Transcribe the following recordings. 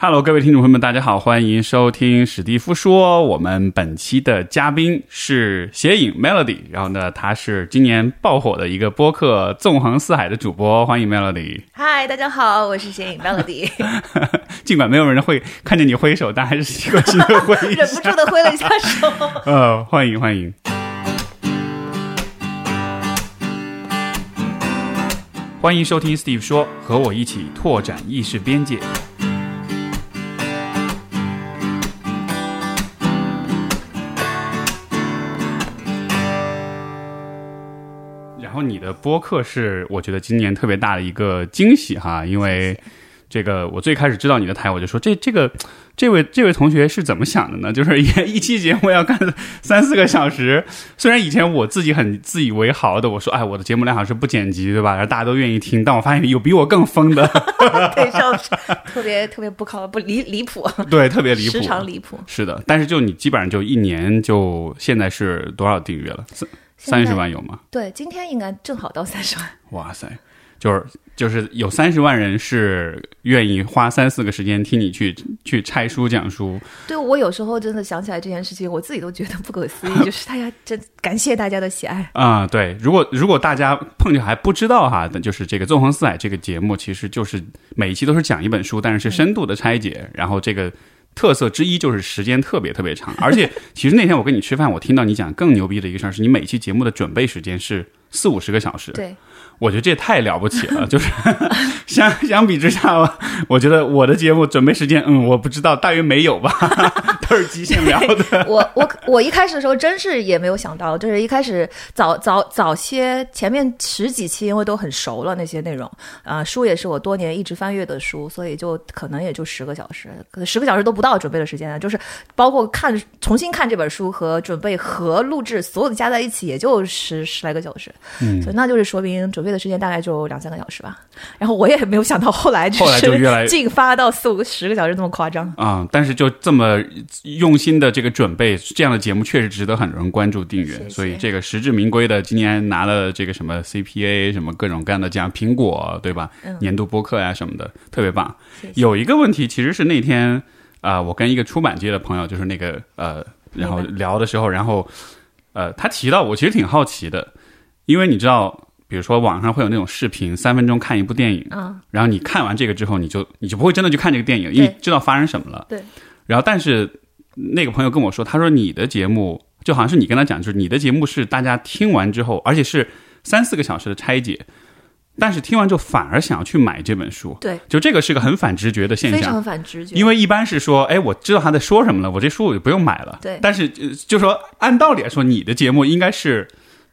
Hello，各位听众朋友们，大家好，欢迎收听史蒂夫说。我们本期的嘉宾是写影 Melody，然后呢，他是今年爆火的一个播客《纵横四海》的主播，欢迎 Melody。嗨，大家好，我是写影 Melody。尽管没有人会看见你挥手，但还是习惯性的挥，忍不住的挥了一下手。呃，欢迎欢迎，欢迎收听 Steve 说，和我一起拓展意识边界。的播客是我觉得今年特别大的一个惊喜哈，因为这个我最开始知道你的台，我就说这这个这位这位同学是怎么想的呢？就是一一期节目要干三四个小时，虽然以前我自己很自以为豪的，我说哎我的节目两小时不剪辑对吧？然后大家都愿意听，但我发现有比我更疯的，对，上特别特别不靠不离离谱，对，特别离谱，时常离谱。是的，但是就你基本上就一年就现在是多少订阅了？三三十万有吗？对，今天应该正好到三十万。哇塞，就是就是有三十万人是愿意花三四个时间听你去去拆书讲书。对我有时候真的想起来这件事情，我自己都觉得不可思议。就是大家真感谢大家的喜爱啊、对，如果如果大家碰巧还不知道哈，那就是这个《纵横四海》这个节目，其实就是每一期都是讲一本书，但是是深度的拆解，然后这个。特色之一就是时间特别特别长，而且其实那天我跟你吃饭，我听到你讲更牛逼的一个事儿，是你每期节目的准备时间是四五十个小时。对，我觉得这也太了不起了，就是 相 相比之下，我觉得我的节目准备时间，嗯，我不知道，大约没有吧，都是即兴聊的。我我我一开始的时候真是也没有想到，就是一开始早早早些前面十几期，因为都很熟了那些内容啊、书也是我多年一直翻阅的书，所以就可能也就十个小时，可能十个小时都不到准备的时间啊，就是包括看重新看这本书和准备和录制所有的加在一起，也就十十来个小时，嗯所以那就是说明准备的时间大概就两三个小时吧。然后我也没有想到后来就后来就越来是进发到四五个十个小时这么夸张。啊、但是就这么用心的这个准备，这样的节目确实值得很多人关注订阅，所以这个实至名归的，今年拿了这个什么 CPA 什么各种各样的奖，苹果对吧？嗯年度播客呀什么的，特别棒。谢谢有一个问题，其实是那天啊、我跟一个出版界的朋友，就是那个呃，然后聊的时候，然后呃，他提到我其实挺好奇的，因为你知道，比如说网上会有那种视频，三分钟看一部电影，嗯，然后你看完这个之后，你就你就不会真的去看这个电影，因为知道发生什么了。对。然后，但是那个朋友跟我说，他说你的节目就好像是你跟他讲，就是你的节目是大家听完之后，而且是三四个小时的拆解，但是听完之后反而想要去买这本书。对，就这个是个很反直觉的现象非象。常反直觉。因为一般是说，哎，我知道他在说什么了，我这书我就不用买了。对但是呃就说按道理来说，你的节目应该是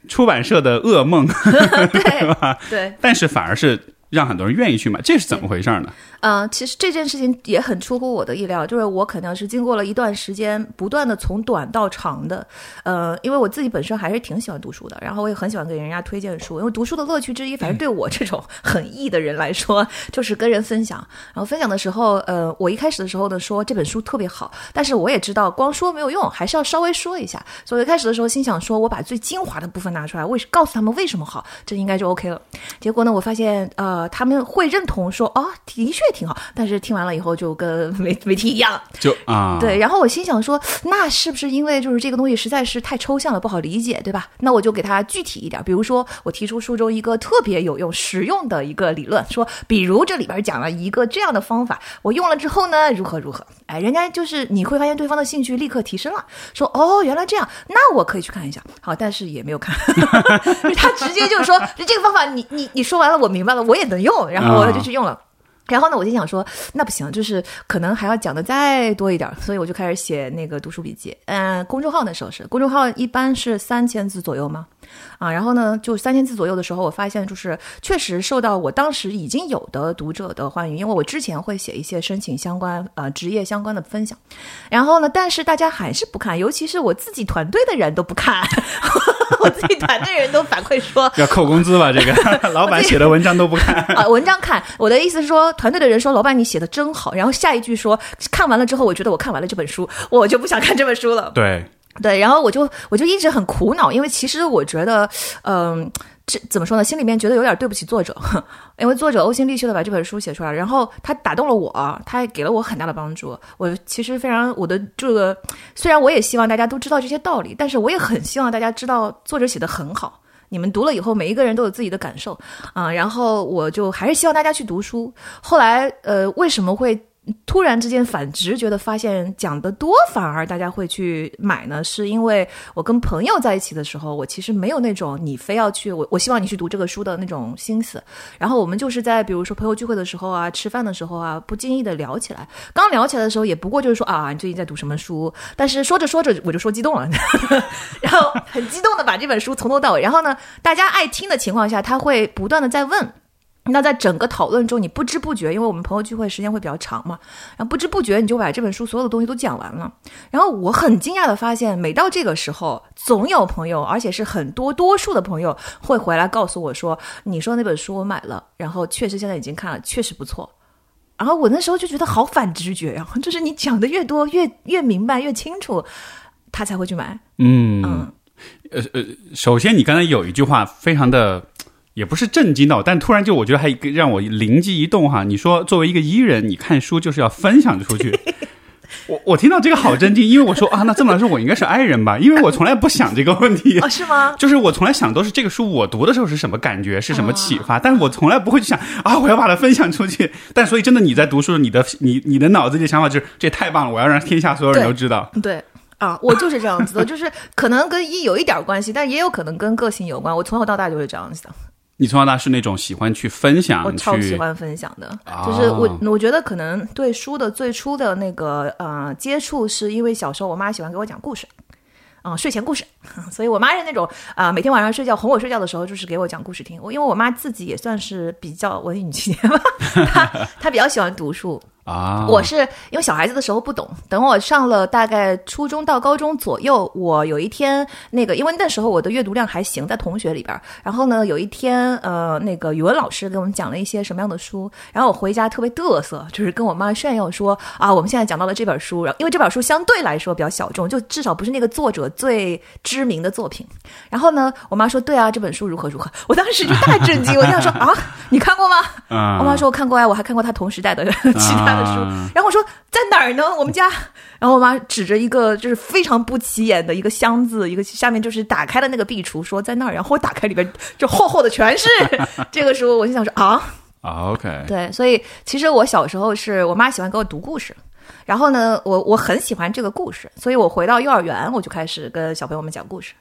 出版社的噩梦，对吧？对，但是反而是让很多人愿意去买，这是怎么回事呢？嗯、其实这件事情也很出乎我的意料，就是我可能是经过了一段时间，不断的从短到长的，呃，因为我自己本身还是挺喜欢读书的，然后我也很喜欢给人家推荐书，因为读书的乐趣之一，反正对我这种很易的人来说，就是跟人分享。然后分享的时候，呃，我一开始的时候呢说这本书特别好，但是我也知道光说没有用，还是要稍微说一下。所以一开始的时候心想说，我把最精华的部分拿出来，为告诉他们为什么好，这应该就 OK 了。结果呢，我发现呃他们会认同说哦，的确挺好，但是听完了以后就跟没没听一样。就啊，对，然后我心想说，那是不是因为就是这个东西实在是太抽象了，不好理解，对吧？那我就给它具体一点，比如说我提出书中一个特别有用、实用的一个理论，说，比如这里边讲了一个这样的方法，我用了之后呢，如何如何？哎，人家就是你会发现对方的兴趣立刻提升了，说哦，原来这样，那我可以去看一下。好，但是也没有看，就 是他直接就说这个方法你你你说完了，我明白了，我也能用，然后我就去用了。然后呢，我就想说，那不行，就是可能还要讲的再多一点，所以我就开始写那个读书笔记。嗯，公众号那时候是公众号，一般是三千字左右嘛。啊，然后呢，就三千字左右的时候，我发现就是确实受到我当时已经有的读者的欢迎，因为我之前会写一些申请相关呃职业相关的分享，然后呢，但是大家还是不看，尤其是我自己团队的人都不看，我自己团队人都反馈说 要扣工资吧？这个 老板写的文章都不看。啊，文章看，我的意思是说，团队的人说老板你写的真好，然后下一句说看完了之后，我觉得我看完了这本书，我就不想看这本书了。对，对，然后我就我就一直很苦恼，因为其实我觉得，嗯、这怎么说呢？心里面觉得有点对不起作者，因为作者呕心沥血的把这本书写出来，然后他打动了我，他也给了我很大的帮助。我其实非常我的这个，虽然我也希望大家都知道这些道理，但是我也很希望大家知道作者写的很好。你们读了以后，每一个人都有自己的感受啊。然后我就还是希望大家去读书。后来呃，为什么会？突然之间反直觉的发现，讲的多反而大家会去买呢？是因为我跟朋友在一起的时候，我其实没有那种你非要去我我希望你去读这个书的那种心思。然后我们就是在比如说朋友聚会的时候啊，吃饭的时候啊，不经意的聊起来。刚聊起来的时候，也不过就是说啊，你最近在读什么书？但是说着说着我就说激动了，然后很激动的把这本书从头到尾。然后呢，大家爱听的情况下，他会不断的在问。那在整个讨论中，你不知不觉，因为我们朋友聚会时间会比较长嘛，然后不知不觉你就把这本书所有的东西都讲完了。然后我很惊讶的发现，每到这个时候，总有朋友，而且是很多多数的朋友会回来告诉我说：“你说那本书我买了，然后确实现在已经看了，确实不错。”然后我那时候就觉得好反直觉呀，就是你讲的越多，越越明白，越清楚，他才会去买。嗯嗯，呃呃，首先你刚才有一句话非常的。也不是震惊到，但突然就我觉得还让我灵机一动哈。你说作为一个伊人，你看书就是要分享出去。我我听到这个好震惊，因为我说啊，那这么来说我应该是爱人吧？因为我从来不想这个问题啊，是吗？就是我从来想都是这个书我读的时候是什么感觉，是什么启发，但是我从来不会去想啊，我要把它分享出去。但所以真的你在读书，你的你你的脑子里的想法就是这太棒了，我要让天下所有人都知道。对啊，我就是这样子的，就是可能跟一有一点关系，但也有可能跟个性有关。我从小到大就是这样子的。你从小到大是那种喜欢去分享，我超喜欢分享的，就是我我觉得可能对书的最初的那个呃接触，是因为小时候我妈喜欢给我讲故事，嗯，睡前故事，所以我妈是那种啊每天晚上睡觉哄我睡觉的时候，就是给我讲故事听。我因为我妈自己也算是比较文艺女青年吧，她她比较喜欢读书。啊，我是因为小孩子的时候不懂，等我上了大概初中到高中左右，我有一天那个，因为那时候我的阅读量还行，在同学里边。然后呢，有一天呃，那个语文老师给我们讲了一些什么样的书，然后我回家特别嘚瑟，就是跟我妈炫耀说啊，我们现在讲到了这本书，然后因为这本书相对来说比较小众，就至少不是那个作者最知名的作品。然后呢，我妈说对啊，这本书如何如何，我当时就大震惊，我就想说 啊，你看过吗？我妈说我看过呀，我还看过他同时代的 其他。书，然后我说在哪儿呢？我们家，然后我妈指着一个就是非常不起眼的一个箱子，一个下面就是打开的那个壁橱，说在那儿。然后我打开里边，就厚厚的全是 这个书。我就想说啊，OK，对，所以其实我小时候是我妈喜欢给我读故事，然后呢，我我很喜欢这个故事，所以我回到幼儿园，我就开始跟小朋友们讲故事，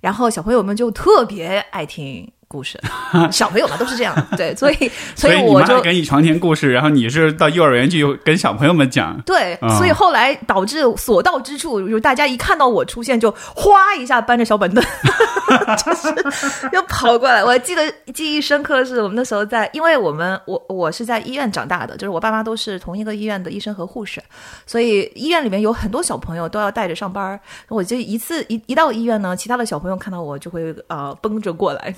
然后小朋友们就特别爱听。故事，小朋友嘛都是这样，对，所以所以我就给你床前故事，然后你是到幼儿园去跟小朋友们讲，对，所以后来导致所到之处，就大家一看到我出现，就哗一下搬着小板凳，就是又跑过来。我记得记忆深刻的是，我们那时候在，因为我们我我是在医院长大的，就是我爸妈都是同一个医院的医生和护士，所以医院里面有很多小朋友都要带着上班。我就一次一一到医院呢，其他的小朋友看到我就会呃奔着过来。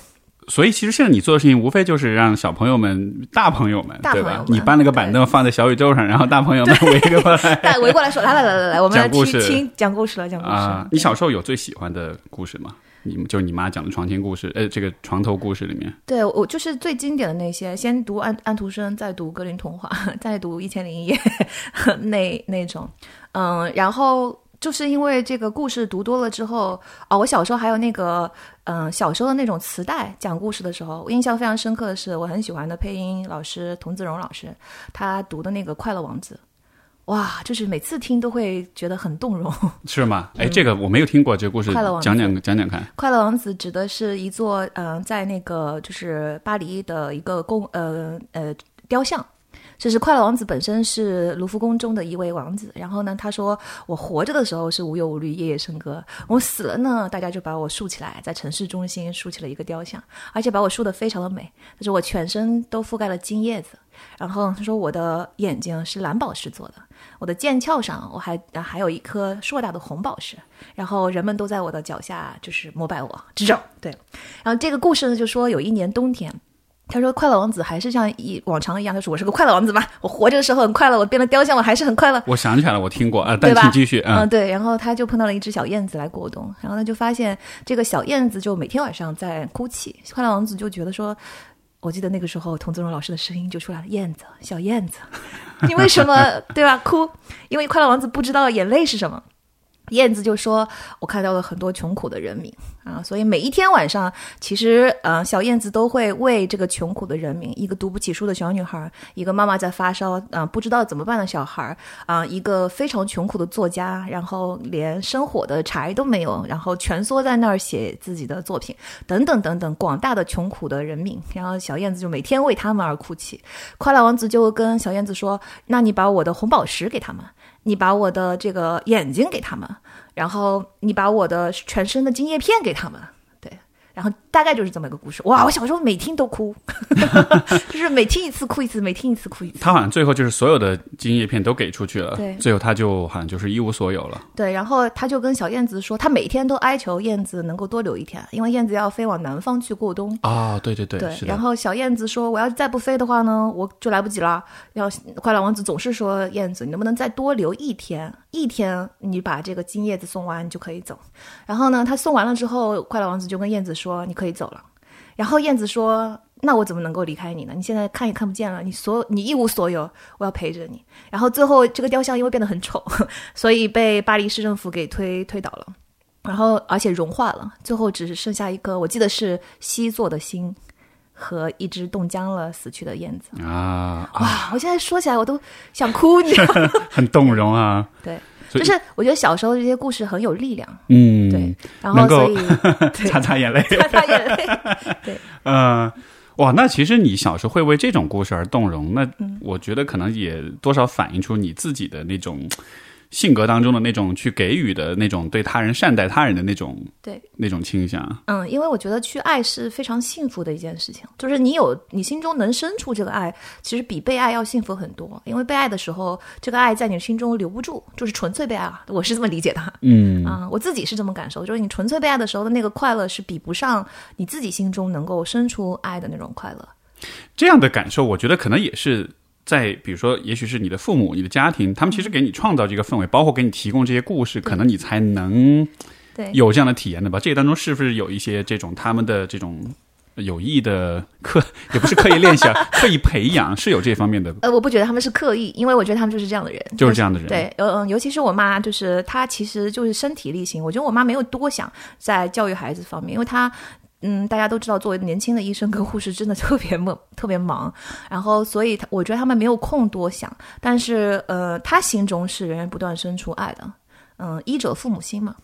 所以其实现在你做的事情，无非就是让小朋友们、大朋友们，对吧？你搬了个板凳放在小宇宙上，然后大朋友们围过 来，围过来说：“来来来来来，我们来听，听讲故事了，讲故事。”啊，你小时候有最喜欢的故事吗？你们就是你妈讲的床前故事，呃，这个床头故事里面，对我就是最经典的那些，先读安安徒生，再读格林童话，再读一千零一夜，那那种，嗯，然后。就是因为这个故事读多了之后啊，我小时候还有那个嗯，小时候的那种磁带讲故事的时候，我印象非常深刻的是，我很喜欢的配音老师童自荣老师，他读的那个《快乐王子》，哇，就是每次听都会觉得很动容，是吗？哎，这个我没有听过这个故事，讲讲讲讲看。快乐王子指的是一座嗯，在那个就是巴黎的一个公呃呃雕像。就是快乐王子本身是卢浮宫中的一位王子，然后呢，他说我活着的时候是无忧无虑、夜夜笙歌，我死了呢，大家就把我竖起来，在城市中心竖起了一个雕像，而且把我竖得非常的美。他说我全身都覆盖了金叶子，然后他说我的眼睛是蓝宝石做的，我的剑鞘上我还还有一颗硕大的红宝石，然后人们都在我的脚下就是膜拜我，这种对。然后这个故事呢，就说有一年冬天。他说：“快乐王子还是像以往常一样，他说我是个快乐王子嘛，我活着的时候很快乐，我变了雕像我还是很快乐。”我想起来了，我听过啊，但对吧请继续。嗯，对，然后他就碰到了一只小燕子来过冬，然后他就发现这个小燕子就每天晚上在哭泣。快乐王子就觉得说，我记得那个时候童自荣老师的声音就出来了：“燕子，小燕子，你为什么对吧哭？因为快乐王子不知道眼泪是什么。”燕子就说：“我看到了很多穷苦的人民啊，所以每一天晚上，其实呃，小燕子都会为这个穷苦的人民，一个读不起书的小女孩，一个妈妈在发烧啊、不知道怎么办的小孩啊、一个非常穷苦的作家，然后连生火的柴都没有，然后蜷缩在那儿写自己的作品，等等等等，广大的穷苦的人民，然后小燕子就每天为他们而哭泣。快乐王子就跟小燕子说：‘那你把我的红宝石给他们。’你把我的这个眼睛给他们，然后你把我的全身的金叶片给他们，对，然后大概就是这么一个故事。哇，我小时候每听都哭，就是每听一次哭一次，每听一次哭一次。他好像最后就是所有的金叶片都给出去了，对最后他就好像就是一无所有了。对，然后他就跟小燕子说，他每天都哀求燕子能够多留一天，因为燕子要飞往南方去过冬。啊、对对对，对，然。后小燕子说：“我要再不飞的话呢，我就来不及了。”然后快乐王子总是说：“燕子，你能不能再多留一天？一天你把这个金叶子送完，你就可以走。”然后呢，他送完了之后，快乐王子就跟燕子说：“你可以走了。”然后燕子说：“那我怎么能够离开你呢？你现在看也看不见了，你所有你一无所有，我要陪着你。”然后最后这个雕像因为变得很丑，所以被巴黎市政府给推推倒了。然后而且融化了，最后只剩下一个，我记得是西座的心和一只冻僵了死去的燕子。啊啊，哇！我现在说起来我都想哭，你知道吗？很动容啊！对，就是我觉得小时候这些故事很有力量，嗯，对，，然后所以 擦擦眼泪。擦擦眼泪，对，嗯、哇，那其实你小时候会为这种故事而动容，那嗯我觉得可能也多少反映出你自己的那种性格当中的那种去给予的那种对他人善待他人的那种对，那种倾向。嗯，因为我觉得去爱是非常幸福的一件事情，就是你有你心中能生出这个爱，其实比被爱要幸福很多。因为被爱的时候，这个爱在你心中留不住，就是纯粹被爱啊，我是这么理解的。嗯啊、我自己是这么感受，就是你纯粹被爱的时候的那个快乐，是比不上你自己心中能够生出爱的那种快乐。这样的感受，我觉得可能也是在，比如说，也许是你的父母、你的家庭，他们其实给你创造这个氛围，包括给你提供这些故事，可能你才能对，有这样的体验的吧？这个当中是不是有一些这种他们的这种有意的刻，也不是刻意练习啊，刻意培养，是有这方面的，呃，我不觉得他们是刻意，因为我觉得他们就是这样的人，就是这样的人。对，呃嗯，尤其是我妈，就是她其实就是身体力行。我觉得我妈没有多想在教育孩子方面，因为她。嗯，大家都知道，作为年轻的医生跟护士，真的特别忙，特别忙。然后，所以他我觉得他们没有空多想。但是，呃，他心中是源源不断生出爱的。嗯，医者父母心嘛，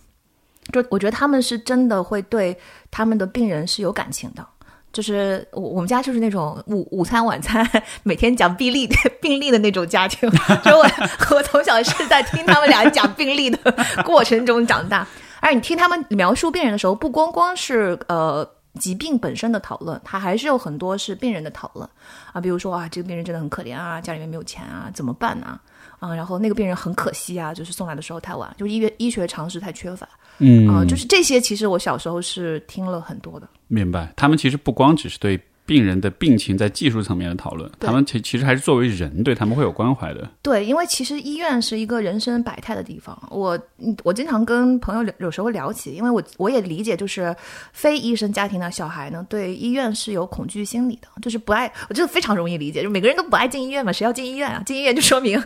就我觉得他们是真的会对他们的病人是有感情的。就是我我们家就是那种午午餐晚餐每天讲病例病例的那种家庭，就我 我从小是在听他们俩讲病例的过程中长大。而你听他们描述病人的时候，不光光是呃疾病本身的讨论，他还是有很多是病人的讨论啊，比如说啊，这个病人真的很可怜啊，家里面没有钱啊，怎么办啊？啊，然后那个病人很可惜啊，就是送来的时候太晚，就是医学医学常识太缺乏嗯啊，就是这些，其实我小时候是听了很多的。明白。他们其实不光只是对病人的病情在技术层面的讨论，他们其其实还是作为人，对他们会有关怀的。对，因为其实医院是一个人生百态的地方。我嗯我经常跟朋友聊有时候聊起，因为我我也理解，就是非医生家庭的小孩呢，对医院是有恐惧心理的，就是不爱，我觉得非常容易理解，就每个人都不爱进医院嘛，谁要进医院啊？进医院就说明。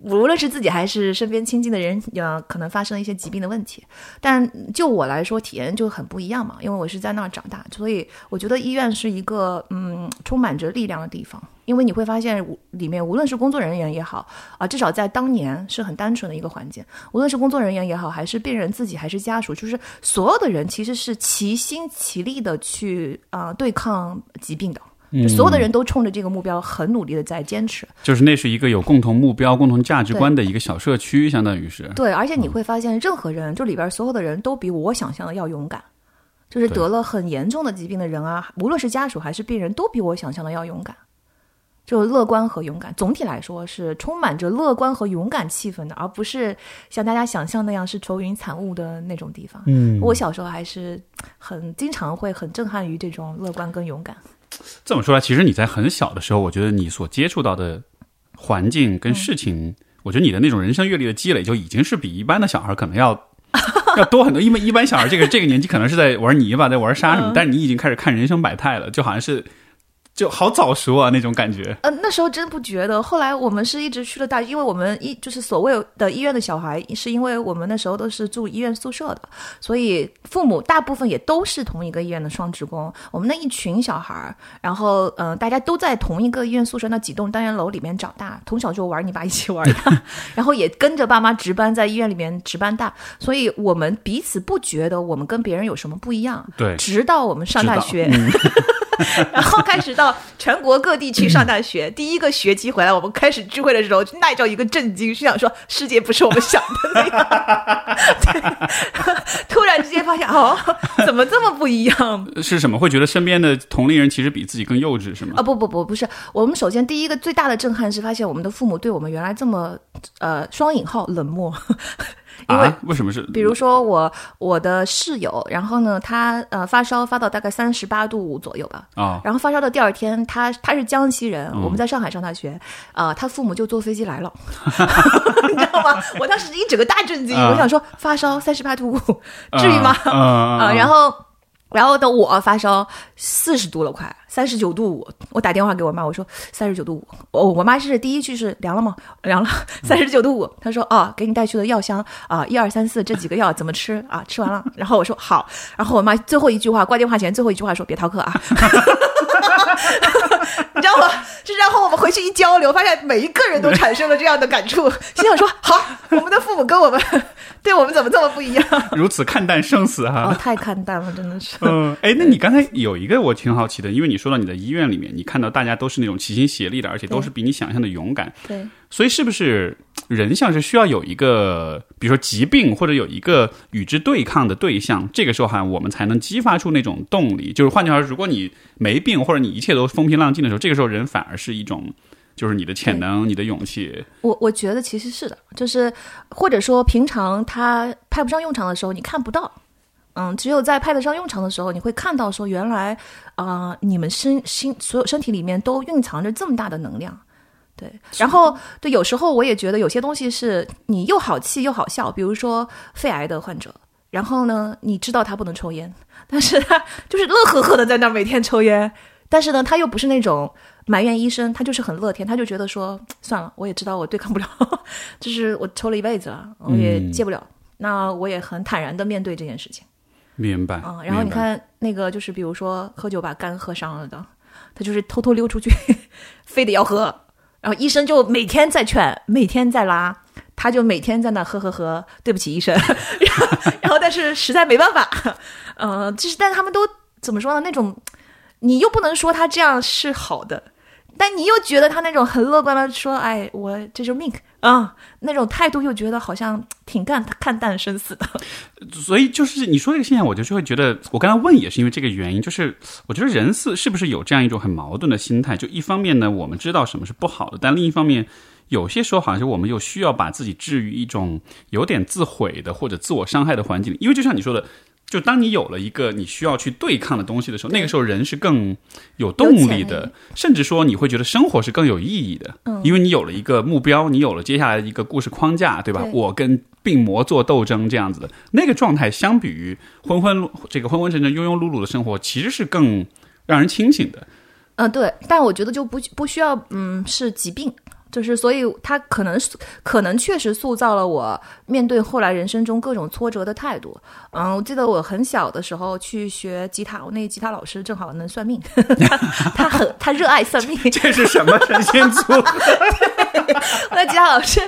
无论是自己还是身边亲近的人，呃，可能发生了一些疾病的问题。但就我来说，体验就很不一样嘛，因为我是在那儿长大，所以我觉得医院是一个嗯充满着力量的地方。因为你会发现里面无论是工作人员也好，啊，至少在当年是很单纯的一个环境。无论是工作人员也好，还是病人自己，还是家属，就是所有的人其实是齐心齐力的去啊、对抗疾病的。就所有的人都冲着这个目标很努力的在坚持。就是那是一个有共同目标、共同价值观的一个小社区，相当于是。对，而且你会发现，任何人就里边所有的人都比我想象的要勇敢。就是得了很严重的疾病的人啊，无论是家属还是病人，都比我想象的要勇敢。就乐观和勇敢，总体来说是充满着乐观和勇敢气氛的，而不是像大家想象那样是愁云惨雾的那种地方。嗯我小时候还是很经常会很震撼于这种乐观跟勇敢。这么说来，其实你在很小的时候，我觉得你所接触到的环境跟事情，我觉得你的那种人生阅历的积累，就已经是比一般的小孩可能要要多很多。因为一般小孩这个这个年纪可能是在玩泥巴，在玩沙什么，但是你已经开始看人生百态了，就好像是。就好早熟啊，那种感觉。呃，那时候真不觉得。后来我们是一直去了大，因为我们医就是所谓的医院的小孩，是因为我们那时候都是住医院宿舍的，所以父母大部分也都是同一个医院的双职工。我们那一群小孩，然后嗯，大家都在同一个医院宿舍那几栋单元楼里面长大，从小就玩泥巴一起玩的，然后也跟着爸妈值班在医院里面值班大，所以我们彼此不觉得我们跟别人有什么不一样。对，直到我们上大学。然后开始到全国各地去上大学，第一个学期回来，我们开始聚会的时候，那叫一个震惊，是想说世界不是我们想的那样。突然之间发现，哦，怎么这么不一样？是什么？会觉得身边的同龄人其实比自己更幼稚，是吗？啊，不不不，不是。我们首先第一个最大的震撼是发现我们的父母对我们原来这么呃双引号冷漠。因为为什么是？比如说我我的室友，然后呢，他呃发烧发到大概三十八度五左右吧，啊，然后发烧的第二天，他他是江西人，我们在上海上大学，啊，他父母就坐飞机来了，你知道吗？我当时一整个大震惊，我想说发烧三十八度五，至于吗？啊，然后。然后等我发烧四十度了，快三十九度五，我打电话给我妈，我说三十九度五，我我妈是第一句是凉了吗？凉了，三十九度五。她说哦，给你带去的药箱啊，一二三四这几个药怎么吃啊？吃完了。然后我说好。然后我妈最后一句话挂电话前最后一句话说别逃课啊。你知道吗？就然后我们回去一交流，发现每一个人都产生了这样的感触，心想说好，我们的父母跟我们对我们怎么这么不一样？如此看淡生死哈？哦，太看淡了，真的是。嗯，哎，那你刚才有一个我挺好奇的，因为你说到你的医院里面，你看到大家都是那种齐心协力的，而且都是比你想象的勇敢。对。所以是不是人像是需要有一个，比如说疾病或者有一个与之对抗的对象，这个时候哈，我们才能激发出那种动力。就是换句话说，如果你没病或者你一切都风平浪静的时候，这个时候人反而是一种，就是你的潜能、你的勇气。我我觉得其实是的，就是或者说平常他派不上用场的时候，你看不到。嗯，只有在派得上用场的时候，你会看到说，原来啊，你们身心所有身体里面都蕴藏着这么大的能量。对，然后对，有时候我也觉得有些东西是你又好气又好笑，比如说肺癌的患者，然后呢，你知道他不能抽烟，但是他就是乐呵呵的在那每天抽烟，但是呢，他又不是那种埋怨医生，他就是很乐天，他就觉得说算了，我也知道我对抗不了，就是我抽了一辈子了，我也戒不了，那我也很坦然的面对这件事情。明白。嗯，然后你看那个就是比如说喝酒把肝喝伤了的，他就是偷偷溜出去，非得要喝。然后医生就每天在劝，每天在拉，他就每天在那呵呵呵。对不起，医生。然后，但是实在没办法，呃，就是，但是他们都怎么说呢？那种，你又不能说他这样是好的。但你又觉得他那种很乐观的说，哎，我这就是命啊，那种态度又觉得好像挺干看淡生死的。所以就是你说这个现象，我就是会觉得，我刚才问也是因为这个原因，就是我觉得人是是不是有这样一种很矛盾的心态？就一方面呢，我们知道什么是不好的，但另一方面，有些时候好像是我们又需要把自己置于一种有点自毁的或者自我伤害的环境里，因为就像你说的。就当你有了一个你需要去对抗的东西的时候，那个时候人是更有动力的，甚至说你会觉得生活是更有意义的，因为你有了一个目标，你有了接下来的一个故事框架，对吧？我跟病魔做斗争这样子的那个状态，相比于昏昏这个昏昏沉沉、庸庸碌碌的生活，其实是更让人清醒的。嗯，对，但我觉得就不不需要，嗯，是疾病。就是，所以他可能可能确实塑造了我面对后来人生中各种挫折的态度。嗯，我记得我很小的时候去学吉他，我那吉他老师正好能算命，他很他热爱算命。这是什么神仙组？我的吉他老师，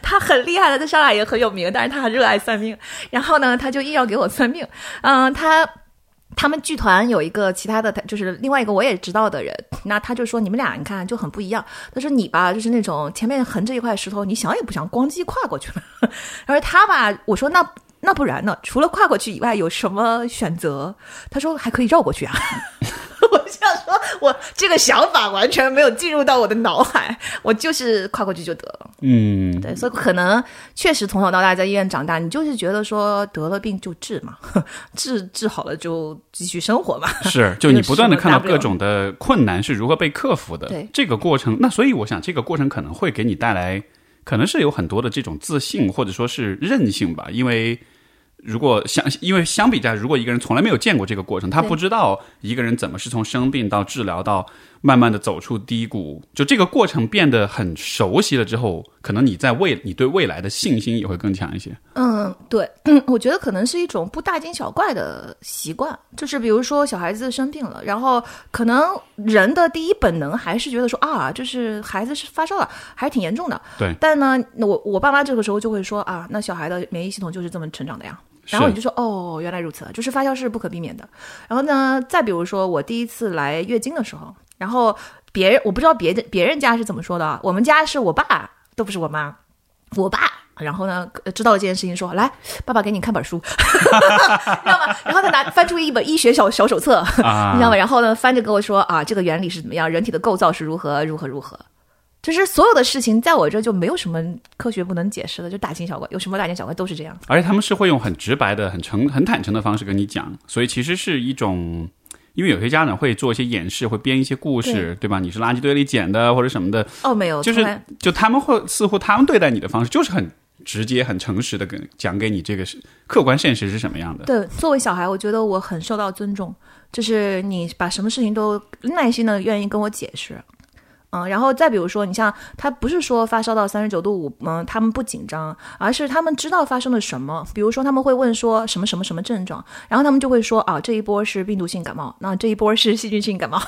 他很厉害的，在上海也很有名，但是他很热爱算命。然后呢，他就硬要给我算命。嗯，他。他们剧团有一个其他的，就是另外一个我也知道的人，那他就说你们俩你看就很不一样。他说你吧，就是那种前面横着一块石头，你想也不想，咣叽跨过去了。然后他吧，我说那那不然呢？除了跨过去以外，有什么选择？他说还可以绕过去啊。我想说，我这个想法完全没有进入到我的脑海，我就是跨过去就得了。嗯，对，所以可能确实从小到大在医院长大，你就是觉得说得了病就治嘛，治治好了就继续生活嘛。是，就你不断的看到各种的困难是如何被克服的，对这个过程，那所以我想这个过程可能会给你带来，可能是有很多的这种自信或者说是韧性吧，因为。如果相，因为相比较，如果一个人从来没有见过这个过程，他不知道一个人怎么是从生病到治疗到慢慢的走出低谷，就这个过程变得很熟悉了之后，可能你在未你对未来的信心也会更强一些。嗯，对，嗯，我觉得可能是一种不大惊小怪的习惯，就是比如说小孩子生病了，然后可能人的第一本能还是觉得说啊，就是孩子是发烧了，还是挺严重的。对但呢，那我我爸妈这个时候就会说啊，那小孩的免疫系统就是这么成长的呀。然后你就说哦，原来如此，就是发酵是不可避免的。然后呢，再比如说我第一次来月经的时候，然后别人我不知道别的别人家是怎么说的啊，我们家是我爸都不是我妈，我爸。然后呢，呃知道了这件事情，说来，爸爸给你看本书，知道吗？然后他拿翻出一本医学小小手册，啊你知道吗？然后呢，翻着跟我说啊，这个原理是怎么样，人体的构造是如何如何如何。就是所有的事情，在我这就没有什么科学不能解释的，就大惊小怪，有什么大惊小怪都是这样。而且他们是会用很直白的、很诚、很坦诚的方式跟你讲，所以其实是一种，因为有些家长会做一些演示，会编一些故事，对吧？你是垃圾堆里捡的或者什么的，哦，没有，就是就他们会似乎他们对待你的方式就是很直接、很诚实的跟讲给你这个是客观现实是什么样的。对，作为小孩，我觉得我很受到尊重，就是你把什么事情都耐心的愿意跟我解释。嗯，然后再比如说，你像他不是说发烧到三十九度五，嗯，他们不紧张，而是他们知道发生了什么。比如说，他们会问说什么什么什么症状，然后他们就会说啊，这一波是病毒性感冒，那这一波是细菌性感冒，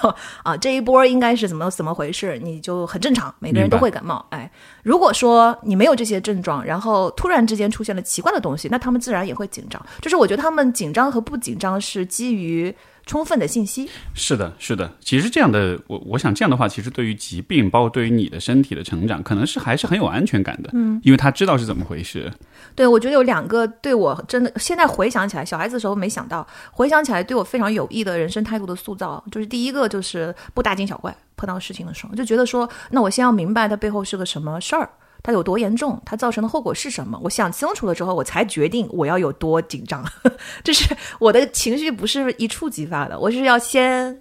啊，这一波应该是怎么怎么回事，你就很正常，每个人都会感冒。哎，如果说你没有这些症状，然后突然之间出现了奇怪的东西，那他们自然也会紧张。就是我觉得他们紧张和不紧张是基于充分的信息。是的，是的。其实这样的，我我想这样的话，其实对于疾病，包括对于你的身体的成长，可能是还是很有安全感的。嗯，因为他知道是怎么回事。对，我觉得有两个对我真的现在回想起来，小孩子的时候没想到，回想起来对我非常有益的人生态度的塑造，就是第一个就是不大惊小怪，碰到事情的时候就觉得说，那我先要明白它背后是个什么事儿。它有多严重？它造成的后果是什么？我想清楚了之后，我才决定我要有多紧张。就是我的情绪不是一触即发的，我是要先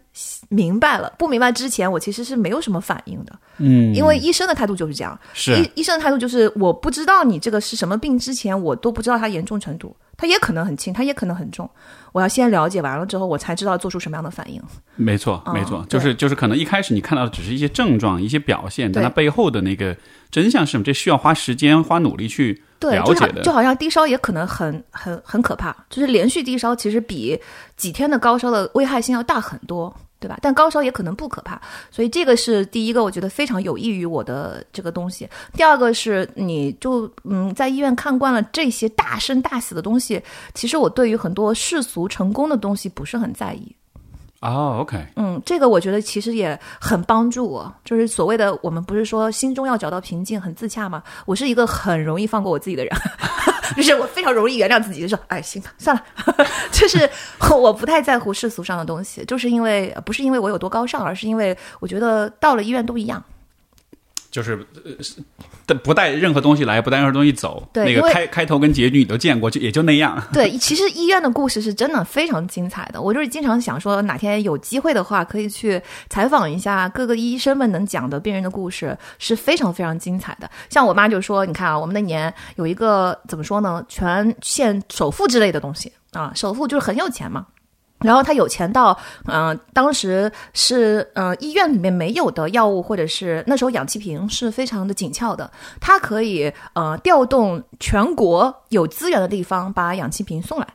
明白了。不明白之前，我其实是没有什么反应的。嗯，因为医生的态度就是这样，是医医生的态度就是我不知道你这个是什么病之前，我都不知道它严重程度，它也可能很轻，它也可能很重。我要先了解完了之后，我才知道做出什么样的反应。没错，嗯没错，对就是就是可能一开始你看到的只是一些症状、一些表现，但它背后的那个真相是什么？这需要花时间、花努力去对，了解的就。好像低烧也可能很很很可怕，就是连续低烧其实比几天的高烧的危害性要大很多，对吧？但高烧也可能不可怕，所以这个是第一个，我觉得非常有益于我的这个东西。第二个是，你就嗯，在医院看惯了这些大生大死的东西，其实我对于很多世俗成功的东西不是很在意。哦，OK，嗯，这个我觉得其实也很帮助我，就是所谓的我们不是说心中要找到平静，很自洽吗？我是一个很容易放过我自己的人，就是我非常容易原谅自己，就说哎，行吧，算了，就是我不太在乎世俗上的东西，就是因为不是因为我有多高尚，而是因为我觉得到了医院都一样。就是呃不带任何东西来，不带任何东西走。那个对因为开开头跟结局你都见过，就也就那样。对，其实医院的故事是真的非常精彩的。我就是经常想说，哪天有机会的话，可以去采访一下各个医生们能讲的病人的故事，是非常非常精彩的。像我妈就说，你看啊，我们那年有一个怎么说呢，全县首富之类的东西啊，首富就是很有钱嘛。然后他有钱到，嗯、当时是嗯医院里面没有的药物，或者是那时候氧气瓶是非常的紧俏的，他可以呃调动全国有资源的地方把氧气瓶送来，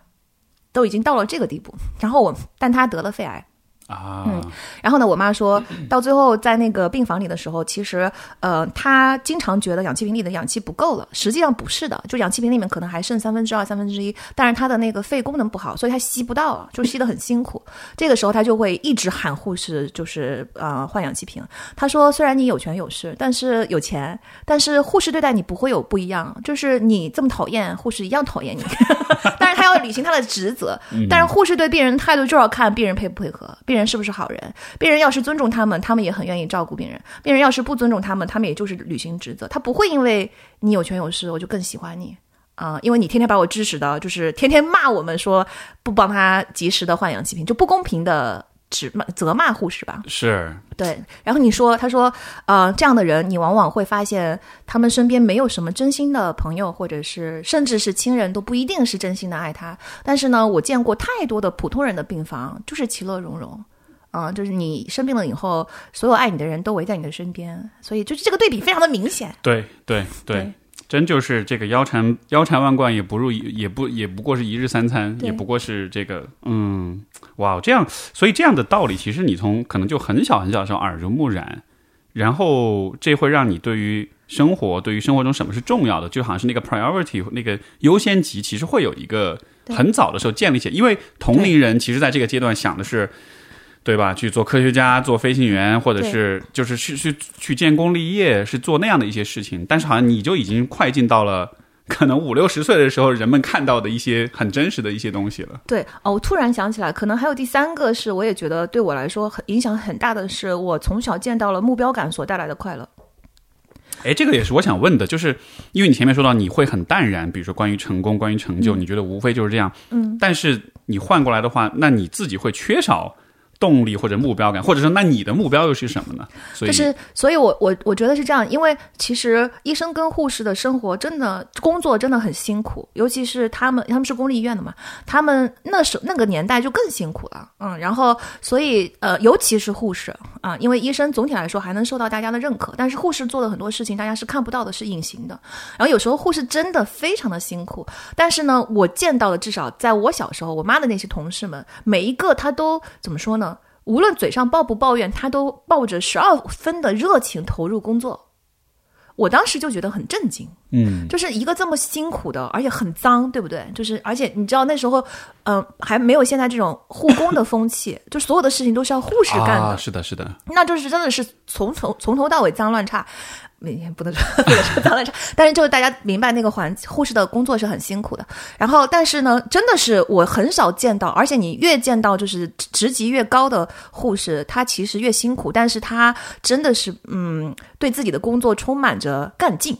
都已经到了这个地步。然后我，但他得了肺癌。啊，嗯然后呢，我妈说到最后在那个病房里的时候，其实呃，她经常觉得氧气瓶里的氧气不够了，实际上不是的，就氧气瓶里面可能还剩三分之二、三分之一，但是她的那个肺功能不好，所以她吸不到啊，就吸得很辛苦。这个时候她就会一直喊护士，就是呃换氧气瓶。她说，虽然你有权有势，但是有钱，但是护士对待你不会有不一样，就是你这么讨厌，护士一样讨厌你。但是她要履行她的职责，但是护士对病人态度就要看病人配不配合，病病人是不是好人。病人要是尊重他们，他们也很愿意照顾病人；病人要是不尊重他们，他们也就是履行职责。他不会因为你有权有势，我就更喜欢你啊、因为你天天把我支使的，就是天天骂我们说不帮他及时的换氧气瓶，就不公平的指骂责骂护士吧。是对，然后你说，他说，呃，这样的人，你往往会发现他们身边没有什么真心的朋友，或者是甚至是亲人都不一定是真心的爱他。但是呢，我见过太多的普通人的病房，就是其乐融融。啊、就是你生病了以后，所有爱你的人都围在你的身边，所以就是这个对比非常的明显。对对对，真就是这个腰缠腰缠万贯也不入也不也不过是一日三餐，也不过是这个嗯，哇，这样所以这样的道理，其实你从可能就很小很小的时候耳濡目染，然后这会让你对于生活，对于生活中什么是重要的，就好像是那个 priority 那个优先级，其实会有一个很早的时候建立起来，因为同龄人其实在这个阶段想的是。对吧？去做科学家、做飞行员，或者是就是去去去建功立业，是做那样的一些事情。但是好像你就已经快进到了 可能五六十岁的时候，人们看到的一些很真实的一些东西了。对哦，我突然想起来，可能还有第三个是，我也觉得对我来说很影响很大的是，我从小见到了目标感所带来的快乐。哎，这个也是我想问的，就是因为你前面说到你会很淡然，比如说关于成功、关于成就，你觉得无非就是这样。嗯，但是你换过来的话，那你自己会缺少动力或者目标感，或者说那你的目标又是什么呢？就是，所以我我我觉得是这样，因为其实医生跟护士的生活真的工作真的很辛苦，尤其是他们他们是公立医院的嘛，他们那时那个年代就更辛苦了，嗯，然后所以呃，尤其是护士啊，因为医生总体来说还能受到大家的认可，但是护士做的很多事情大家是看不到的，是隐形的，然后有时候护士真的非常的辛苦，但是呢，我见到的至少在我小时候，我妈的那些同事们，每一个他都怎么说呢？无论嘴上抱不抱怨，他都抱着十二分的热情投入工作。我当时就觉得很震惊，嗯，就是一个这么辛苦的，而且很脏，对不对？就是而且你知道那时候，嗯、还没有现在这种护工的风气，就所有的事情都是要护士干的，啊，是的，是的，那就是真的是从从从头到尾脏乱差，每天不能说不能说脏乱差，但是就是大家明白那个环护士的工作是很辛苦的。然后，但是呢，真的是我很少见到，而且你越见到就是职级越高的护士，他其实越辛苦，但是他真的是嗯，对自己的工作充满着干劲。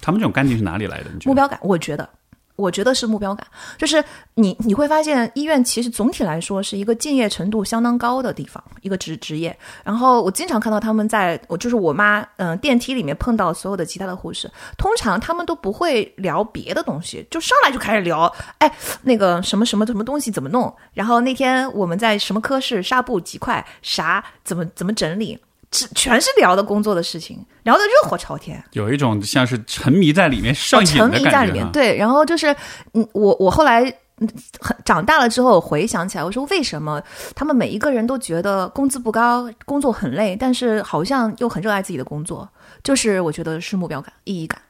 他们这种干劲是哪里来的？你觉得？目标感，我觉得，我觉得是目标感，就是你你会发现，医院其实总体来说是一个敬业程度相当高的地方，一个职职业。然后我经常看到他们在，我就是我妈，嗯、电梯里面碰到所有的其他的护士，通常他们都不会聊别的东西，就上来就开始聊，哎，那个什么什么什么东西怎么弄，然后那天我们在什么科室，纱布几块，啥怎么怎么整理。只全是聊的工作的事情，聊得热火朝天。有一种像是沉迷在里面上瘾沉的感觉迷在里面。对，然后就是，嗯，我我后来嗯很长大了之后，我回想起来，我说为什么他们每一个人都觉得工资不高，工作很累，但是好像又很热爱自己的工作，就是我觉得是目标感、意义感。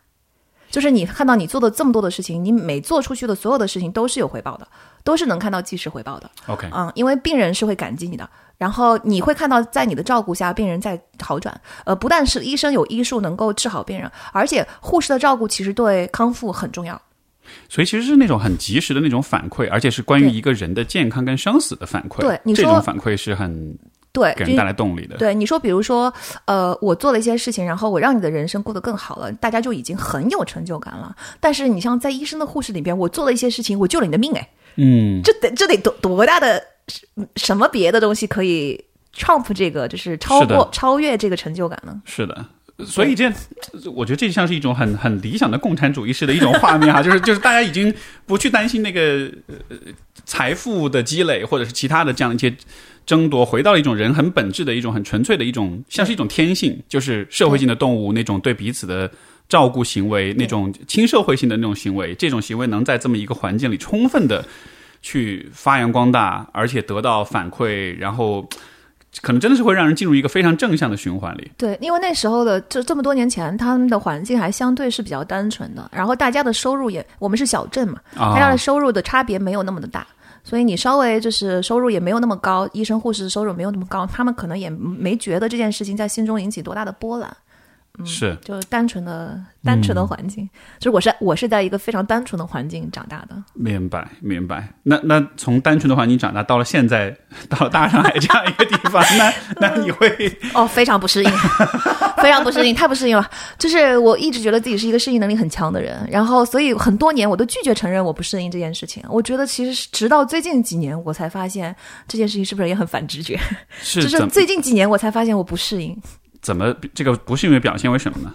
就是你看到你做的这么多的事情，你每做出去的所有的事情都是有回报的，都是能看到即时回报的。OK，嗯，因为病人是会感激你的，然后你会看到在你的照顾下，病人在好转。呃，不但是医生有医术能够治好病人，而且护士的照顾其实对康复很重要。所以其实是那种很及时的那种反馈，而且是关于一个人的健康跟生死的反馈。对你说这种反馈是很对，给人带来动力的。对你说，比如说，呃，我做了一些事情，然后我让你的人生过得更好了，大家就已经很有成就感了。但是你像在医生的护士里边，我做了一些事情，我救了你的命，哎，嗯，这得这得多多大的什么别的东西可以 trump 这个，就是超过超越这个成就感呢？是的。所以这，我觉得这像是一种很很理想的共产主义式的一种画面哈，就是就是大家已经不去担心那个呃财富的积累或者是其他的这样一些争夺，回到了一种人很本质的一种很纯粹的一种，像是一种天性，就是社会性的动物那种对彼此的照顾行为，那种亲社会性的那种行为，这种行为能在这么一个环境里充分的去发扬光大，而且得到反馈，然后可能真的是会让人进入一个非常正向的循环里。对，因为那时候的这这么多年前，他们的环境还相对是比较单纯的，然后大家的收入也，我们是小镇嘛，啊大家的收入的差别没有那么的大，所以你稍微就是收入也没有那么高，医生护士收入没有那么高，他们可能也没觉得这件事情在心中引起多大的波澜。是就单纯的单纯的环境，就是我是我是在一个非常单纯的环境长大的。明白明白。那那从单纯的环境长大，到了现在，到了大上海这样一个地方，那 那你会 哦，非常不适应，非常不适应，太不适应了。就是我一直觉得自己是一个适应能力很强的人，然后所以很多年我都拒绝承认我不适应这件事情。我觉得其实是直到最近几年，我才发现这件事情是不是也很反直觉。是就是最近几年我才发现我不适应。怎么这个不幸运表现为什么呢？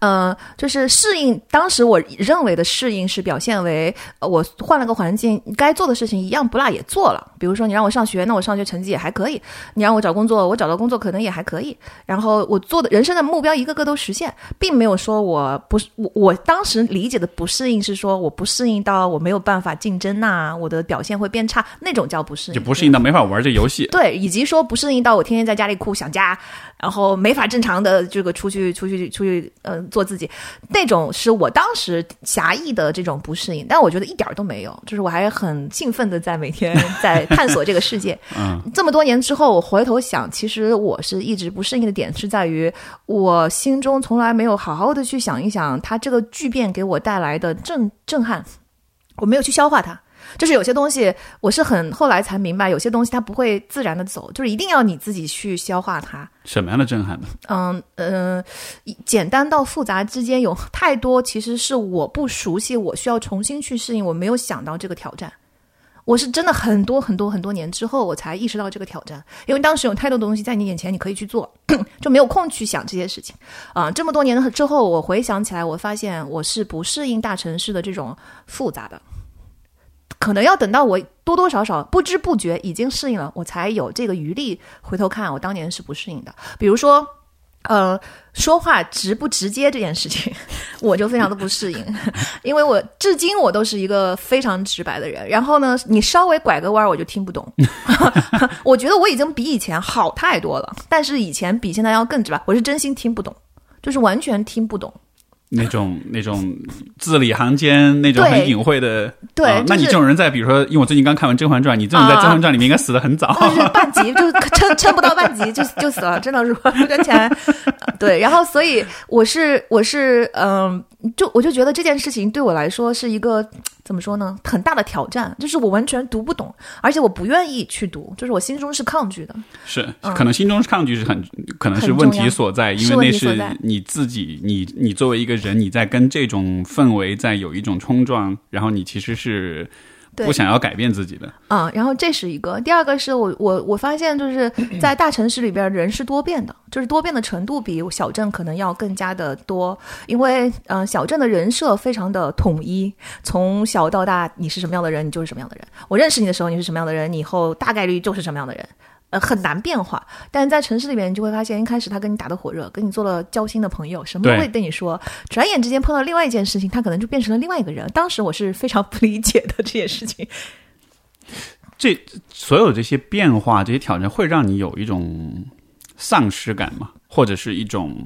呃，就是适应。当时我认为的适应是表现为，呃我换了个环境，该做的事情一样不落也做了。比如说，你让我上学，那我上学成绩也还可以；你让我找工作，我找到工作可能也还可以。然后我做的人生的目标一个个都实现，并没有说我不是我我当时理解的不适应是说我不适应到我没有办法竞争呐、我的表现会变差，那种叫不适应，就不适应到没法玩这游戏。对，以及说不适应到我天天在家里哭想家，然后没法正常的这个出去出去出去，呃，做自己，那种是我当时狭义的这种不适应，但我觉得一点儿都没有，就是我还很兴奋的在每天在探索这个世界。嗯，这么多年之后，我回头想，其实我是一直不适应的点是在于，我心中从来没有好好的去想一想，它这个巨变给我带来的震震撼，我没有去消化它。就是有些东西，我是很后来才明白，有些东西它不会自然的走，就是一定要你自己去消化它。什么样的震撼呢？嗯呃，简单到复杂之间有太多，其实是我不熟悉，我需要重新去适应，我没有想到这个挑战。我是真的很多很多很多年之后，我才意识到这个挑战，因为当时有太多东西在你眼前，你可以去做，就没有空去想这些事情。啊、这么多年之后，我回想起来，我发现我是不适应大城市的这种复杂的，可能要等到我多多少少不知不觉已经适应了，我才有这个余力回头看我当年是不适应的。比如说，呃，说话直不直接这件事情，我就非常的不适应，因为我至今我都是一个非常直白的人。然后呢，你稍微拐个弯儿，我就听不懂。我觉得我已经比以前好太多了，但是以前比现在要更直白，我是真心听不懂，就是完全听不懂。那种 那种字里行间那种很隐晦的，对啊那你就是 这种人在，比如说，因为我最近刚看完《甄嬛传》，你这种在《啊甄嬛传》里面应该死的很早。就是半集就撑撑不到半集就就死了，真的是跟前对，然后所以我是我是嗯、就我就觉得这件事情对我来说是一个怎么说呢，很大的挑战，就是我完全读不懂，而且我不愿意去读，就是我心中是抗拒的。是，可能心中是抗拒是很，可能是问题所在，因为那是你自己，你你作为一个人，你在跟这种氛围在有一种冲撞，然后你其实是对不想要改变自己的。啊、然后这是一个，第二个是我我我发现就是 在大城市里边人是多变的，就是多变的程度比小镇可能要更加的多，因为呃小镇的人设非常的统一，从小到大你是什么样的人，你就是什么样的人。我认识你的时候你是什么样的人，你以后大概率就是什么样的人。呃，很难变化，但是在城市里面，你就会发现，一开始他跟你打得火热，跟你做了交心的朋友，什么都会对你说。转眼之间碰到另外一件事情，他可能就变成了另外一个人。当时我是非常不理解的这件事情。这所有这些变化、这些挑战，会让你有一种丧失感吗？或者是一种，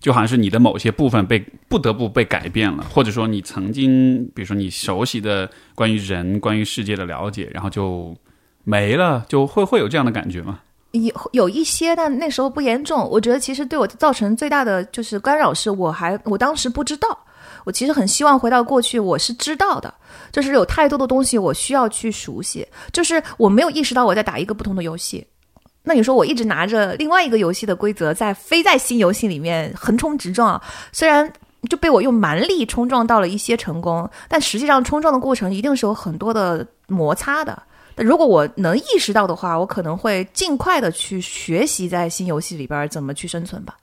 就好像是你的某些部分被不得不被改变了，或者说你曾经，比如说你熟悉的关于人、关于世界的了解，然后就没了，就会会有这样的感觉吗？有有一些，但那时候不严重。我觉得其实对我造成最大的就是干扰，是我还我当时不知道。我其实很希望回到过去，我是知道的，就是有太多的东西我需要去熟悉，就是我没有意识到我在打一个不同的游戏。那你说我一直拿着另外一个游戏的规则在飞在新游戏里面横冲直撞，虽然就被我用蛮力冲撞到了一些成功，但实际上冲撞的过程一定是有很多的摩擦的。如果我能意识到的话，我可能会尽快的去学习在新游戏里边怎么去生存吧。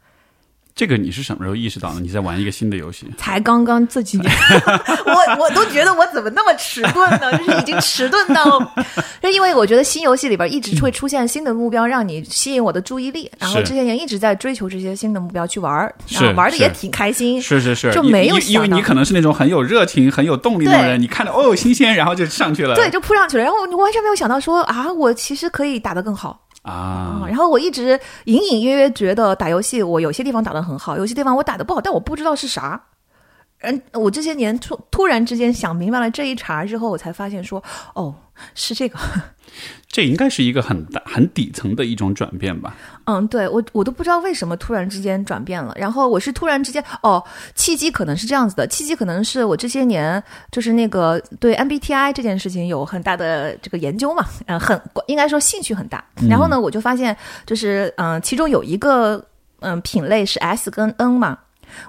这个你是什么时候意识到的？你在玩一个新的游戏？才刚刚这几年，我我都觉得我怎么那么迟钝呢？就是已经迟钝到，就 因为我觉得新游戏里边一直会出现新的目标，让你吸引我的注意力。然后是这些年一直在追求这些新的目标去玩儿，然后玩的也挺开心。是是是，就没有因为你可能是那种很有热情、很有动力的人，你看到哦新鲜，然后就上去了。对，就扑上去了，然后你完全没有想到说啊，我其实可以打得更好。啊，然后我一直隐隐约约觉得打游戏，我有些地方打得很好，有些地方我打得不好，但我不知道是啥。嗯，我这些年突突然之间想明白了这一茬之后，我才发现说，哦，是这个。这应该是一个很大、很底层的一种转变吧？嗯，对我我都不知道为什么突然之间转变了。然后我是突然之间哦，契机可能是这样子的，契机可能是我这些年就是那个对 MBTI 这件事情有很大的这个研究嘛，嗯，很应该说兴趣很大。然后呢，我就发现就是嗯，其中有一个嗯品类是 S 跟 N 嘛。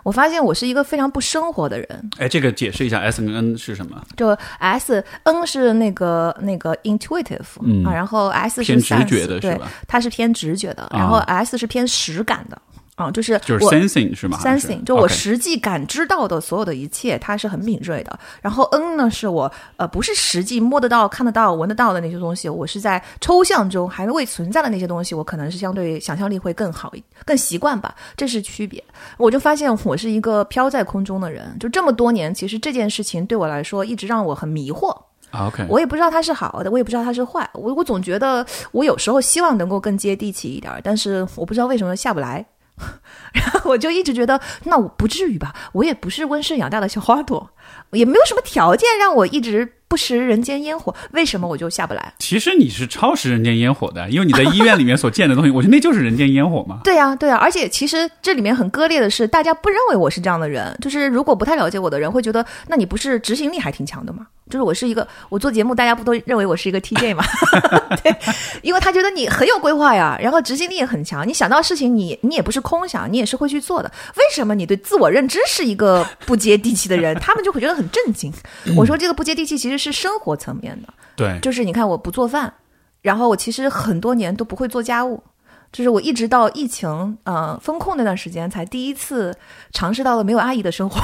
我发现我是一个非常不生活的人。哎，这个解释一下，S 跟 N 是什么？就 S N 是那个那个 intuitive 啊，然后 S 是偏直觉的，对，它是偏直觉的，然后 S 是偏实感的。啊，就是就是 sensing 是吗？sensing 就我实际感知到的所有的一切，它是很敏锐的。然后 N 呢，是我呃不是实际摸得到、看得到、闻得到的那些东西，我是在抽象中还未存在的那些东西，我可能是相对想象力会更好、更习惯吧，这是区别。我就发现我是一个飘在空中的人，就这么多年，其实这件事情对我来说一直让我很迷惑。OK，我也不知道它是好的，我也不知道它是坏。我我总觉得我有时候希望能够更接地气一点，但是我不知道为什么下不来。然后我就一直觉得，那我不至于吧？我也不是温室养大的小花朵，也没有什么条件让我一直不食人间烟火。为什么我就下不来？其实你是超食人间烟火的，因为你在医院里面所见的东西，我觉得那就是人间烟火嘛。对呀，对呀。而且其实这里面很割裂的是，大家不认为我是这样的人。就是如果不太了解我的人，会觉得，那你不是执行力还挺强的吗？就是我是一个，我做节目，大家不都认为我是一个 TJ 吗？对，因为他觉得你很有规划呀，然后执行力也很强，你想到事情，你你也不是空想，你也是会去做的。为什么你对自我认知是一个不接地气的人？他们就会觉得很震惊。我说这个不接地气其实是生活层面的，对，就是你看我不做饭，然后我其实很多年都不会做家务。就是我一直到疫情呃封控那段时间，才第一次尝试到了没有阿姨的生活，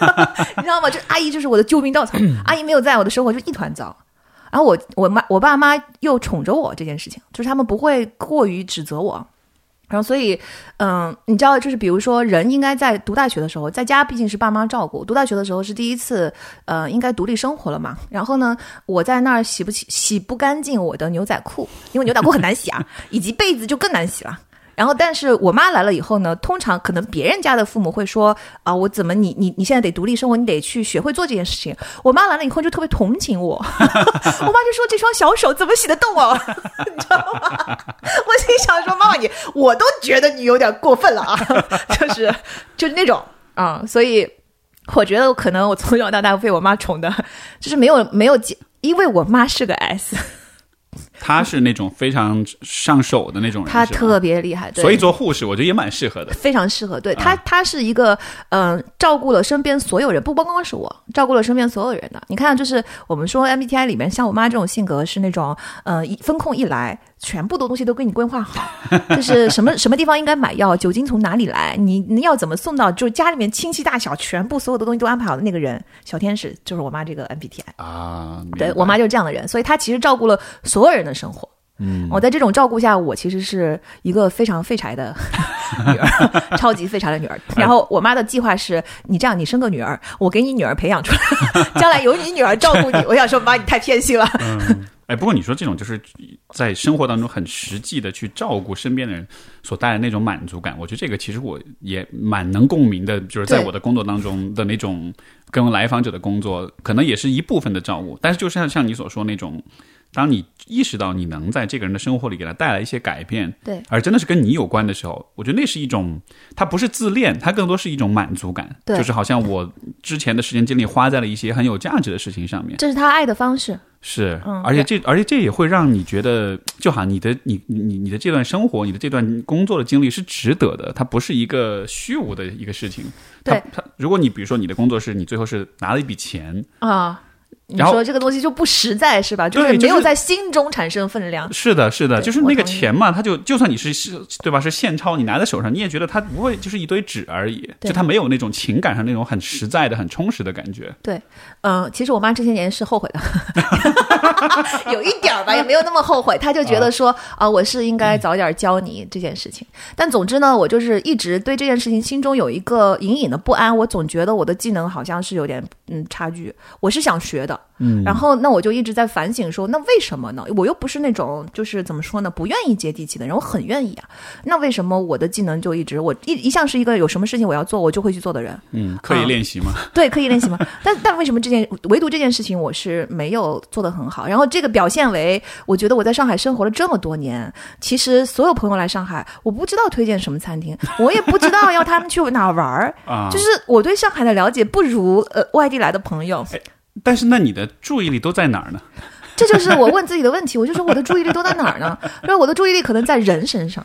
你知道吗？这阿姨就是我的救命稻草，阿姨没有在我的生活就一团糟。然后我我妈我爸妈又宠着我这件事情，就是他们不会过于指责我。然后，所以，嗯，你知道，就是比如说，人应该在读大学的时候，在家毕竟是爸妈照顾。读大学的时候是第一次，呃，应该独立生活了嘛。然后呢，我在那儿洗不起、洗不干净我的牛仔裤，因为牛仔裤很难洗啊，以及被子就更难洗了。然后，但是我妈来了以后呢，通常可能别人家的父母会说啊，我怎么你你你现在得独立生活，你得去学会做这件事情。我妈来了以后就特别同情我，我妈就说这双小手怎么洗得动啊？你知道吗？我心想说妈妈你我都觉得你有点过分了啊，就是就是那种啊，所以我觉得可能我从小到大被我妈宠的，就是没有没有因为我妈是个 S。他是那种非常上手的那种人，他特别厉害，所以做护士我觉得也蛮适合的，非常适合。对他，他是一个嗯，照顾了身边所有人，不光光是我，照顾了身边所有人的。你看，就是我们说 MBTI 里面，像我妈这种性格是那种，嗯，一风控一来。全部的东西都给你规划好，就是什么什么地方应该买药，酒精从哪里来，你你要怎么送到，就是家里面亲戚大小，全部所有的东西都安排好的那个人，小天使就是我妈这个 MBTI 啊，对我妈就是这样的人，所以她其实照顾了所有人的生活。嗯，我在这种照顾下，我其实是一个非常废柴的女儿，超级废柴的女儿。然后我妈的计划是，你这样，你生个女儿，我给你女儿培养出来，将来由你女儿照顾你。我想说，妈，你太偏心了。哎，不过你说这种就是在生活当中很实际的去照顾身边的人所带来那种满足感，我觉得这个其实我也蛮能共鸣的。就是在我的工作当中的那种跟来访者的工作，可能也是一部分的照顾。但是就像像你所说那种，当你意识到你能在这个人的生活里给他带来一些改变，对，而真的是跟你有关的时候，我觉得那是一种，它不是自恋，它更多是一种满足感。对，就是好像我之前的时间精力花在了一些很有价值的事情上面，这是他爱的方式。是，而且这而且这也会让你觉得，就好像你的你你你的这段生活，你的这段工作的经历是值得的，它不是一个虚无的一个事情。对，它如果你比如说你的工作是你最后是拿了一笔钱啊。你说这个东西就不实在是吧？就是没有在心中产生分量。是的，是的，就是那个钱嘛，它就就算你是是，对吧？是现钞，你拿在手上，你也觉得它不会就是一堆纸而已，就它没有那种情感上那种很实在的、很充实的感觉。对，嗯，其实我妈这些年是后悔的，有一点吧，也没有那么后悔。她就觉得说啊，我是应该早点教你这件事情。但总之呢，我就是一直对这件事情心中有一个隐隐的不安。我总觉得我的技能好像是有点嗯差距。我是想学的。的。嗯，然后那我就一直在反省说，那为什么呢？我又不是那种就是怎么说呢，不愿意接地气的人，我很愿意啊。那为什么我的技能就一直我一一向是一个有什么事情我要做我就会去做的人？嗯，刻意 练习嘛。对，刻意练习吗。但但为什么这件唯独这件事情我是没有做得很好？然后这个表现为，我觉得我在上海生活了这么多年，其实所有朋友来上海，我不知道推荐什么餐厅，我也不知道要他们去哪玩儿啊。就是我对上海的了解不如呃外地来的朋友。但是那你的注意力都在哪儿呢？这就是我问自己的问题。我就说我的注意力都在哪儿呢？因为我的注意力可能在人身上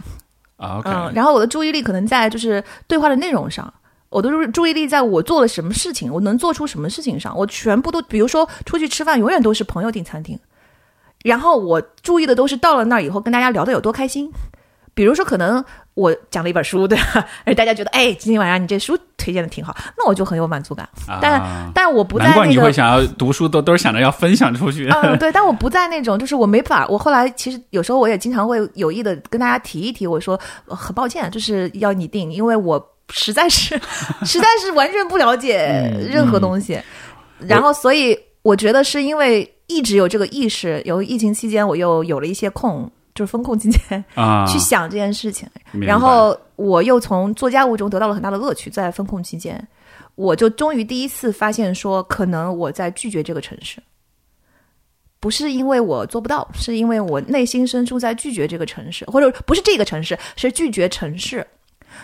啊，嗯，然后我的注意力可能在就是对话的内容上，我的注意力在我做了什么事情，我能做出什么事情上，我全部都，比如说出去吃饭，永远都是朋友订餐厅，然后我注意的都是到了那儿以后跟大家聊的有多开心。比如说，可能我讲了一本书，对吧？而大家觉得，哎，今天晚上你这书推荐的挺好，那我就很有满足感。但但我不在那个，难怪你会想要读书，都都是想着要分享出去。嗯，对。但我 不在那种，就是我没法。我后来其实有时候我也经常会有意的跟大家提一提，我说很抱歉，就是要你定，因为我实在是 实在是完全不了解任何东西。然后，所以我觉得是因为一直有这个意识，由疫情期间我又有了一些空。就是风控期间啊，去想这件事情，然后我又从做家务中得到了很大的乐趣。在风控期间，我就终于第一次发现说，可能我在拒绝这个城市，不是因为我做不到，是因为我内心深处在拒绝这个城市，或者不是这个城市，是拒绝城市。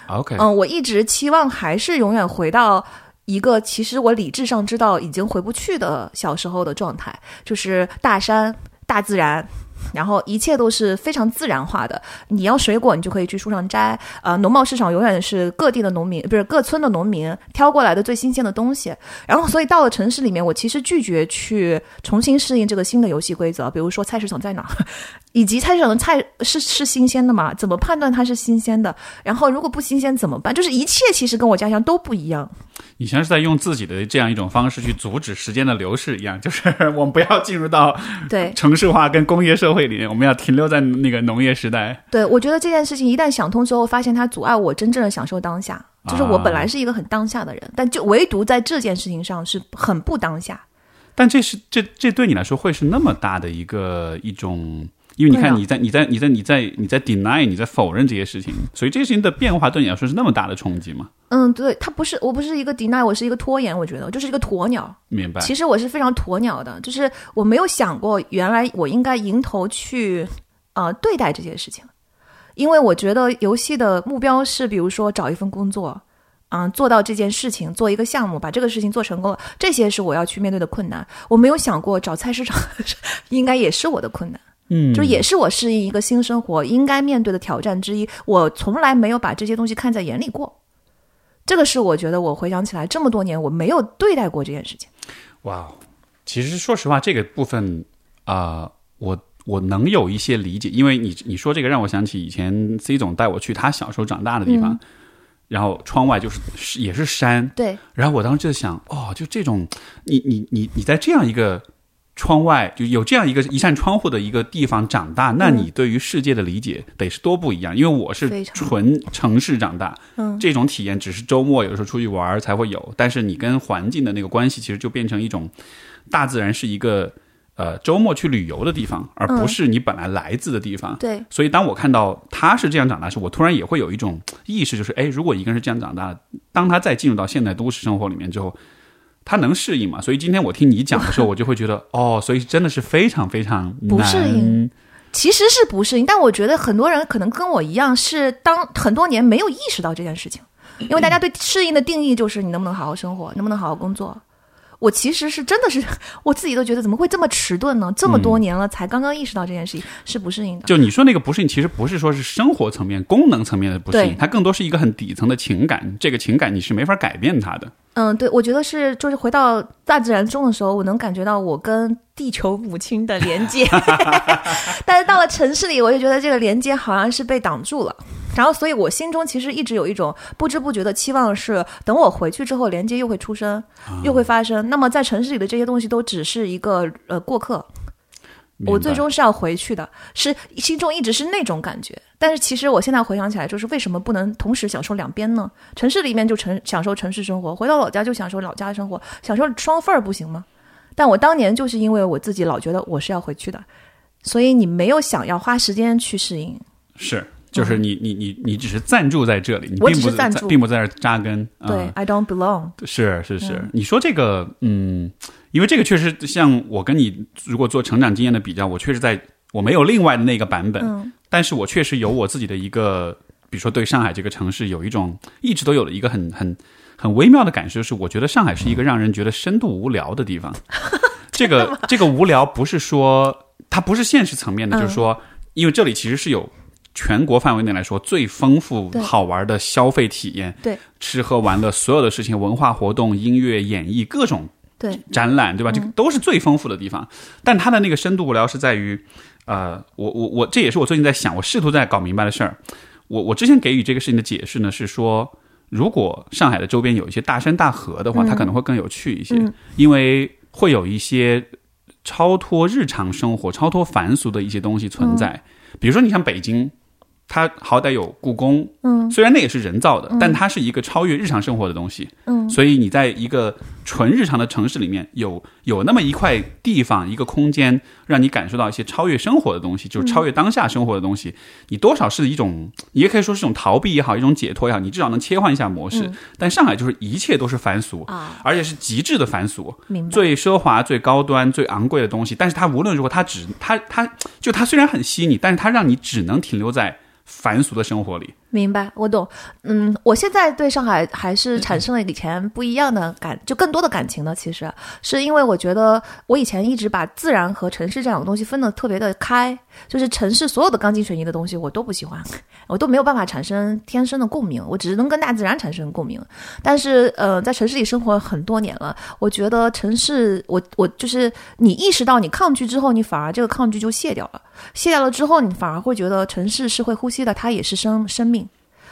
OK，嗯，我一直期望还是永远回到一个其实我理智上知道已经回不去的小时候的状态，就是大山、大自然。然后一切都是非常自然化的。你要水果，你就可以去树上摘。呃，农贸市场永远是各地的农民，不是各村的农民挑过来的最新鲜的东西。然后，所以到了城市里面，我其实拒绝去重新适应这个新的游戏规则。比如说，菜市场在哪，以及菜市场的菜是是新鲜的吗？怎么判断它是新鲜的？然后，如果不新鲜怎么办？就是一切其实跟我家乡都不一样。以前是在用自己的这样一种方式去阻止时间的流逝一样，就是我们不要进入到对城市化跟工业社会里面，我们要停留在那个农业时代。对，我觉得这件事情一旦想通之后，发现它阻碍我真正的享受当下。就是我本来是一个很当下的人，但就唯独在这件事情上是很不当下。但这是这这对你来说会是那么大的一个一种。因为你看，你在你在你在你在你在 deny，你在否认这些事情，所以这些事情的变化对你来说是那么大的冲击吗？嗯，对，它不是，我不是一个 deny，我是一个拖延，我觉得我就是一个鸵鸟。明白。其实我是非常鸵鸟的，就是我没有想过，原来我应该迎头去呃对待这些事情，因为我觉得游戏的目标是，比如说找一份工作，嗯，做到这件事情，做一个项目，把这个事情做成功了，这些是我要去面对的困难。我没有想过找菜市场，应该也是我的困难。嗯，就也是我适应一个新生活应该面对的挑战之一。我从来没有把这些东西看在眼里过，这个是我觉得我回想起来这么多年我没有对待过这件事情。哇，其实说实话，这个部分啊，我我能有一些理解，因为你你说这个让我想起以前 C 总带我去他小时候长大的地方，然后窗外就是也是山，对。然后我当时就想，哦，就这种，你你你你在这样一个。窗外就有这样一个一扇窗户的一个地方长大，那你对于世界的理解得是多不一样。因为我是纯城市长大，嗯，这种体验只是周末有时候出去玩才会有。但是你跟环境的那个关系，其实就变成一种大自然是一个呃周末去旅游的地方，而不是你本来来自的地方。对，所以当我看到他是这样长大时，我突然也会有一种意识，就是哎，如果一个人是这样长大，当他再进入到现代都市生活里面之后。他能适应吗？所以今天我听你讲的时候，我就会觉得，哦，所以真的是非常非常不适应。其实是不适应，但我觉得很多人可能跟我一样，是当很多年没有意识到这件事情，因为大家对适应的定义就是你能不能好好生活，能不能好好工作。我其实是真的是我自己都觉得怎么会这么迟钝呢？这么多年了才刚刚意识到这件事情是不适应的。就你说那个不适应，其实不是说是生活层面、功能层面的不适应，它更多是一个很底层的情感。这个情感你是没法改变它的。嗯，对，我觉得是，就是回到大自然中的时候，我能感觉到我跟地球母亲的连接，但是到了城市里，我就觉得这个连接好像是被挡住了。然后，所以我心中其实一直有一种不知不觉的期望，是等我回去之后，连接又会出生，又会发生。那么，在城市里的这些东西都只是一个呃过客，我最终是要回去的，是心中一直是那种感觉。但是，其实我现在回想起来，就是为什么不能同时享受两边呢？城市里面就城享受城市生活，回到老家就享受老家生活，享受双份儿不行吗？但我当年就是因为我自己老觉得我是要回去的，所以你没有想要花时间去适应。是，就是你你你你只是暂住在这里，你我并不是暂住。并不在这扎根。对、嗯 i don't belong。是是是，你说这个，嗯，因为这个确实像我跟你如果做成长经验的比较，我确实在我没有另外的那个版本，嗯。但是我确实有我自己的一个，比如说对上海这个城市有一种一直都有的一个很很很微妙的感受，就是我觉得上海是一个让人觉得深度无聊的地方。这个这个无聊不是说它不是现实层面的，嗯就是说，因为这里其实是有全国范围内来说最丰富好玩的消费体验，对吃喝玩乐所有的事情，文化活动、音乐、演艺各种对，展览，对吧？这个都是最丰富的地方。但它的那个深度无聊是在于，呃，我我我，这也是我最近在想，我试图在搞明白的事儿。我我之前给予这个事情的解释呢，是说，如果上海的周边有一些大山大河的话，它可能会更有趣一些，因为会有一些超脱日常生活、超脱凡俗的一些东西存在。比如说，你像北京。它好歹有故宫，嗯，虽然那也是人造的，但它是一个超越日常生活的东西，嗯，所以你在一个纯日常的城市里面有有那么一块地方、一个空间，让你感受到一些超越生活的东西，就是超越当下生活的东西。你多少是一种，你也可以说是一种逃避也好，一种解脱也好，你至少能切换一下模式。但上海就是一切都是凡俗啊，而且是极致的凡俗，最奢华、最高端、最昂贵的东西。但是它无论如何，它只它它就它虽然很吸你，但是它让你只能停留在凡俗的生活里。明白，我懂。嗯，我现在对上海还是产生了以前不一样的感，就更多的感情呢。其实是因为我觉得我以前一直把自然和城市这两个东西分得特别的开，就是城市所有的钢筋水泥的东西我都不喜欢，我都没有办法产生天生的共鸣，我只能跟大自然产生共鸣。但是呃，在城市里生活很多年了，我觉得城市，我我就是你意识到你抗拒之后，你反而这个抗拒就卸掉了，卸掉了之后，你反而会觉得城市是会呼吸的，它也是生生命。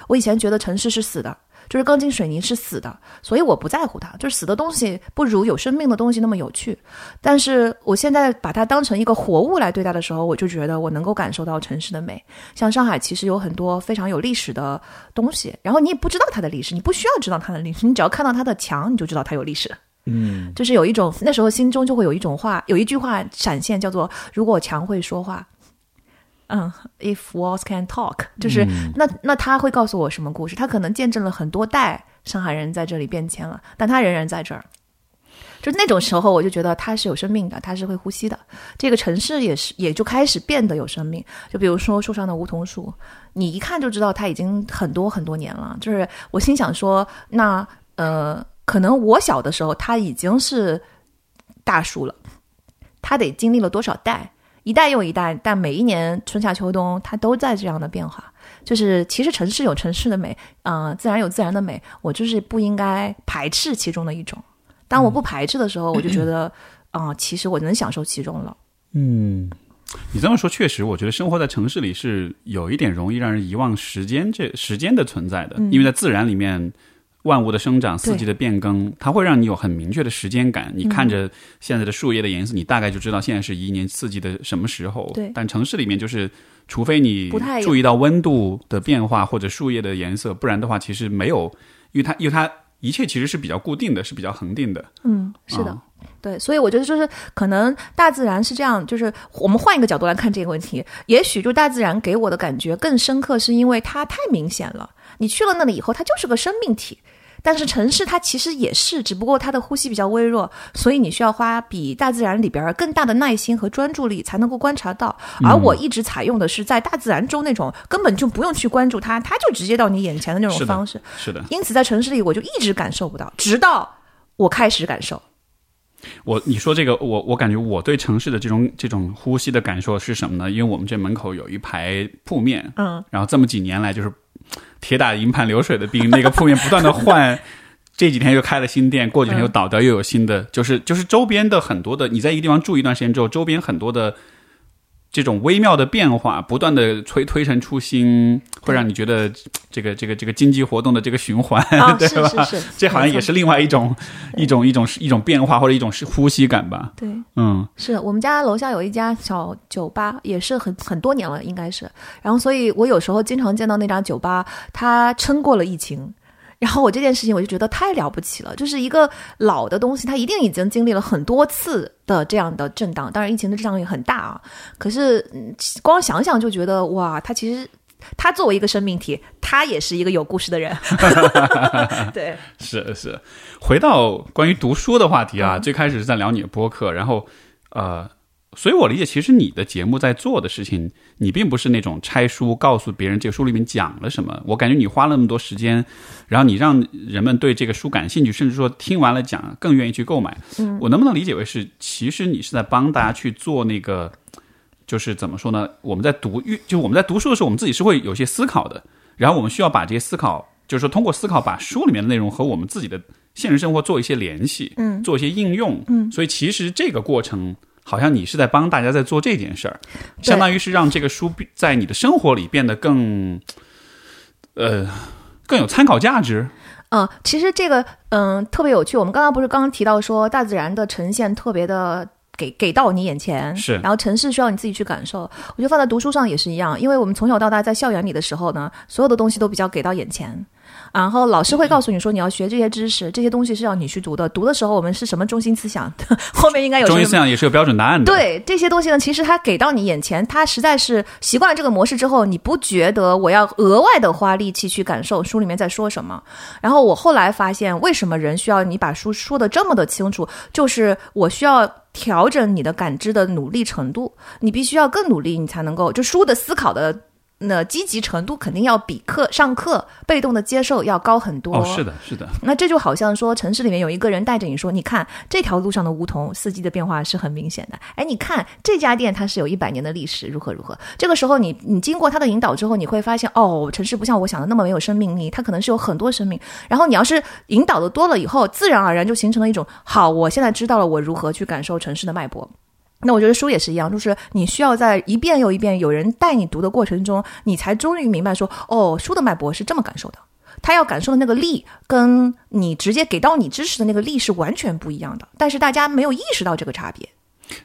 我以前觉得城市是死的，就是钢筋水泥是死的，所以我不在乎它。就是死的东西不如有生命的东西那么有趣。但是我现在把它当成一个活物来对待的时候，我就觉得我能够感受到城市的美。像上海其实有很多非常有历史的东西，然后你也不知道它的历史，你不需要知道它的历史，你只要看到它的墙，你就知道它有历史。嗯，就是有一种那时候心中就会有一种话，有一句话闪现，叫做“如果墙会说话”。嗯，If walls can talk，就是、那那他会告诉我什么故事？他可能见证了很多代上海人在这里变迁了，但他仍然在这儿。就那种时候，我就觉得它是有生命的，它是会呼吸的。这个城市也是，也就开始变得有生命。就比如说树上的梧桐树，你一看就知道它已经很多很多年了。就是我心想说，那呃，可能我小的时候它已经是大树了，它得经历了多少代？一代又一代，但每一年春夏秋冬，它都在这样的变化。就是其实城市有城市的美，呃，自然有自然的美，我就是不应该排斥其中的一种。当我不排斥的时候，我就觉 得，啊、其实我能享受其中了。嗯，你这么说确实，我觉得生活在城市里是有一点容易让人遗忘时间这时间的存在的，因为在自然里面。万物的生长、四季的变更，它会让你有很明确的时间感。你看着现在的树叶的颜色，你大概就知道现在是一年四季的什么时候。对但城市里面就是，除非你注意到温度的变化或者树叶的颜色，不然的话，其实没有，因为它因为它一切其实是比较固定的，是比较恒定的。嗯，是的。啊对，所以我觉得就是可能大自然是这样，就是我们换一个角度来看这个问题，也许就大自然给我的感觉更深刻，是因为它太明显了。你去了那里以后，它就是个生命体。但是城市它其实也是，只不过它的呼吸比较微弱，所以你需要花比大自然里边更大的耐心和专注力才能够观察到。而我一直采用的是在大自然中那种根本就不用去关注它，它就直接到你眼前的那种是的方式。是的，因此在城市里我就一直感受不到，直到我开始感受。我你说这个，我我感觉我对城市的这种这种呼吸的感受是什么呢？因为我们这门口有一排铺面，嗯，然后这么几年来就是铁打营盘流水的兵，那个铺面不断的换。这几天又开了新店，过几天又倒掉，又有新的，就是就是周边的很多的，你在一个地方住一段时间之后，周边很多的这种微妙的变化，不断的推推陈出新，会让你觉得这个这个这个经济活动的这个循环，啊，对是吧？是是，这好像也是另外一种一种一种一种变化或者一种是呼吸感吧。对。嗯是我们家楼下有一家小酒吧，也是很很多年了，应该是。然后，所以我有时候经常见到那家酒吧，它撑过了疫情，然后我这件事情我就觉得太了不起了，就是一个老的东西，它一定已经经历了很多次的这样的震荡，当然疫情的震荡也很大啊。可是嗯光想想就觉得哇，它其实它作为一个生命体，它也是一个有故事的人。对，是是，回到关于读书的话题啊，嗯最开始是在聊你的播客，然后呃，所以我理解，其实你的节目在做的事情，你并不是那种拆书告诉别人这个书里面讲了什么。我感觉你花了那么多时间，然后你让人们对这个书感兴趣，甚至说听完了讲更愿意去购买。嗯，我能不能理解为是，其实你是在帮大家去做那个，就是怎么说呢？我们在读阅，就我们在读书的时候，我们自己是会有些思考的，然后我们需要把这些思考。就是说，通过思考把书里面的内容和我们自己的现实生活做一些联系，嗯，做一些应用，嗯，所以其实这个过程，好像你是在帮大家在做这件事儿，相当于是让这个书在你的生活里变得更，呃，更有参考价值。嗯，其实这个嗯特别有趣。我们刚刚不是刚刚提到说大自然的呈现特别的。给给到你眼前，是然后城市需要你自己去感受。我觉得放在读书上也是一样，因为我们从小到大在校园里的时候呢，所有的东西都比较给到眼前，然后老师会告诉你说你要学这些知识，这些东西是要你去读的。读的时候我们是什么中心思想，后面应该有中心思想也是有标准答案的。，对这些东西呢，其实它给到你眼前，它实在是习惯了这个模式之后，你不觉得我要额外的花力气去感受书里面在说什么。然后我后来发现，为什么人需要你把书说的这么的清楚，就是我需要。调整你的感知的努力程度，你必须要更努力，你才能够就书的思考的那积极程度肯定要比课上课被动的接受要高很多。哦，是的，是的，那这就好像说，城市里面有一个人带着你说，你看这条路上的梧桐，四季的变化是很明显的。哎，你看这家店它是有一百年的历史，如何如何。这个时候你你经过他的引导之后，你会发现，哦，城市不像我想的那么没有生命力，它可能是有很多生命。然后你要是引导的多了以后，自然而然就形成了一种，好，我现在知道了我如何去感受城市的脉搏。那我觉得书也是一样，就是你需要在一遍又一遍有人带你读的过程中，你才终于明白说，哦，书的脉搏是这么感受的。他要感受的那个力，跟你直接给到你知识的那个力是完全不一样的。但是大家没有意识到这个差别。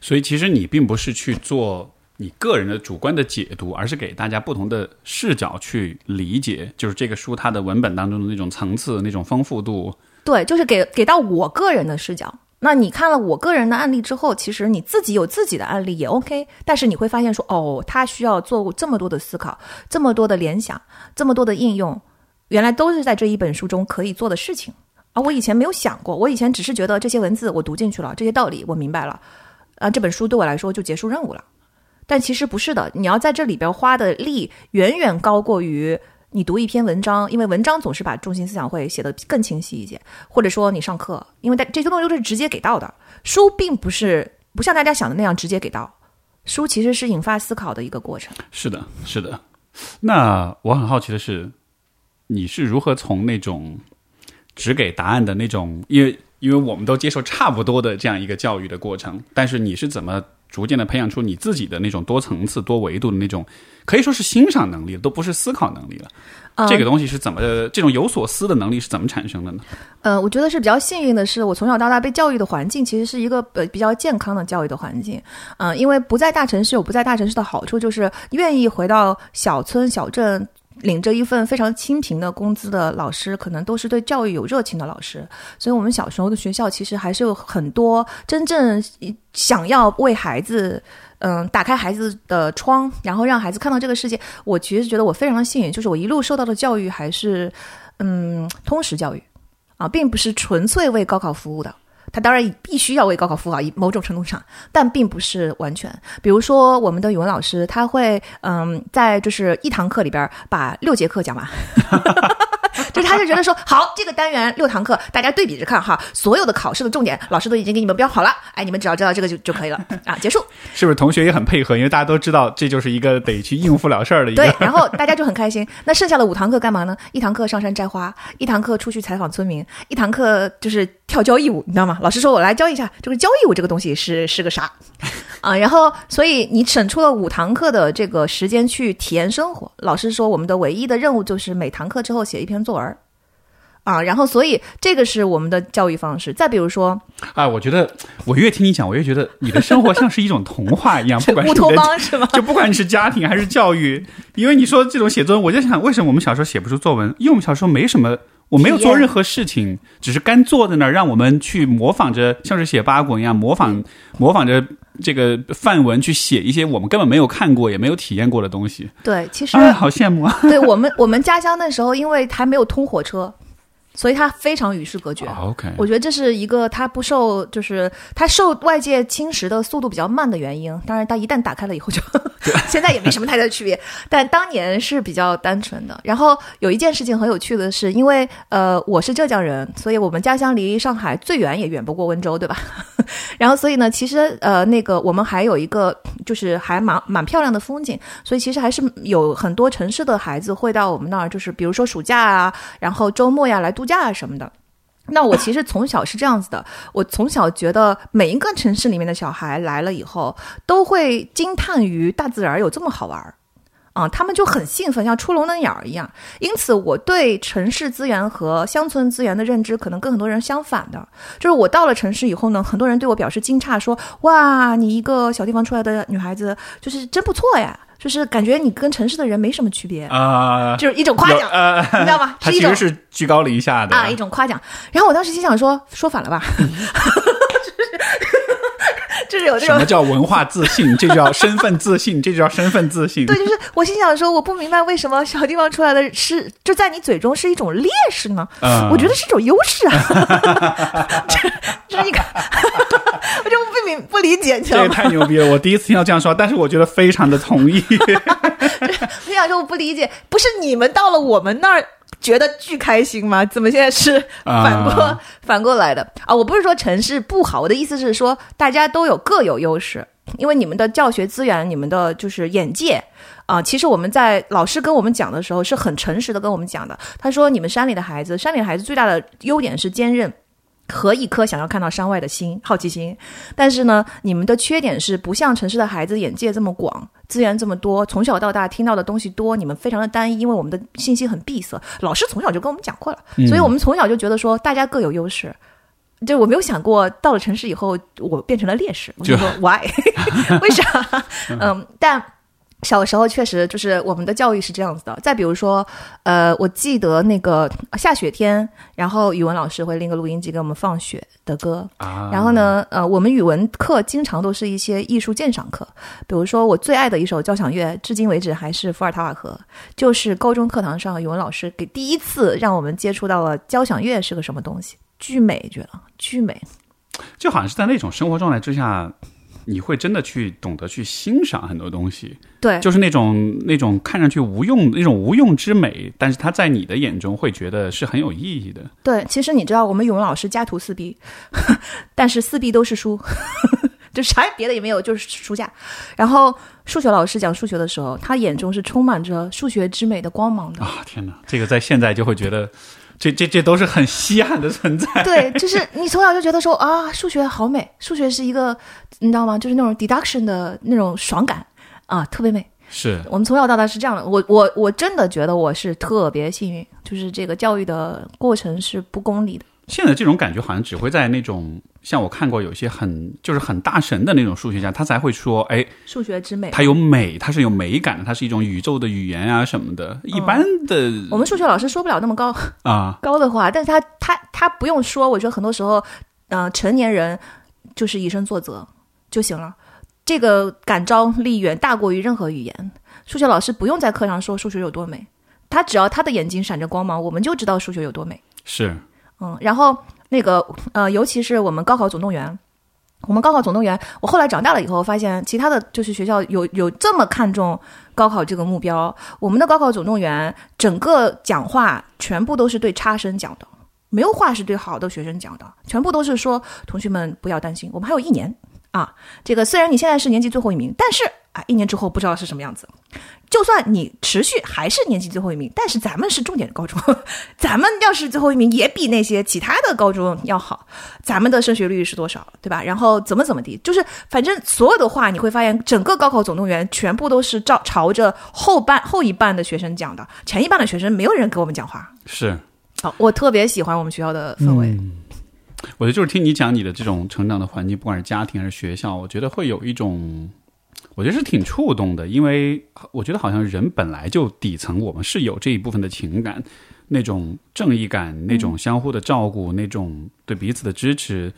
所以其实你并不是去做你个人的主观的解读，而是给大家不同的视角去理解，就是这个书它的文本当中的那种层次、那种丰富度。对，就是给给到我个人的视角。那你看了我个人的案例之后，其实你自己有自己的案例也 OK，但是你会发现说，哦，他需要做这么多的思考，这么多的联想，这么多的应用，原来都是在这一本书中可以做的事情。而我以前没有想过，我以前只是觉得这些文字我读进去了，这些道理我明白了，啊，这本书对我来说就结束任务了。但其实不是的，你要在这里边花的力远远高过于你读一篇文章，因为文章总是把中心思想会写得更清晰一些，或者说你上课，因为这些东西都是直接给到的。书并不是不像大家想的那样直接给到，书其实是引发思考的一个过程。是的，是的。那我很好奇的是，你是如何从那种只给答案的那种，因为因为我们都接受差不多的这样一个教育的过程，但是你是怎么逐渐的培养出你自己的那种多层次、多维度的那种，可以说是欣赏能力，都不是思考能力了。嗯这个东西是怎么，这种有所思的能力是怎么产生的呢？呃，我觉得是比较幸运的是，我从小到大被教育的环境其实是一个呃比较健康的教育的环境。嗯、因为不在大城市有不在大城市的好处，就是愿意回到小村小镇。领着一份非常清贫的工资的老师，可能都是对教育有热情的老师，所以我们小时候的学校其实还是有很多真正想要为孩子，嗯，打开孩子的窗，然后让孩子看到这个世界。我其实觉得我非常的幸运，就是我一路受到的教育还是，嗯，通识教育。啊，并不是纯粹为高考服务的。它当然必须要为高考服务啊，以某种程度上，但并不是完全。比如说，我们的语文老师他会，嗯，在就是一堂课里边把六节课讲完，就是他就觉得说，好，这个单元六堂课，大家对比着看哈，所有的考试的重点，老师都已经给你们标好了，哎，你们只要知道这个就就可以了啊，结束。是不是同学也很配合？因为大家都知道这就是一个得去应付了事儿的一个。对，然后大家就很开心。那剩下的五堂课干嘛呢？一堂课上山摘花，一堂课出去采访村民，一堂课就是跳交谊舞，你知道吗？老师说我来教一下这个交谊舞这个东西是 是个啥啊？然后，所以你省出了五堂课的这个时间去体验生活。老师说我们的唯一的任务就是每堂课之后写一篇作文。啊，然后所以这个是我们的教育方式。再比如说，啊，我觉得我越听你讲，我越觉得你的生活像是一种童话一样，不管是乌托邦是吗？就不管你是家庭还是教育，因为你说这种写作文，我就想，为什么我们小时候写不出作文？因为我们小时候没什么我没有做任何事情，只是干坐在那儿，让我们去模仿着，像是写八股一样，模仿模仿着这个范文去写一些我们根本没有看过也没有体验过的东西。对，其实、哎，好羡慕啊！对我们我们家乡那时候，因为还没有通火车，所以它非常与世隔绝。OK，我觉得这是一个它不受，就是它受外界侵蚀的速度比较慢的原因。当然，它一旦打开了以后就，现在也没什么太大的区别。但当年是比较单纯的。然后有一件事情很有趣的是，因为呃我是浙江人，所以我们家乡离上海最远也远不过温州，对吧？然后所以呢，其实呃那个我们还有一个就是还蛮蛮漂亮的风景，所以其实还是有很多城市的孩子会到我们那儿，就是比如说暑假啊，然后周末呀来度假啊什么的。那我其实从小是这样子的，我从小觉得每一个城市里面的小孩来了以后，都会惊叹于大自然有这么好玩。啊，他们就很兴奋，像出笼的鸟儿一样。因此，我对城市资源和乡村资源的认知，可能跟很多人相反的。就是我到了城市以后呢，很多人对我表示惊诧，说：“哇，你一个小地方出来的女孩子，就是真不错呀，就是感觉你跟城市的人没什么区别。啊，就是一种夸奖，呃，你知道吗？他是一种其实是居高临下的啊，一种夸奖。然后我当时心想说，说反了吧？就是有这种什么叫文化自信？这就叫身份自信，这就叫身份自信。对，就是我心想说，我不明白为什么小地方出来的是就在你嘴中是一种劣势呢？嗯我觉得是一种优势啊，这这是一个，我就不明不理解，你知这？太牛逼了！我第一次听到这样说，但是我觉得非常的同意。我想说我不理解，不是你们到了我们那儿。觉得巨开心吗？怎么现在是反过、啊反过来的啊？我不是说城市不好，我的意思是说大家都有各有优势，因为你们的教学资源、你们的就是眼界啊、其实我们在老师跟我们讲的时候是很诚实的跟我们讲的。他说，你们山里的孩子，山里的孩子最大的优点是坚韧。和一颗想要看到山外的心，好奇心。但是呢，你们的缺点是不像城市的孩子眼界这么广，资源这么多，从小到大听到的东西多，你们非常的单一，因为我们的信息很闭塞。老师从小就跟我们讲过了，所以我们从小就觉得说大家各有优势。就我没有想过，到了城市以后，我变成了劣势。我就说 why？为啥？嗯，但小时候确实就是我们的教育是这样子的。再比如说，呃，我记得那个下雪天，然后语文老师会拎个录音机给我们放雪的歌。啊然后呢，呃，我们语文课经常都是一些艺术鉴赏课，比如说我最爱的一首交响乐，至今为止还是《伏尔塔瓦河》，就是高中课堂上语文老师给第一次让我们接触到了交响乐是个什么东西，巨美，觉得巨美。就好像是在那种生活状态之下，你会真的去懂得去欣赏很多东西，对，就是那种那种看上去无用那种无用之美，但是它在你的眼中会觉得是很有意义的。对，其实你知道，我们语文老师家徒四壁，但是四壁都是书，就啥别的也没有，就是书架。然后数学老师讲数学的时候，他眼中是充满着数学之美的光芒的。啊，天哪，这个在现在就会觉得，这这这都是很稀罕的存在。对，就是你从小就觉得说啊，数学好美，数学是一个你知道吗？就是那种 deduction 的那种爽感啊，特别美。是我们从小到大是这样的，我我我真的觉得我是特别幸运，就是这个教育的过程是不功利的。现在这种感觉好像只会在那种像我看过有些很就是很大神的那种数学家，他才会说，哎，数学之美，它有美，它是有美感的，它是一种宇宙的语言啊什么的。一般的我们数学老师说不了那么高，啊，高的话，但是他他他不用说，我觉得很多时候，呃，成年人就是以身作则就行了。这个感召力远大过于任何语言。数学老师不用在课上说数学有多美，他只要他的眼睛闪着光芒，我们就知道数学有多美。是嗯，然后那个呃，尤其是我们高考总动员，我们高考总动员，我后来长大了以后发现，其他的就是学校有有这么看重高考这个目标，我们的高考总动员整个讲话全部都是对差生讲的，没有话是对好的学生讲的，全部都是说同学们不要担心，我们还有一年啊，这个虽然你现在是年级最后一名，但是啊，一年之后不知道是什么样子。就算你持续还是年级最后一名，但是咱们是重点高中，咱们要是最后一名也比那些其他的高中要好，咱们的升学率是多少，对吧？然后怎么怎么地，就是反正所有的话，你会发现整个高考总动员全部都是照朝着后半后一半的学生讲的，前一半的学生没有人给我们讲话。是，好，我特别喜欢我们学校的氛围。我觉得就是听你讲你的这种成长的环境，不管是家庭还是学校，我觉得会有一种我觉得是挺触动的，因为我觉得好像人本来就底层我们是有这一部分的情感，那种正义感，那种相互的照顾，那种对彼此的支持。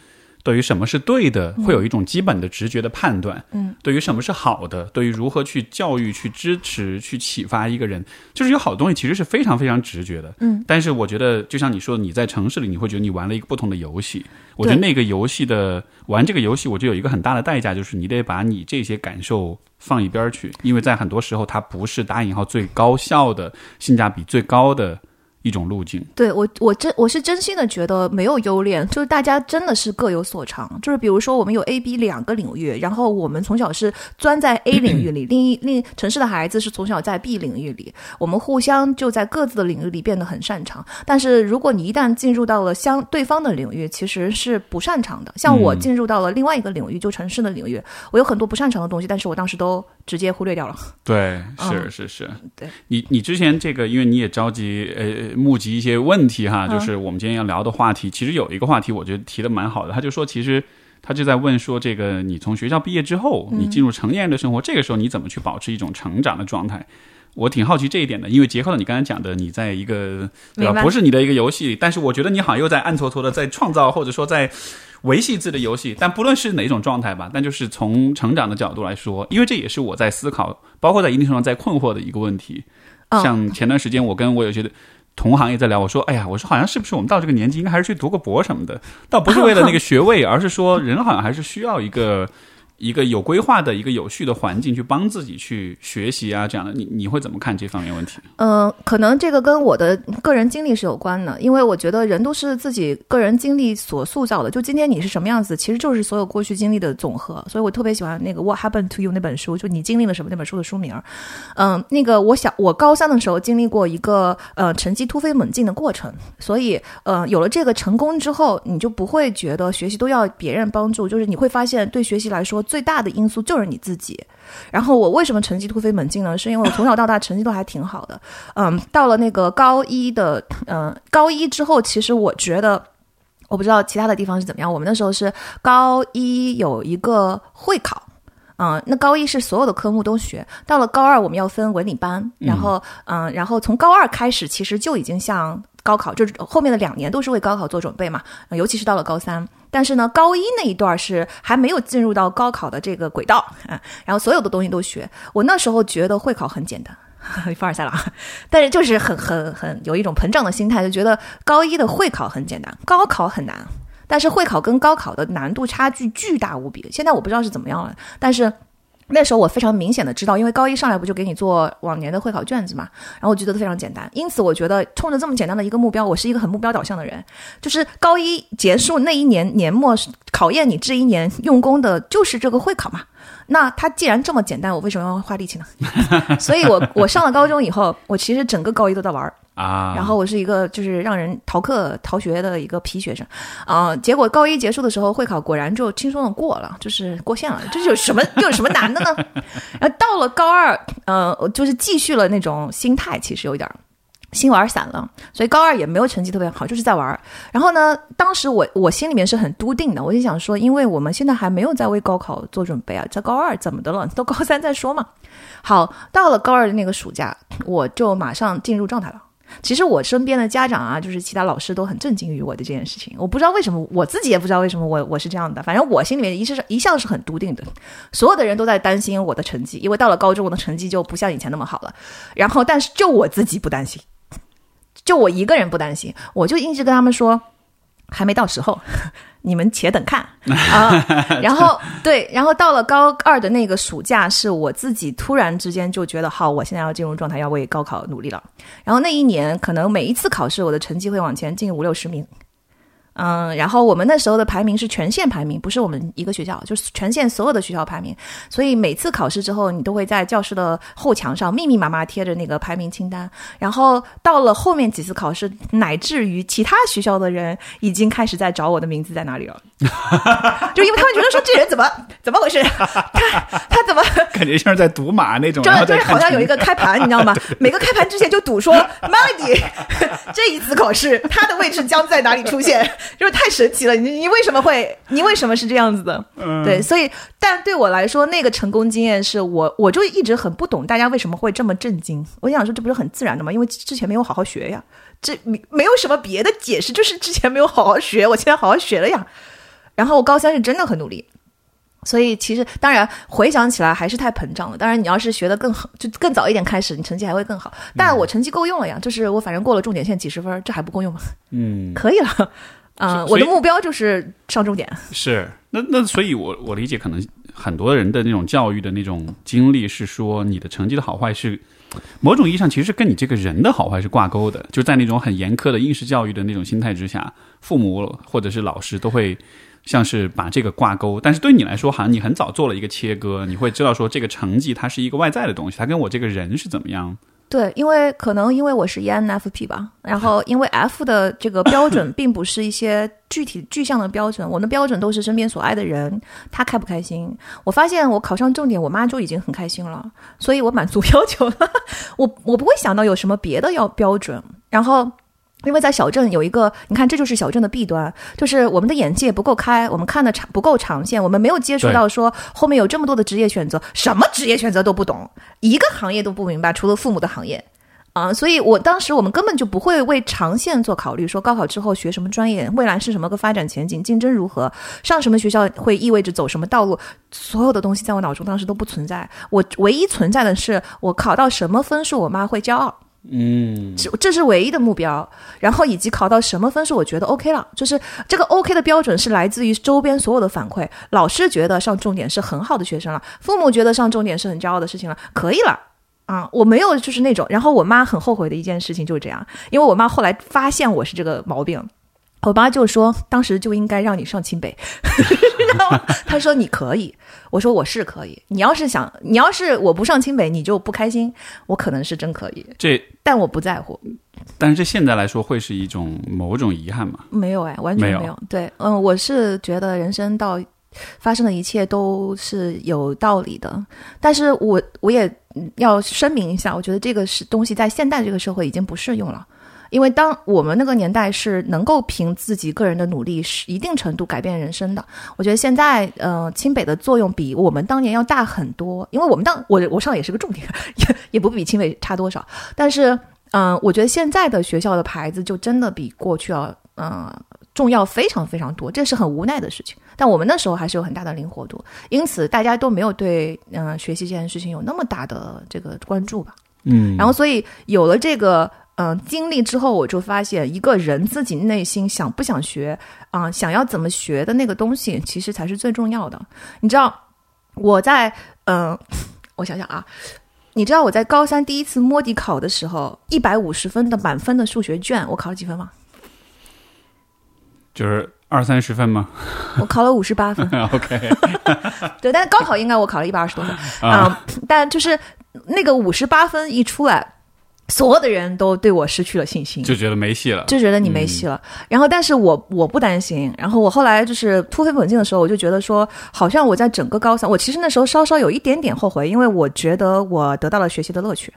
对于什么是对的，会有一种基本的直觉的判断。嗯，对于什么是好的，对于如何去教育、去支持、去启发一个人，就是有好东西其实是非常非常直觉的。嗯，但是我觉得，就像你说的，你在城市里，你会觉得你玩了一个不同的游戏。我觉得那个游戏的玩这个游戏，我觉得有一个很大的代价，就是你得把你这些感受放一边去，因为在很多时候，它不是打引号最高效的、性价比最高的。一种路径，对我，我真我是真心的觉得没有优劣，就是大家真的是各有所长。就是比如说，我们有 A、B 两个领域，然后我们从小是钻在 A 领域里，另一另城市的孩子是从小在 B 领域里，我们互相就在各自的领域里变得很擅长。但是如果你一旦进入到了相对方的领域，其实是不擅长的。像我进入到了另外一个领域，就城市的领域，我有很多不擅长的东西，但是我当时都直接忽略掉了。对，是是是，对你你之前这个，因为你也着急呃。募集一些问题哈，就是我们今天要聊的话题。其实有一个话题，我觉得提的蛮好的。他就说，其实他就在问说，这个你从学校毕业之后，你进入成年人的生活，这个时候你怎么去保持一种成长的状态？我挺好奇这一点的，因为结合了你刚才讲的，你在一个对吧，不是你的一个游戏，但是我觉得你好像又在暗搓搓的在创造，或者说在维系自己的游戏。但不论是哪种状态吧，但就是从成长的角度来说，因为这也是我在思考，包括在一定程度上在困惑的一个问题。像前段时间，我跟我有些。同行也在聊，我说：“哎呀，我说好像是不是我们到这个年纪，应该还是去读个博什么的，倒不是 为了那个学位，而是说人好像还是需要一个。”一个有规划的一个有序的环境去帮自己去学习啊，这样的你你会怎么看这方面问题？嗯，可能这个跟我的个人经历是有关的，因为我觉得人都是自己个人经历所塑造的。就今天你是什么样子，其实就是所有过去经历的总和。所以我特别喜欢那个《What Happened to You》那本书，就你经历了什么那本书的书名。嗯，那个我小我高三的时候经历过一个呃成绩突飞猛进的过程，所以呃有了这个成功之后，你就不会觉得学习都要别人帮助，就是你会发现对学习来说。最大的因素就是你自己。然后我为什么成绩突飞猛进呢？是因为我从小到大成绩都还挺好的。嗯，到了那个高一的，嗯，高一之后，其实我觉得，我不知道其他的地方是怎么样。我们那时候是高一有一个会考，嗯，那高一是所有的科目都学。到了高二，我们要分文理班，然后，嗯，然后从高二开始，其实就已经像高考，就是后面的两年都是为高考做准备嘛。尤其是到了高三。但是呢，高一那一段是还没有进入到高考的这个轨道啊，然后所有的东西都学。我那时候觉得会考很简单，凡尔赛了，但是就是很很很有一种膨胀的心态，就觉得高一的会考很简单，高考很难。但是会考跟高考的难度差距巨大无比。现在我不知道是怎么样了，但是。那时候我非常明显的知道，因为高一上来不就给你做往年的会考卷子嘛，然后我觉得非常简单，因此我觉得冲着这么简单的一个目标，我是一个很目标导向的人，就是高一结束那一年年末考验你这一年用功的就是这个会考嘛，那它既然这么简单，我为什么要花力气呢？所以我我上了高中以后，我其实整个高一都在玩儿。啊，然后我是一个就是让人逃课逃学的一个皮学生，啊，结果高一结束的时候会考果然就轻松的过了，就是过线了，这有什么 又有什么难的呢？然后到了高二，嗯，就是继续了那种心态，其实有点心玩散了，所以高二也没有成绩特别好，就是在玩。然后呢，当时我我心里面是很笃定的，我就想说，因为我们现在还没有在为高考做准备啊，在高二怎么的了？都高三再说嘛。好，到了高二的那个暑假，我就马上进入状态了。其实我身边的家长啊，就是其他老师都很震惊于我的这件事情。我不知道为什么，我自己也不知道为什么我我是这样的。反正我心里面一是一向是很笃定的。所有的人都在担心我的成绩，因为到了高中我的成绩就不像以前那么好了。然后，但是就我自己不担心，就我一个人不担心，我就一直跟他们说，还没到时候。你们且等看 啊！然后对，然后到了高二的那个暑假，是我自己突然之间就觉得，好，我现在要进入状态，要为高考努力了。然后那一年，可能每一次考试，我的成绩会往前进五六十名。嗯，然后我们那时候的排名是全县排名，不是我们一个学校，就是全县所有的学校排名。所以每次考试之后，你都会在教室的后墙上密密麻麻贴着那个排名清单。然后到了后面几次考试，乃至于其他学校的人已经开始在找我的名字在哪里了，就因为他们觉得说这人怎么怎么回事，他他怎么 感觉像是在赌马那种，就就是好像有一个开盘，你知道吗？每个开盘之前就赌说 Melody 这一次考试他的位置将在哪里出现。就是太神奇了。你你为什么会？你为什么是这样子的？嗯对，所以但对我来说，那个成功经验是我我就一直很不懂大家为什么会这么震惊。我想说，这不是很自然的吗？因为之前没有好好学呀，这没没有什么别的解释，就是之前没有好好学，我现在好好学了呀。然后我高三是真的很努力。所以其实，当然回想起来还是太膨胀了。当然，你要是学的更好，就更早一点开始，你成绩还会更好。但我成绩够用了呀，就是我反正过了重点线几十分，这还不够用吗？嗯，可以了。啊、我的目标就是上重点。是，那那所以我，我理解可能很多人的那种教育的那种经历是说，你的成绩的好坏是某种意义上其实是跟你这个人的好坏是挂钩的，就在那种很严苛的应试教育的那种心态之下，父母或者是老师都会。像是把这个挂钩，但是对你来说，好像你很早做了一个切割，你会知道说这个成绩它是一个外在的东西，它跟我这个人是怎么样。对，因为可能因为我是 ENFP 吧，然后因为 F 的这个标准并不是一些具体具象的标准，我的标准都是身边所爱的人他开不开心。我发现我考上重点，我妈就已经很开心了，所以我满足 要求了。我我不会想到有什么别的要标准，然后。因为在小镇有一个，你看，这就是小镇的弊端，就是我们的眼界不够开，我们看的长不够长线，我们没有接触到说后面有这么多的职业选择，什么职业选择都不懂，一个行业都不明白，除了父母的行业。啊，所以我当时我们根本就不会为长线做考虑，说高考之后学什么专业，未来是什么个发展前景，竞争如何，上什么学校会意味着走什么道路，所有的东西在我脑中当时都不存在。我唯一存在的是我考到什么分数，我妈会骄傲。嗯，这这是唯一的目标，然后以及考到什么分数，我觉得 OK 了。就是这个 OK 的标准是来自于周边所有的反馈，老师觉得上重点是很好的学生了，父母觉得上重点是很骄傲的事情了，可以了。啊，我没有就是那种，然后我妈很后悔的一件事情就是这样，因为我妈后来发现我是这个毛病，我妈就说当时就应该让你上清北，知道吗？她说你可以，我说我是可以，你要是想，你要是我不上清北你就不开心，我可能是真可以，这但我不在乎。但是这现在来说会是一种某种遗憾吗？没有哎，完全没有没有。对，嗯，我是觉得人生到发生的一切都是有道理的，但是我我也嗯要声明一下，我觉得这个是东西在现代这个社会已经不适用了。因为当我们那个年代是能够凭自己个人的努力，是一定程度改变人生的。我觉得现在，呃，清北的作用比我们当年要大很多。因为我们当我我上也是个重点，也 也不比清北差多少。但是，嗯、我觉得现在的学校的牌子就真的比过去要，嗯、重要非常非常多，这是很无奈的事情。但我们那时候还是有很大的灵活度，因此大家都没有对嗯、呃学习这件事情有那么大的这个关注吧。嗯，然后所以有了这个嗯、呃经历之后，我就发现一个人自己内心想不想学啊、想要怎么学的那个东西，其实才是最重要的。你知道我在嗯、呃 我想想啊。你知道我在高三第一次摸底考的时候，一百五十分的满分的数学卷，我考了几分吗？就是二三十分吗我考了五十八分。？OK，对，但是高考应该我考了一百二十多分啊、但就是那个五十八分一出来，所有的人都对我失去了信心，就觉得没戏了。就觉得你没戏了。然后，但是我我不担心。然后我后来就是突飞猛进的时候，我就觉得说，好像我在整个高三，我其实那时候稍稍有一点点后悔，因为我觉得我得到了学习的乐趣。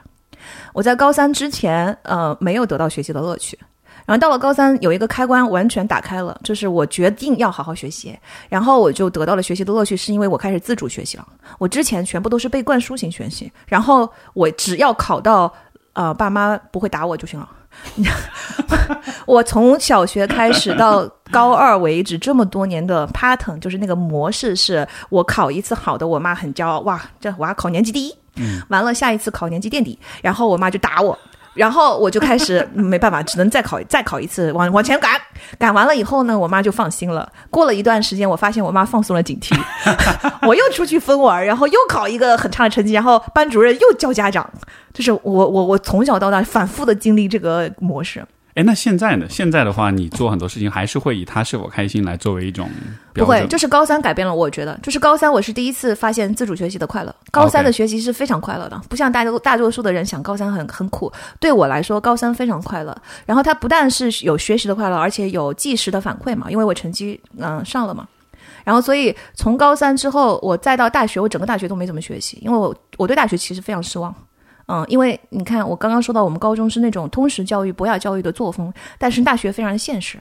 我在高三之前，呃，没有得到学习的乐趣。然后到了高三，有一个开关完全打开了，就是我决定要好好学习，然后我就得到了学习的乐趣，是因为我开始自主学习了。我之前全部都是被灌输型学习，然后我只要考到呃爸妈不会打我就行了。我从小学开始到高二为止，这么多年的 pattern 就是那个模式，是我考一次好的，我妈很骄傲，哇，这我要考年级第一。嗯，完了下一次考年级垫底，然后我妈就打我。然后我就开始没办法，只能再考再考一次，往往前赶。赶完了以后呢，我妈就放心了。过了一段时间，我发现我妈放松了警惕，我又出去疯玩，然后又考一个很差的成绩，然后班主任又叫家长。就是我我我从小到大反复的经历这个模式。哎，那现在呢？现在的话，你做很多事情还是会以他是否开心来作为一种。不会，就是高三改变了我，觉得就是高三，我是第一次发现自主学习的快乐。高三的学习是非常快乐的，不像大多大多数的人想高三很很苦。对我来说，高三非常快乐。然后它不但是有学习的快乐，而且有即时的反馈嘛，因为我成绩嗯、上了嘛。然后所以从高三之后，我再到大学，我整个大学都没怎么学习，因为我我对大学其实非常失望。嗯，因为你看，我刚刚说到我们高中是那种通识教育、博雅教育的作风，但是大学非常现实。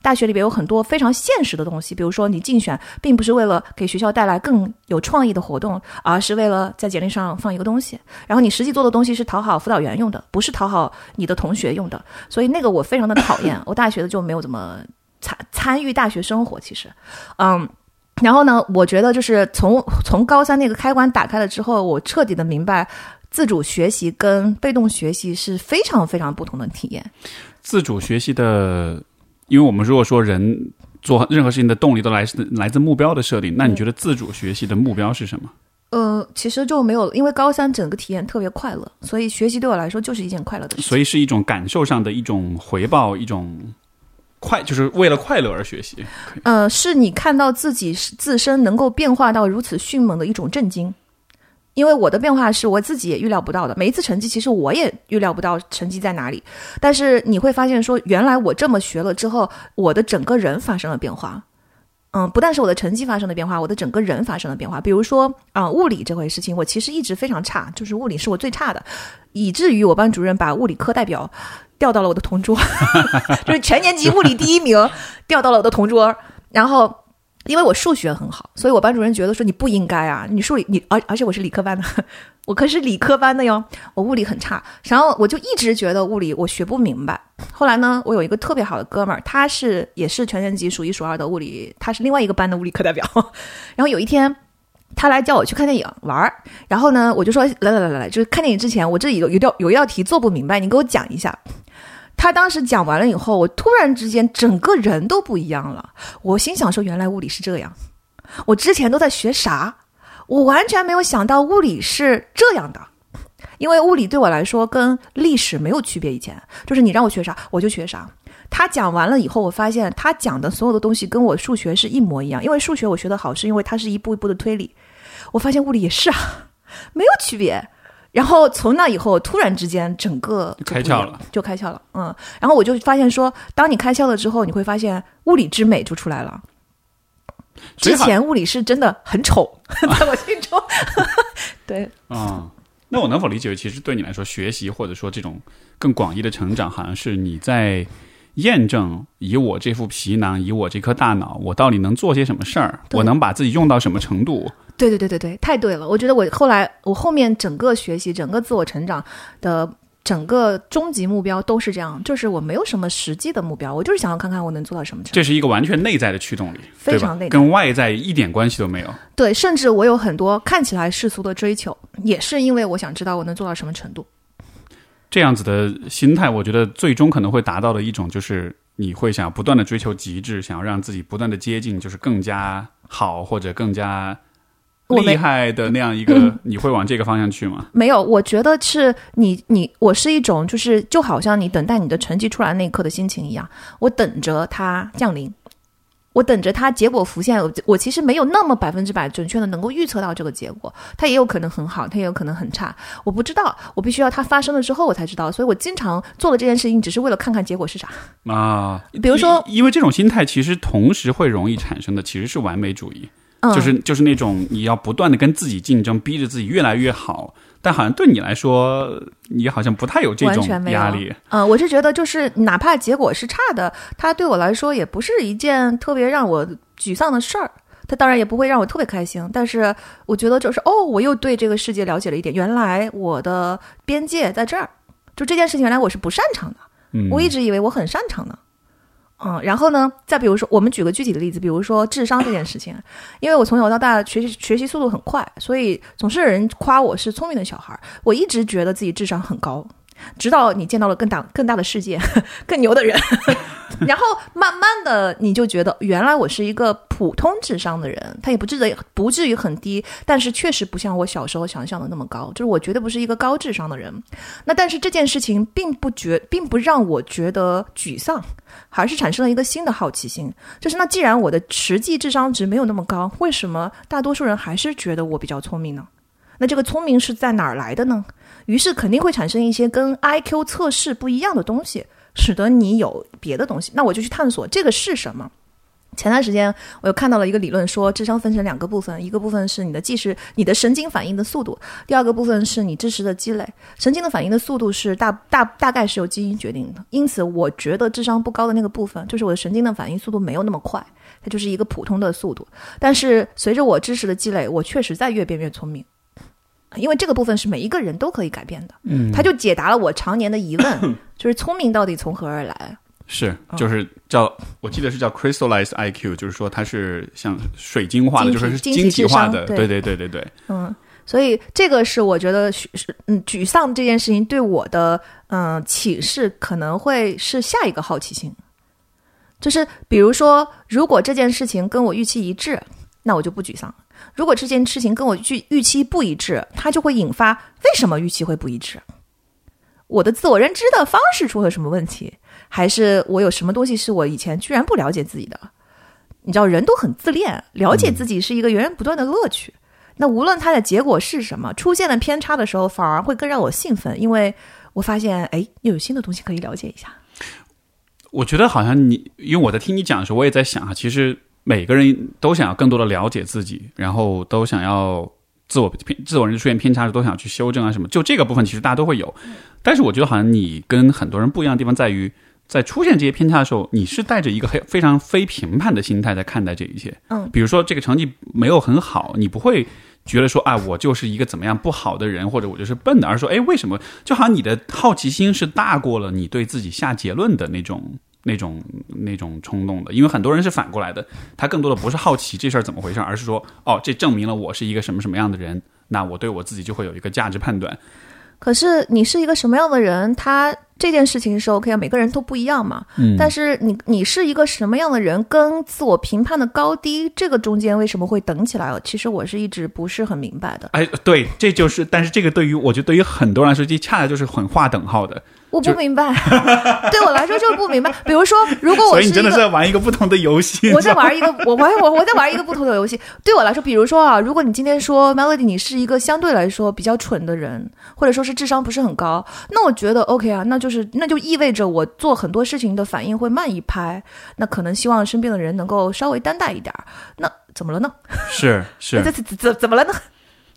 大学里边有很多非常现实的东西，比如说你竞选并不是为了给学校带来更有创意的活动，而是为了在简历上放一个东西。然后你实际做的东西是讨好辅导员用的，不是讨好你的同学用的。所以那个我非常的讨厌。我大学的就没有怎么参参与大学生活，其实，嗯。然后呢，我觉得就是从从高三那个开关打开了之后，我彻底的明白，自主学习跟被动学习是非常非常不同的体验。自主学习的，因为我们如果说人做任何事情的动力都来自来自目标的设定，那你觉得自主学习的目标是什么？呃，其实就没有，因为高三整个体验特别快乐，所以学习对我来说就是一件快乐的事。所以是一种感受上的一种回报，一种。快就是为了快乐而学习，呃，是你看到自己自身能够变化到如此迅猛的一种震惊，因为我的变化是我自己也预料不到的。每一次成绩，其实我也预料不到成绩在哪里，但是你会发现说，原来我这么学了之后，我的整个人发生了变化。嗯，不但是我的成绩发生了变化，我的整个人发生了变化。比如说啊，物理这回事情，我其实一直非常差，就是物理是我最差的，以至于我班主任把物理课代表。调到了我的同桌，就是全年级物理第一名，调到了我的同桌。然后，因为我数学很好，所以我班主任觉得说你不应该啊，你数理你而而且我是理科班的，我可是理科班的哟，我物理很差。然后我就一直觉得物理我学不明白。后来呢，我有一个特别好的哥们儿，他是也是全年级数一数二的物理，他是另外一个班的物理课代表。然后有一天，他来叫我去看电影玩儿。然后呢，我就说来来来来来，就是看电影之前，我这里有有道有一道题做不明白，你给我讲一下。他当时讲完了以后，我突然之间整个人都不一样了。我心想说：“原来物理是这样，我之前都在学啥？我完全没有想到物理是这样的。因为物理对我来说跟历史没有区别。以前就是你让我学啥，我就学啥。他讲完了以后，我发现他讲的所有的东西跟我数学是一模一样。因为数学我学得好，是因为它是一步一步的推理。我发现物理也是啊，没有区别。”然后从那以后，突然之间整个开窍了，就开窍了，嗯。然后我就发现说，当你开窍了之后，你会发现物理之美就出来了。之前物理是真的很丑，在我心中。对，嗯，那我能否理解为，其实对你来说，学习或者说这种更广义的成长，好像是你在验证，以我这副皮囊，以我这颗大脑，我到底能做些什么事儿？我能把自己用到什么程度？对对对对对，太对了！我觉得我后来我后面整个学习、整个自我成长的整个终极目标都是这样，就是我没有什么实际的目标，我就是想要看看我能做到什么程度。这是一个完全内在的驱动力，非常内，跟外在一点关系都没有。对，甚至我有很多看起来世俗的追求，也是因为我想知道我能做到什么程度。这样子的心态，我觉得最终可能会达到的一种，就是你会想要不断的追求极致，想要让自己不断的接近，就是更加好或者更加。厉害的那样一个，你会往这个方向去吗？没有，我觉得是你，你，我是一种，就是就好像你等待你的成绩出来那一刻的心情一样，我等着它降临，我等着它结果浮现。我我其实没有那么百分之百准确的能够预测到这个结果，它也有可能很好，它也有可能很差，我不知道，我必须要它发生了之后我才知道。所以我经常做的这件事情，只是为了看看结果是啥啊。比如说，因为这种心态其实同时会容易产生的其实是完美主义。就是就是那种你要不断的跟自己竞争，逼着自己越来越好，但好像对你来说，你好像不太有这种压力。嗯，我是觉得，就是哪怕结果是差的，它对我来说也不是一件特别让我沮丧的事儿。它当然也不会让我特别开心，但是我觉得就是哦，我又对这个世界了解了一点。原来我的边界在这儿，就这件事情，原来我是不擅长的。嗯，我一直以为我很擅长的。嗯，然后呢？再比如说，我们举个具体的例子，比如说智商这件事情，因为我从小到大学习学习速度很快，所以总是有人夸我是聪明的小孩。我一直觉得自己智商很高。直到你见到了更大、更大的世界、更牛的人，然后慢慢的你就觉得，原来我是一个普通智商的人，他也不至于不至于很低，但是确实不像我小时候想象的那么高，就是我绝对不是一个高智商的人。那但是这件事情并不觉，并不让我觉得沮丧，还是产生了一个新的好奇心，就是那既然我的实际智商值没有那么高，为什么大多数人还是觉得我比较聪明呢？那这个聪明是在哪儿来的呢？于是肯定会产生一些跟 I Q 测试不一样的东西，使得你有别的东西。那我就去探索这个是什么。前段时间我又看到了一个理论，说智商分成两个部分，一个部分是你的即时你的神经反应的速度，第二个部分是你知识的积累。神经的反应的速度是大大大概是由基因决定的，因此我觉得智商不高的那个部分，就是我的神经的反应速度没有那么快，它就是一个普通的速度。但是随着我知识的积累，我确实在越变越聪明，因为这个部分是每一个人都可以改变的。嗯，它就解答了我常年的疑问，就是聪明到底从何而来？是，就是叫，我记得是叫 crystallized IQ，就是说它是像水晶化的，就是晶体化的，对对对对对。嗯，所以这个是我觉得是嗯沮丧这件事情对我的嗯启示，可能会是下一个好奇心，就是比如说，如果这件事情跟我预期一致，那我就不沮丧；如果这件事情跟我预预期不一致，它就会引发为什么预期会不一致？我的自我认知的方式出了什么问题？还是我有什么东西是我以前居然不了解自己的？你知道，人都很自恋，了解自己是一个源源不断的乐趣。那无论它的结果是什么，出现了偏差的时候，反而会更让我兴奋，因为我发现，哎，又有新的东西可以了解一下。我觉得好像你，因为我在听你讲的时候，我也在想啊，其实每个人都想要更多的了解自己，然后都想要自我偏自我认知出现偏差时都想去修正啊什么。就这个部分，其实大家都会有。但是我觉得好像你跟很多人不一样的地方在于。在出现这些偏差的时候，你是带着一个非非常非评判的心态在看待这一切。嗯，比如说这个成绩没有很好，你不会觉得说啊，我就是一个怎么样不好的人，或者我就是笨的，而是说，哎，为什么？就好像你的好奇心是大过了你对自己下结论的那种、那种、那种冲动的。因为很多人是反过来的，他更多的不是好奇这事儿怎么回事，而是说，哦，这证明了我是一个什么什么样的人，那我对我自己就会有一个价值判断。可是你是一个什么样的人，他。这件事情是 OK 啊，每个人都不一样嘛。嗯，但是你你是一个什么样的人，跟自我评判的高低，这个中间为什么会等起来？其实我是一直不是很明白的。哎，对，这就是，但是这个对于我觉得对于很多人来说，这恰恰就是很划等号的。我不明白，对我来说就是不明白。比如说，如果我是真的在玩一个不同的游戏，我在玩一个我玩我我在玩一个不同的游戏。对我来说，比如说啊，如果你今天说 Melody，你是一个相对来说比较蠢的人，或者说是智商不是很高，那我觉得 OK 啊，那就是那就意味着我做很多事情的反应会慢一拍，那可能希望身边的人能够稍微担待一点。那怎么了呢？是 是，怎怎怎怎么了呢？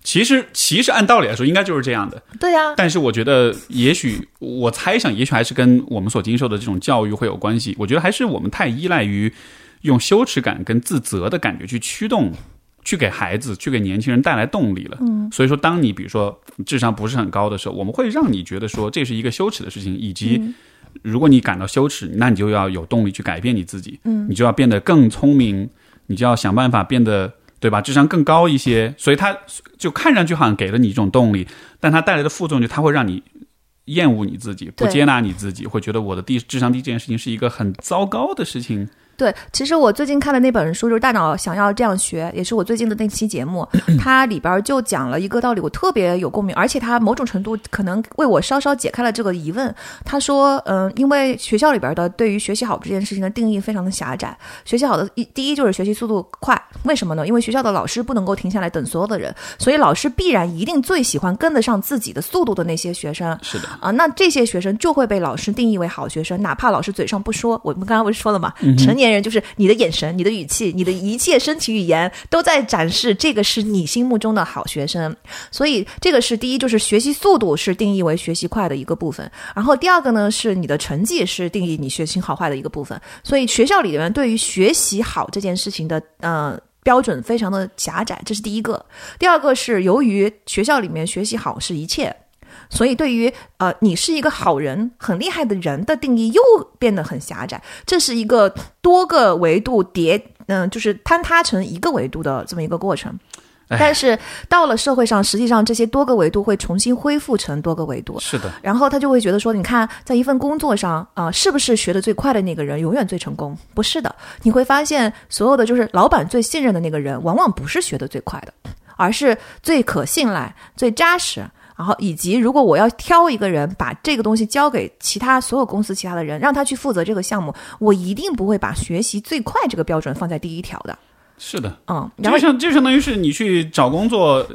其实，其实按道理来说，应该就是这样的。对呀。但是，我觉得，也许我猜想，也许还是跟我们所经受的这种教育会有关系。我觉得，还是我们太依赖于用羞耻感跟自责的感觉去驱动，去给孩子、去给年轻人带来动力了。嗯。所以说，当你比如说智商不是很高的时候，我们会让你觉得说这是一个羞耻的事情，以及如果你感到羞耻，那你就要有动力去改变你自己。嗯。你就要变得更聪明，你就要想办法变得。对吧？智商更高一些，所以他就看上去好像给了你一种动力，但他带来的副作用就他会让你厌恶你自己，不接纳你自己，会觉得我的低智商低这件事情是一个很糟糕的事情。对，其实我最近看的那本书就是《大脑想要这样学》，也是我最近的那期节目，它里边就讲了一个道理，我特别有共鸣，而且它某种程度可能为我稍稍解开了这个疑问。他说，嗯，因为学校里边的对于学习好这件事情的定义非常的狭窄，学习好的一第一就是学习速度快，为什么呢？因为学校的老师不能够停下来等所有的人，所以老师必然一定最喜欢跟得上自己的速度的那些学生。是的啊，那这些学生就会被老师定义为好学生，哪怕老师嘴上不说。我们刚刚不是说了嘛，成年。人就是你的眼神、你的语气、你的一切身体语言都在展示这个是你心目中的好学生，所以这个是第一，就是学习速度是定义为学习快的一个部分。然后第二个呢，是你的成绩是定义你学习好坏的一个部分。所以学校里面对于学习好这件事情的呃标准非常的狭窄，这是第一个。第二个是由于学校里面学习好是一切。所以，对于呃，你是一个好人、很厉害的人的定义又变得很狭窄。这是一个多个维度叠，嗯，就是坍塌成一个维度的这么一个过程。但是到了社会上，实际上这些多个维度会重新恢复成多个维度。是的。然后他就会觉得说，你看，在一份工作上啊，是不是学的最快的那个人永远最成功？不是的。你会发现，所有的就是老板最信任的那个人，往往不是学的最快的，而是最可信赖、最扎实。然后，以及如果我要挑一个人把这个东西交给其他所有公司其他的人，让他去负责这个项目，我一定不会把学习最快这个标准放在第一条的。是的，嗯，就像就相当于是你去找工作，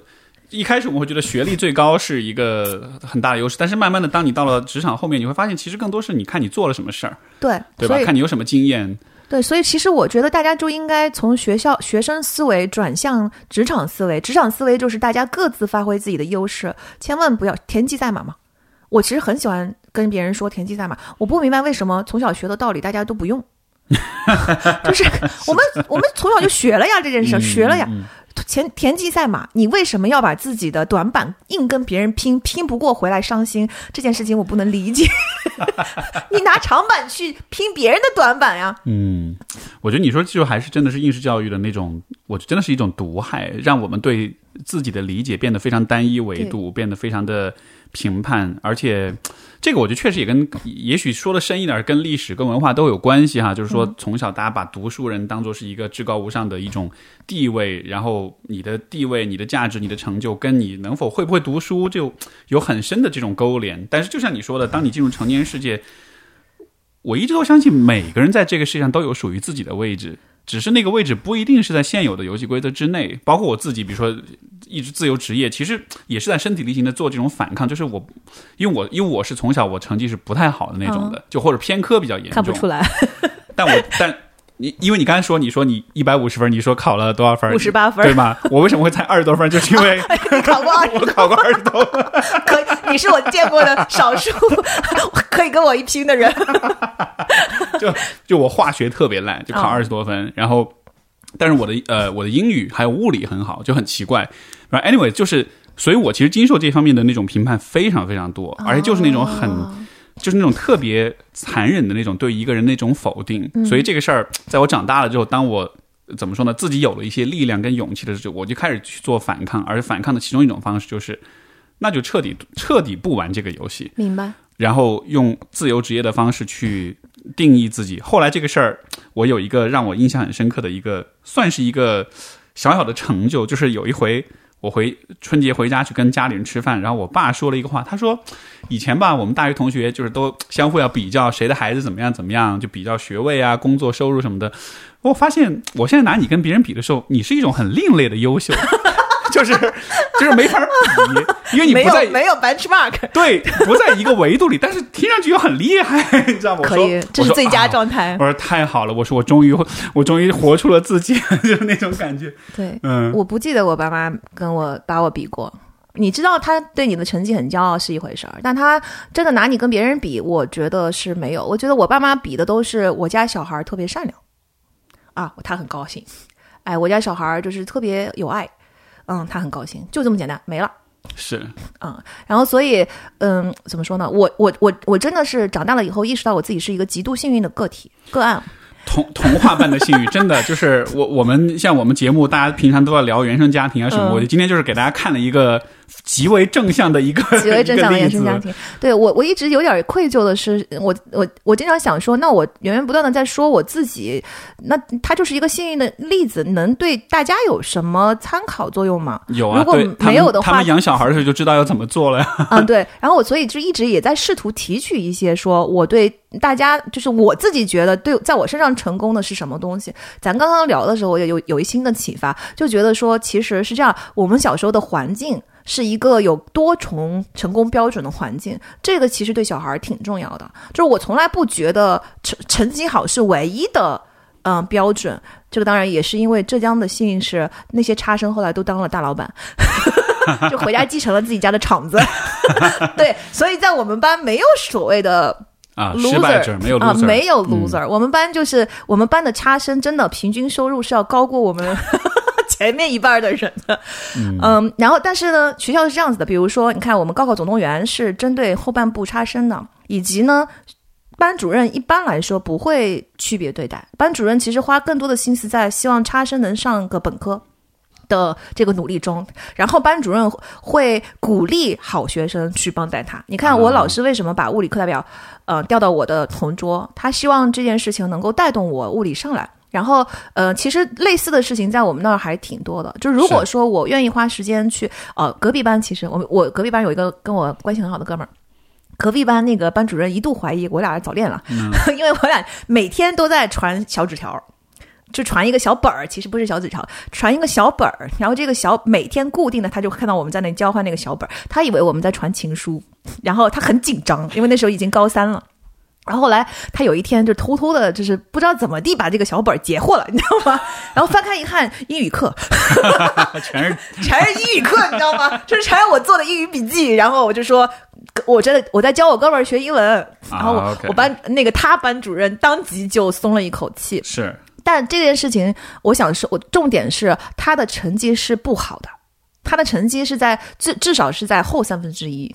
一开始我会觉得学历最高是一个很大的优势，但是慢慢的，当你到了职场后面，你会发现其实更多是你看你做了什么事儿，对对吧？看你有什么经验。对，所以其实我觉得大家就应该从学校学生思维转向职场思维。职场思维就是大家各自发挥自己的优势，千万不要田忌赛马嘛。我其实很喜欢跟别人说田忌赛马，我不明白为什么从小学的道理大家都不用，就是 我们我们从小就学了呀，这件事学了呀。田田忌赛马，你为什么要把自己的短板硬跟别人拼？拼不过回来伤心，这件事情我不能理解。你拿长板去拼别人的短板呀？嗯，我觉得你说就还是真的是应试教育的那种，我真的是一种毒害，让我们对自己的理解变得非常单一维度，变得非常的评判，而且。这个我觉得确实也跟，也许说的深一点，跟历史、跟文化都有关系哈。就是说，从小大家把读书人当做是一个至高无上的一种地位，然后你的地位、你的价值、你的成就，跟你能否会不会读书就有很深的这种勾连。但是，就像你说的，当你进入成年世界，我一直都相信每个人在这个世界上都有属于自己的位置。只是那个位置不一定是在现有的游戏规则之内，包括我自己，比如说一直自由职业，其实也是在身体力行的做这种反抗。就是我，因为我因为我是从小我成绩是不太好的那种的，就或者偏科比较严重，看不出来。但我但。你因为你刚才说你说你一百五十分，你说考了多少分？五十八分，对吗？我为什么会才二十多分？就是因为 考过，我考过二十多。可你是我见过的少数 可以跟我一拼的人。就就我化学特别烂，就考二十多分。然后，但是我的呃我的英语还有物理很好，就很奇怪。然后 anyway，就是所以我其实经受这方面的那种评判非常非常多，而且就是那种很。就是那种特别残忍的那种对一个人那种否定，所以这个事儿在我长大了之后，当我怎么说呢，自己有了一些力量跟勇气的时候，我就开始去做反抗，而反抗的其中一种方式就是，那就彻底彻底不玩这个游戏，明白？然后用自由职业的方式去定义自己。后来这个事儿，我有一个让我印象很深刻的一个，算是一个小小的成就，就是有一回。我回春节回家去跟家里人吃饭，然后我爸说了一个话，他说：“以前吧，我们大学同学就是都相互要比较谁的孩子怎么样怎么样，就比较学位啊、工作收入什么的。我发现我现在拿你跟别人比的时候，你是一种很另类的优秀。”就是就是没法比，因为你不在没有 benchmark，对，不在一个维度里，但是听上去又很厉害，你知道吗？可以，这是最佳状态。我说太好了，我说我终于我终于活出了自己，就是那种感觉。对，嗯，我不记得我爸妈跟我把我比过。你知道他对你的成绩很骄傲是一回事儿，但他真的拿你跟别人比，我觉得是没有。我觉得我爸妈比的都是我家小孩特别善良啊，他很高兴。哎，我家小孩就是特别有爱。嗯，他很高兴，就这么简单，没了。是，嗯，然后所以，嗯，怎么说呢？我我我我真的是长大了以后意识到我自己是一个极度幸运的个体个案。童童话般的幸运，真的就是我我们像我们节目，大家平常都要聊原生家庭啊什么，我就今天就是给大家看了一个极为正向的一个 极为正向的原生家庭。对我我一直有点愧疚的是，我我我经常想说，那我源源不断的在说我自己，那他就是一个幸运的例子，能对大家有什么参考作用吗？有啊，如果没有的话，他们养小孩的时候就知道要怎么做了呀。嗯，对，然后我所以就一直也在试图提取一些说我对。大家就是我自己觉得对，在我身上成功的是什么东西？咱刚刚聊的时候，我也有有一新的启发，就觉得说，其实是这样，我们小时候的环境是一个有多重成功标准的环境，这个其实对小孩挺重要的。就是我从来不觉得成成绩好是唯一的嗯标准，这个当然也是因为浙江的幸运是那些差生后来都当了大老板，就回家继承了自己家的厂子，对，所以在我们班没有所谓的。啊，loser，没有啊，没有 loser。我们班就是我们班的差生，真的平均收入是要高过我们前面一半的人的。嗯，然后但是呢，学校是这样子的，比如说，你看我们高考总动员是针对后半部差生的，以及呢，班主任一般来说不会区别对待，班主任其实花更多的心思在希望差生能上个本科。的这个努力中，然后班主任会鼓励好学生去帮带他。你看，我老师为什么把物理课代表，呃，调到我的同桌？他希望这件事情能够带动我物理上来。然后，呃，其实类似的事情在我们那儿还挺多的。就如果说我愿意花时间去，呃，隔壁班其实我我隔壁班有一个跟我关系很好的哥们儿，隔壁班那个班主任一度怀疑我俩早恋了，因为我俩每天都在传小纸条。就传一个小本儿，其实不是小纸条，传一个小本儿，然后这个小每天固定的，他就看到我们在那交换那个小本儿，他以为我们在传情书，然后他很紧张，因为那时候已经高三了，然后后来他有一天就偷偷的，就是不知道怎么地把这个小本儿截获了，你知道吗？然后翻开一看，英语课，全是 全是英语课，你知道吗？就是全是我做的英语笔记。然后我就说，我真的我在教我哥们儿学英文。然后我、我班那个他班主任当即就松了一口气。是但这件事情，我想是我重点是他的成绩是不好的，他的成绩是在至至少是在后三分之一。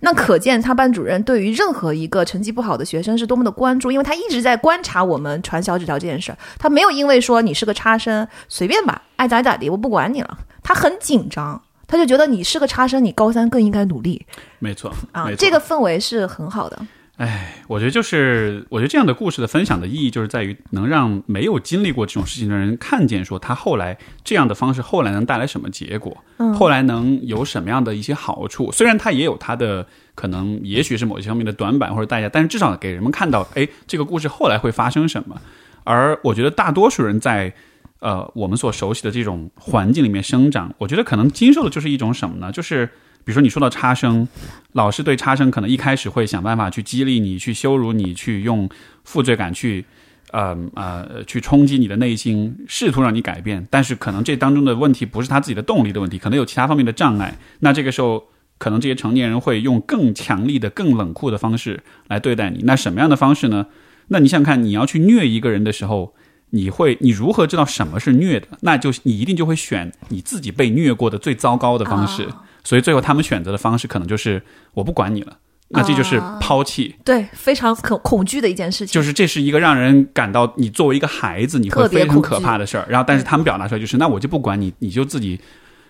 那可见他班主任对于任何一个成绩不好的学生是多么的关注，因为他一直在观察我们传小纸条这件事儿，他没有因为说你是个差生随便吧，爱咋咋地，我不管你了，他很紧张，他就觉得你是个差生，你高三更应该努力。没错啊没，错这个氛围是很好的。哎，我觉得就是，我觉得这样的故事的分享的意义，就是在于能让没有经历过这种事情的人看见，说他后来这样的方式后来能带来什么结果，嗯后来能有什么样的一些好处。虽然他也有他的可能，也许是某些方面的短板或者代价，但是至少给人们看到，哎，这个故事后来会发生什么。而我觉得大多数人在呃我们所熟悉的这种环境里面生长，我觉得可能经受的就是一种什么呢？就是比如说你说到差生，老师对差生可能一开始会想办法去激励你，去羞辱你，去用负罪感去。呃呃，去冲击你的内心，试图让你改变，但是可能这当中的问题不是他自己的动力的问题，可能有其他方面的障碍。那这个时候，可能这些成年人会用更强力的、更冷酷的方式来对待你。那什么样的方式呢？那你想想看，你要去虐一个人的时候，你会你如何知道什么是虐的？那就你一定就会选你自己被虐过的最糟糕的方式。所以最后他们选择的方式可能就是我不管你了，那这就是抛弃。对，非常恐恐惧的一件事情。就是这是一个让人感到你作为一个孩子你会非常可怕的事儿。然后，但是他们表达出来就是，那我就不管你，你就自己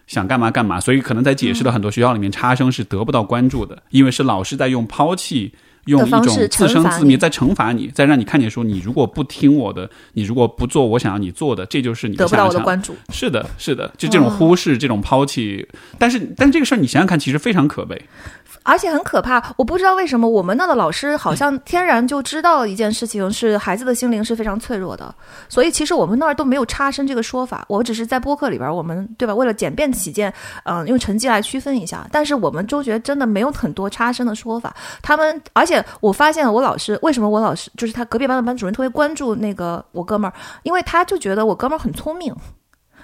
想干嘛干嘛。所以可能在解释的很多学校里面，差生是得不到关注的，因为是老师在用抛弃。用一种自生自灭在惩罚你，在让你看见说，你如果不听我的，你如果不做我想要你做的，这就是你得不到下场。我的关注，是的，是的，就这种忽视、这种抛弃，但是，但这个事儿你想想看，其实非常可悲。而且很可怕。我不知道为什么我们那的老师好像天然就知道一件事情，是孩子的心灵是非常脆弱的，所以其实我们那儿都没有差生这个说法。我只是在播客里边，我们对吧？为了简便起见，嗯、用成绩来区分一下。但是我们中学真的没有很多差生的说法。他们，而且我发现我老师为什么我老师就是他隔壁班的班主任特别关注那个我哥们儿，因为他就觉得我哥们儿很聪明。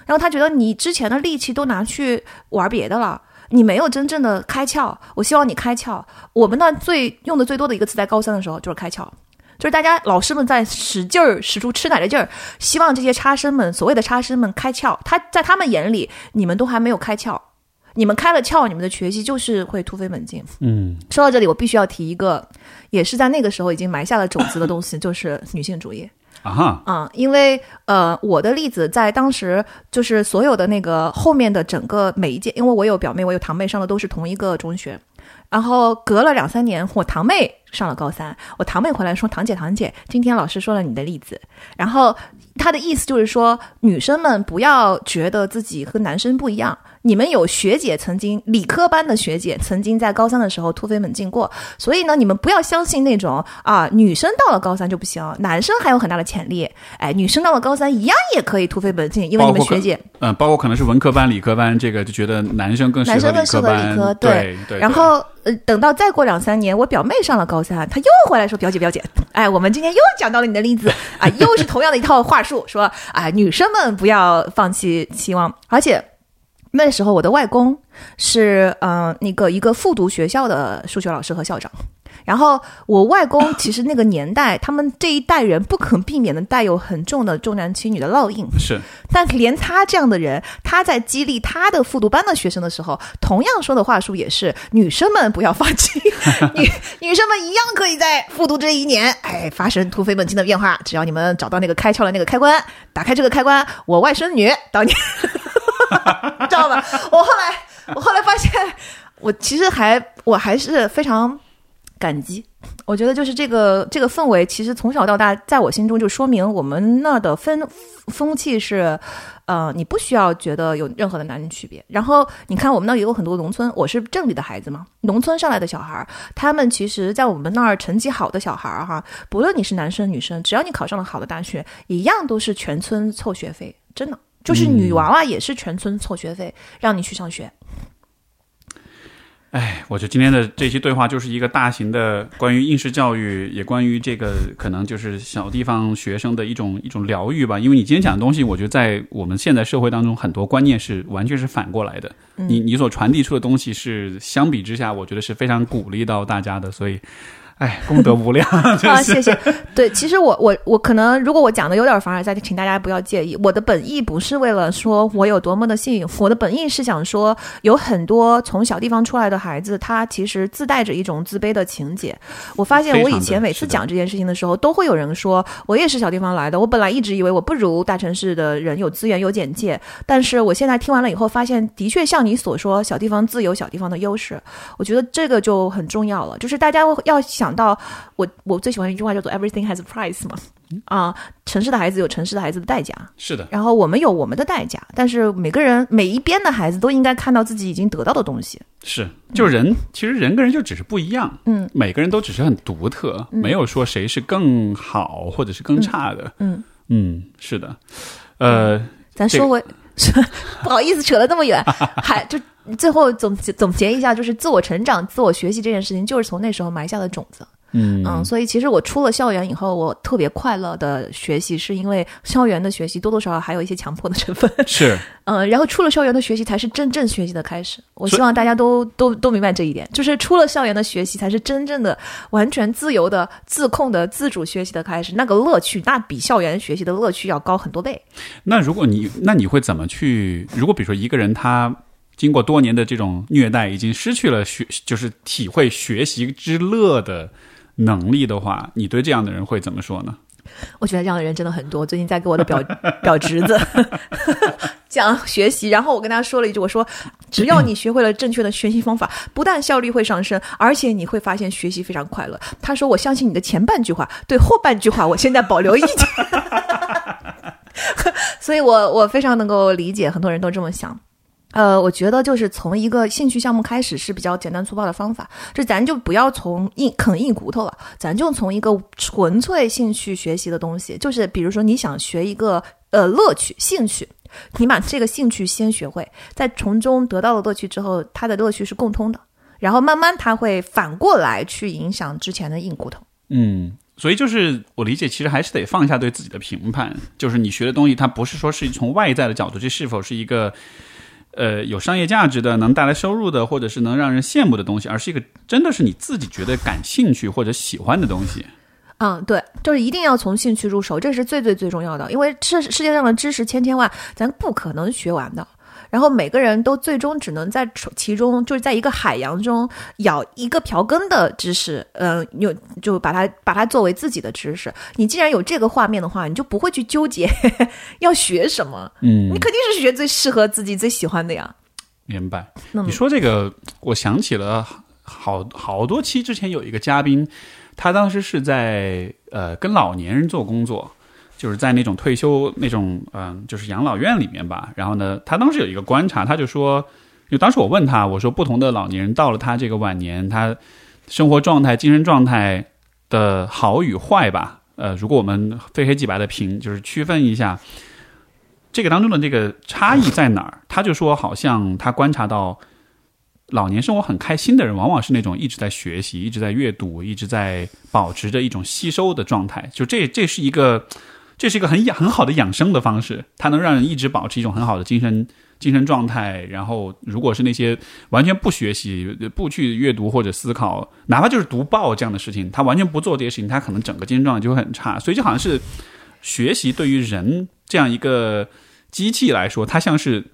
然后他觉得你之前的力气都拿去玩别的了，你没有真正的开窍。我希望你开窍。我们那最用的最多的一个词，在高三的时候就是开窍，就是大家老师们在使劲儿使出吃奶的劲儿，希望这些差生们所谓的差生们开窍。他在他们眼里，你们都还没有开窍，你们开了窍，你们的学习就是会突飞猛进。嗯，说到这里，我必须要提一个，也是在那个时候已经埋下了种子的东西，就是女性主义。啊哈，啊、因为呃，我的例子在当时就是所有的那个后面的整个每一届，因为我有表妹，我有堂妹上的都是同一个中学，然后隔了两三年，我堂妹上了高三，我堂妹回来说：“堂姐，堂姐，今天老师说了你的例子。”然后她的意思就是说，女生们不要觉得自己和男生不一样。你们有学姐曾经理科班的学姐曾经在高三的时候突飞猛进过，所以呢，你们不要相信那种啊，女生到了高三就不行，男生还有很大的潜力。哎，女生到了高三一样也可以突飞猛进，因为你们学姐嗯，包括可能是文科班、理科班，这个就觉得男生更适合男生更适合理科对。然后呃，等到再过两三年，我表妹上了高三，她又回来说：“表姐，表姐，哎，我们今天又讲到了你的例子啊，又是同样的一套话术，说啊，女生们不要放弃希望，而且。”那时候我的外公是嗯、呃那个一个复读学校的数学老师和校长，然后我外公其实那个年代，他们这一代人不可避免的带有很重的重男轻女的烙印，是。但连他这样的人，他在激励他的复读班的学生的时候，同样说的话术也是：女生们不要放弃，女女生们一样可以在复读这一年，哎，发生突飞猛进的变化。只要你们找到那个开窍的那个开关，打开这个开关，我外甥女当年，知道吧？我后来，我后来发现，我其实还，我还是非常感激。我觉得就是这个这个氛围，其实从小到大，在我心中就说明我们那儿的风风气是，呃，你不需要觉得有任何的男女区别。然后你看，我们那也有很多农村，我是镇里的孩子嘛，农村上来的小孩儿，他们其实，在我们那儿成绩好的小孩儿哈，不论你是男生女生，只要你考上了好的大学，一样都是全村凑学费，真的。就是女娃娃也是全村凑学费，让你去上学。哎，我觉得今天的这期对话就是一个大型的关于应试教育，也关于这个可能就是小地方学生的一种一种疗愈吧。因为你今天讲的东西，我觉得在我们现在社会当中，很多观念是完全是反过来的。你你所传递出的东西是相比之下，我觉得是非常鼓励到大家的。所以。哎，功德无量 啊！谢谢。对，其实我我我可能，如果我讲的有点凡尔赛，请大家不要介意。我的本意不是为了说我有多么的幸运，我的本意是想说，有很多从小地方出来的孩子，他其实自带着一种自卑的情节。我发现我以前每次讲这件事情的时候，都会有人说我也是小地方来的。我本来一直以为我不如大城市的人有资源有简介，但是我现在听完了以后，发现的确像你所说，小地方自有小地方的优势。我觉得这个就很重要了，就是大家要想。讲到我，我最喜欢一句话叫做 “everything has a price” 嘛，啊，城市的孩子有城市的孩子的代价，是的。然后我们有我们的代价，但是每个人每一边的孩子都应该看到自己已经得到的东西。是，就人其实人跟人就只是不一样，嗯，每个人都只是很独特，没有说谁是更好或者是更差的，嗯嗯，是的。呃，咱说回，不好意思扯了这么远，还就。最后总总结一下，就是自我成长、自我学习这件事情，就是从那时候埋下的种子。嗯嗯，所以其实我出了校园以后，我特别快乐的学习，是因为校园的学习多多少少还有一些强迫的成分。是，嗯，然后出了校园的学习才是真正学习的开始。我希望大家都都都明白这一点，就是出了校园的学习才是真正的、完全自由的、自控的、自主学习的开始。那个乐趣，那比校园学习的乐趣要高很多倍。那如果你，那你会怎么去？如果比如说一个人他。经过多年的这种虐待，已经失去了学，就是体会学习之乐的能力的话，你对这样的人会怎么说呢？我觉得这样的人真的很多。最近在给我的表 表侄子 讲学习，然后我跟他说了一句：“我说，只要你学会了正确的学习方法，不但效率会上升，而且你会发现学习非常快乐。”他说：“我相信你的前半句话，对后半句话，我现在保留意见。”所以，我我非常能够理解很多人都这么想。呃，我觉得就是从一个兴趣项目开始是比较简单粗暴的方法，这咱就不要从硬啃硬骨头了，咱就从一个纯粹兴趣学习的东西，就是比如说你想学一个呃乐趣兴趣，你把这个兴趣先学会，在从中得到了乐趣之后，它的乐趣是共通的，然后慢慢它会反过来去影响之前的硬骨头。嗯，所以就是我理解，其实还是得放下对自己的评判，就是你学的东西，它不是说是从外在的角度，这是否是一个。呃，有商业价值的、能带来收入的，或者是能让人羡慕的东西，而是一个真的是你自己觉得感兴趣或者喜欢的东西。嗯，对，就是一定要从兴趣入手，这是最最最重要的。因为世世界上的知识千千万，咱不可能学完的。然后每个人都最终只能在其中，就是在一个海洋中咬一个瓢羹的知识，嗯，有就把它把它作为自己的知识。你既然有这个画面的话，你就不会去纠结要学什么，嗯，你肯定是学最适合自己、最喜欢的呀。明白。你说这个，我想起了好好多期之前有一个嘉宾，他当时是在呃跟老年人做工作。就是在那种退休那种嗯，就是养老院里面吧。然后呢，他当时有一个观察，他就说，就当时我问他，我说不同的老年人到了他这个晚年，他生活状态、精神状态的好与坏吧。呃，如果我们非黑即白的评，就是区分一下这个当中的这个差异在哪儿？他就说，好像他观察到老年生活很开心的人，往往是那种一直在学习、一直在阅读、一直在保持着一种吸收的状态。就这，这是一个。这是一个很养很好的养生的方式，它能让人一直保持一种很好的精神精神状态。然后，如果是那些完全不学习、不去阅读或者思考，哪怕就是读报这样的事情，他完全不做这些事情，他可能整个精神状态就会很差。所以，就好像是学习对于人这样一个机器来说，它像是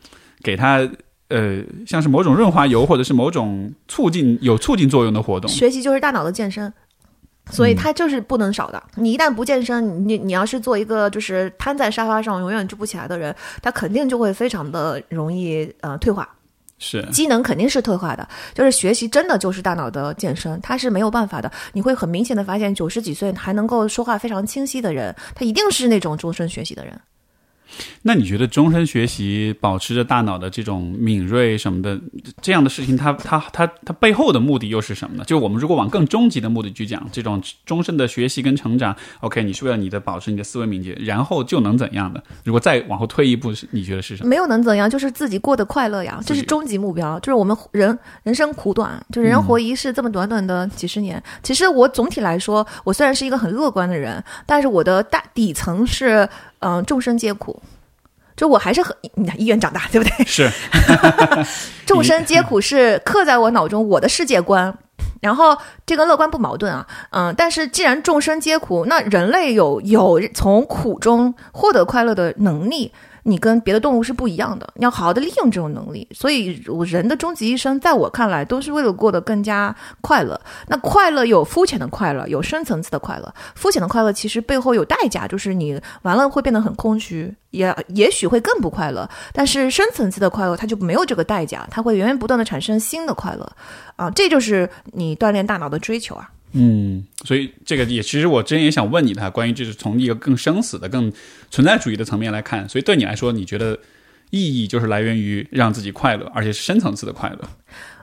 给他呃，像是某种润滑油，或者是某种促进有促进作用的活动。学习就是大脑的健身。所以它就是不能少的。你一旦不健身，你你要是做一个就是瘫在沙发上永远支不起来的人，他肯定就会非常的容易呃退化，是机能肯定是退化的。就是学习真的就是大脑的健身，它是没有办法的。你会很明显的发现，九十几岁还能够说话非常清晰的人，他一定是那种终身学习的人。那你觉得终身学习、保持着大脑的这种敏锐什么的这样的事情，它它它它背后的目的又是什么呢？就我们如果往更终极的目的去讲，这种终身的学习跟成长，OK，你是为了你的保持你的思维敏捷，然后就能怎样的？如果再往后退一步，你觉得是什么？没有能怎样，就是自己过得快乐呀，这是终极目标。就是我们人人生苦短，就是人活一世，这么短短的几十年。其实我总体来说，我虽然是一个很乐观的人，但是我的大底层是。嗯，众生皆苦，就我还是很医院长大，对不对？是，众生皆苦是刻在我脑中我的世界观，然后这跟乐观不矛盾啊。嗯，但是既然众生皆苦，那人类有有从苦中获得快乐的能力。你跟别的动物是不一样的，你要好好的利用这种能力。所以，人的终极一生，在我看来，都是为了过得更加快乐。那快乐有肤浅的快乐，有深层次的快乐。肤浅的快乐其实背后有代价，就是你完了会变得很空虚，也也许会更不快乐。但是深层次的快乐，它就没有这个代价，它会源源不断的产生新的快乐。啊，这就是你锻炼大脑的追求啊。嗯，所以这个也其实我之前也想问你的，关于就是从一个更生死的、更存在主义的层面来看，所以对你来说，你觉得意义就是来源于让自己快乐，而且是深层次的快乐。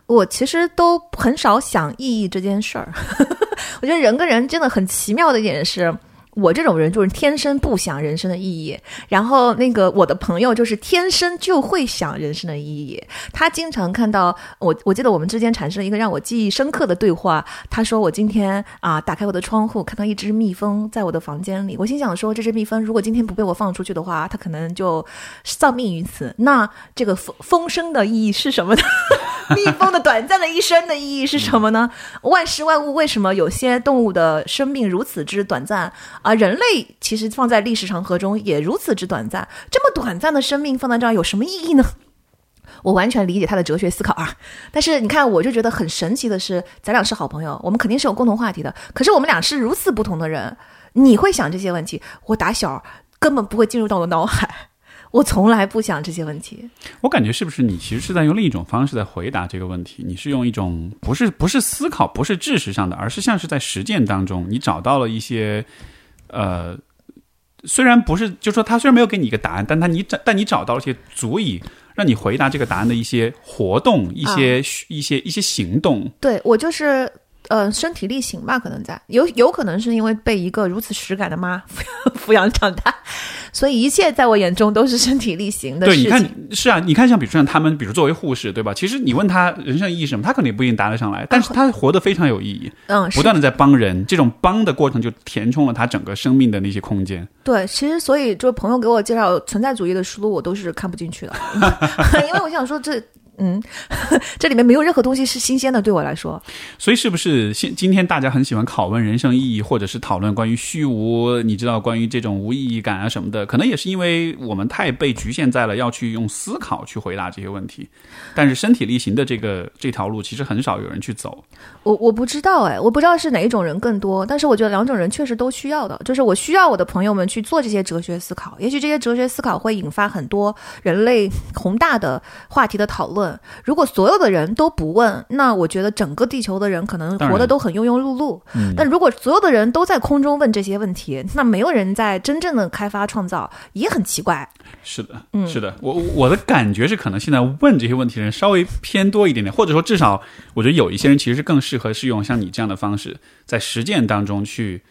我其实都很少想意义这件事儿，我觉得人跟人真的很奇妙的一点是。我这种人就是天生不想人生的意义，然后那个我的朋友就是天生就会想人生的意义。他经常看到我，我记得我们之间产生了一个让我记忆深刻的对话。他说：“我今天啊，打开我的窗户，看到一只蜜蜂在我的房间里。我心想说，这只蜜蜂如果今天不被我放出去的话，它可能就丧命于此。那这个风风声的意义是什么呢？蜜蜂的短暂的一生的意义是什么呢？万事万物为什么有些动物的生命如此之短暂？”啊，人类其实放在历史长河中也如此之短暂，这么短暂的生命放在这儿有什么意义呢？我完全理解他的哲学思考啊，但是你看，我就觉得很神奇的是，咱俩是好朋友，我们肯定是有共同话题的。可是我们俩是如此不同的人，你会想这些问题，我打小根本不会进入到我脑海。我从来不想这些问题。我感觉是不是你其实是在用另一种方式在回答这个问题？你是用一种不是不是思考，不是知识上的，而是像是在实践当中，你找到了一些。呃，虽然不是，就说他虽然没有给你一个答案，但他你找，但你找到了一些足以让你回答这个答案的一些活动，一些一些一些行动。对我就是。呃，身体力行吧，可能在有有可能是因为被一个如此实感的妈 抚养长大，所以一切在我眼中都是身体力行的。对，你看是啊，你看像比如说像他们，比如作为护士，对吧？其实你问他人生意义什么，他可能也不一定答得上来，但是他活得非常有意义，嗯，不断的在帮人，这种帮的过程就填充了他整个生命的那些空间。对，其实所以就是朋友给我介绍存在主义的书，我都是看不进去的，因为我想说这。嗯，这里面没有任何东西是新鲜的，对我来说。所以是不是现今天大家很喜欢拷问人生意义，或者是讨论关于虚无？你知道关于这种无意义感啊什么的，可能也是因为我们太被局限在了要去用思考去回答这些问题。但是身体力行的这个 这条路，其实很少有人去走。我我不知道哎，我不知道是哪一种人更多，但是我觉得两种人确实都需要的。就是我需要我的朋友们去做这些哲学思考，也许这些哲学思考会引发很多人类宏大的话题的讨论。如果所有的人都不问，那我觉得整个地球的人可能活得都很庸庸碌碌。但如果所有的人都在空中问这些问题，那没有人在真正的开发创造，也很奇怪。是的，嗯，是的，我我的感觉是，可能现在问这些问题的人稍微偏多一点点，或者说至少，我觉得有一些人其实是更适合是用像你这样的方式，在实践当中去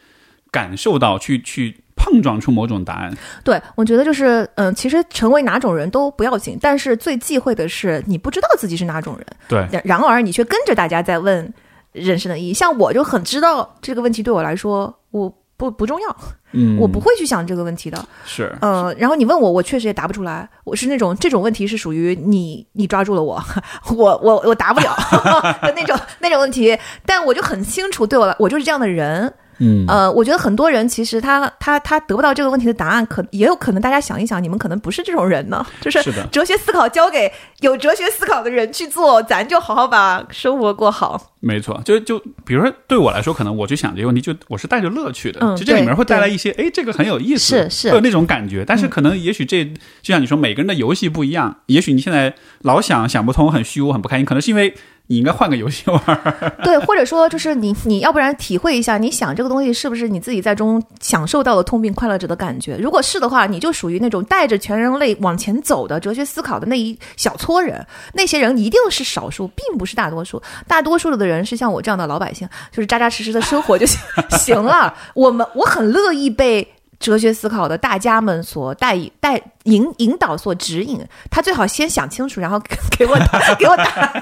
感受到，去去。碰撞出某种答案，对我觉得就是，嗯，其实成为哪种人都不要紧，但是最忌讳的是你不知道自己是哪种人，对，然而你却跟着大家在问人生的意义。像我就很知道这个问题对我来说，我不不重要，嗯，我不会去想这个问题的，是，嗯，然后你问我，我确实也答不出来，我是那种这种问题是属于你你抓住了我，我我我答不了 的那种那种问题，但我就很清楚，对我来，我就是这样的人。嗯，呃，我觉得很多人其实他他他得不到这个问题的答案，可也有可能大家想一想，你们可能不是这种人呢。就是哲学思考交给有哲学思考的人去做，咱就好好把生活过好。没错，就就比如说对我来说，可能我去想这个问题，就我是带着乐趣的。嗯，就这里面会带来一些，哎，这个很有意思，是是，会有那种感觉。但是可能也许这就像你说，每个人的游戏不一样。也许你现在老想想不通，很虚无，很不开心，可能是因为。你应该换个游戏玩儿。对，或者说就是你，你要不然体会一下，你想这个东西是不是你自己在中享受到了痛并快乐着的感觉？如果是的话，你就属于那种带着全人类往前走的哲学思考的那一小撮人。那些人一定是少数，并不是大多数。大多数的人是像我这样的老百姓，就是扎扎实实的生活就行 行了。我们我很乐意被。哲学思考的大家们所带带引引导所指引，他最好先想清楚，然后给我打 给我打，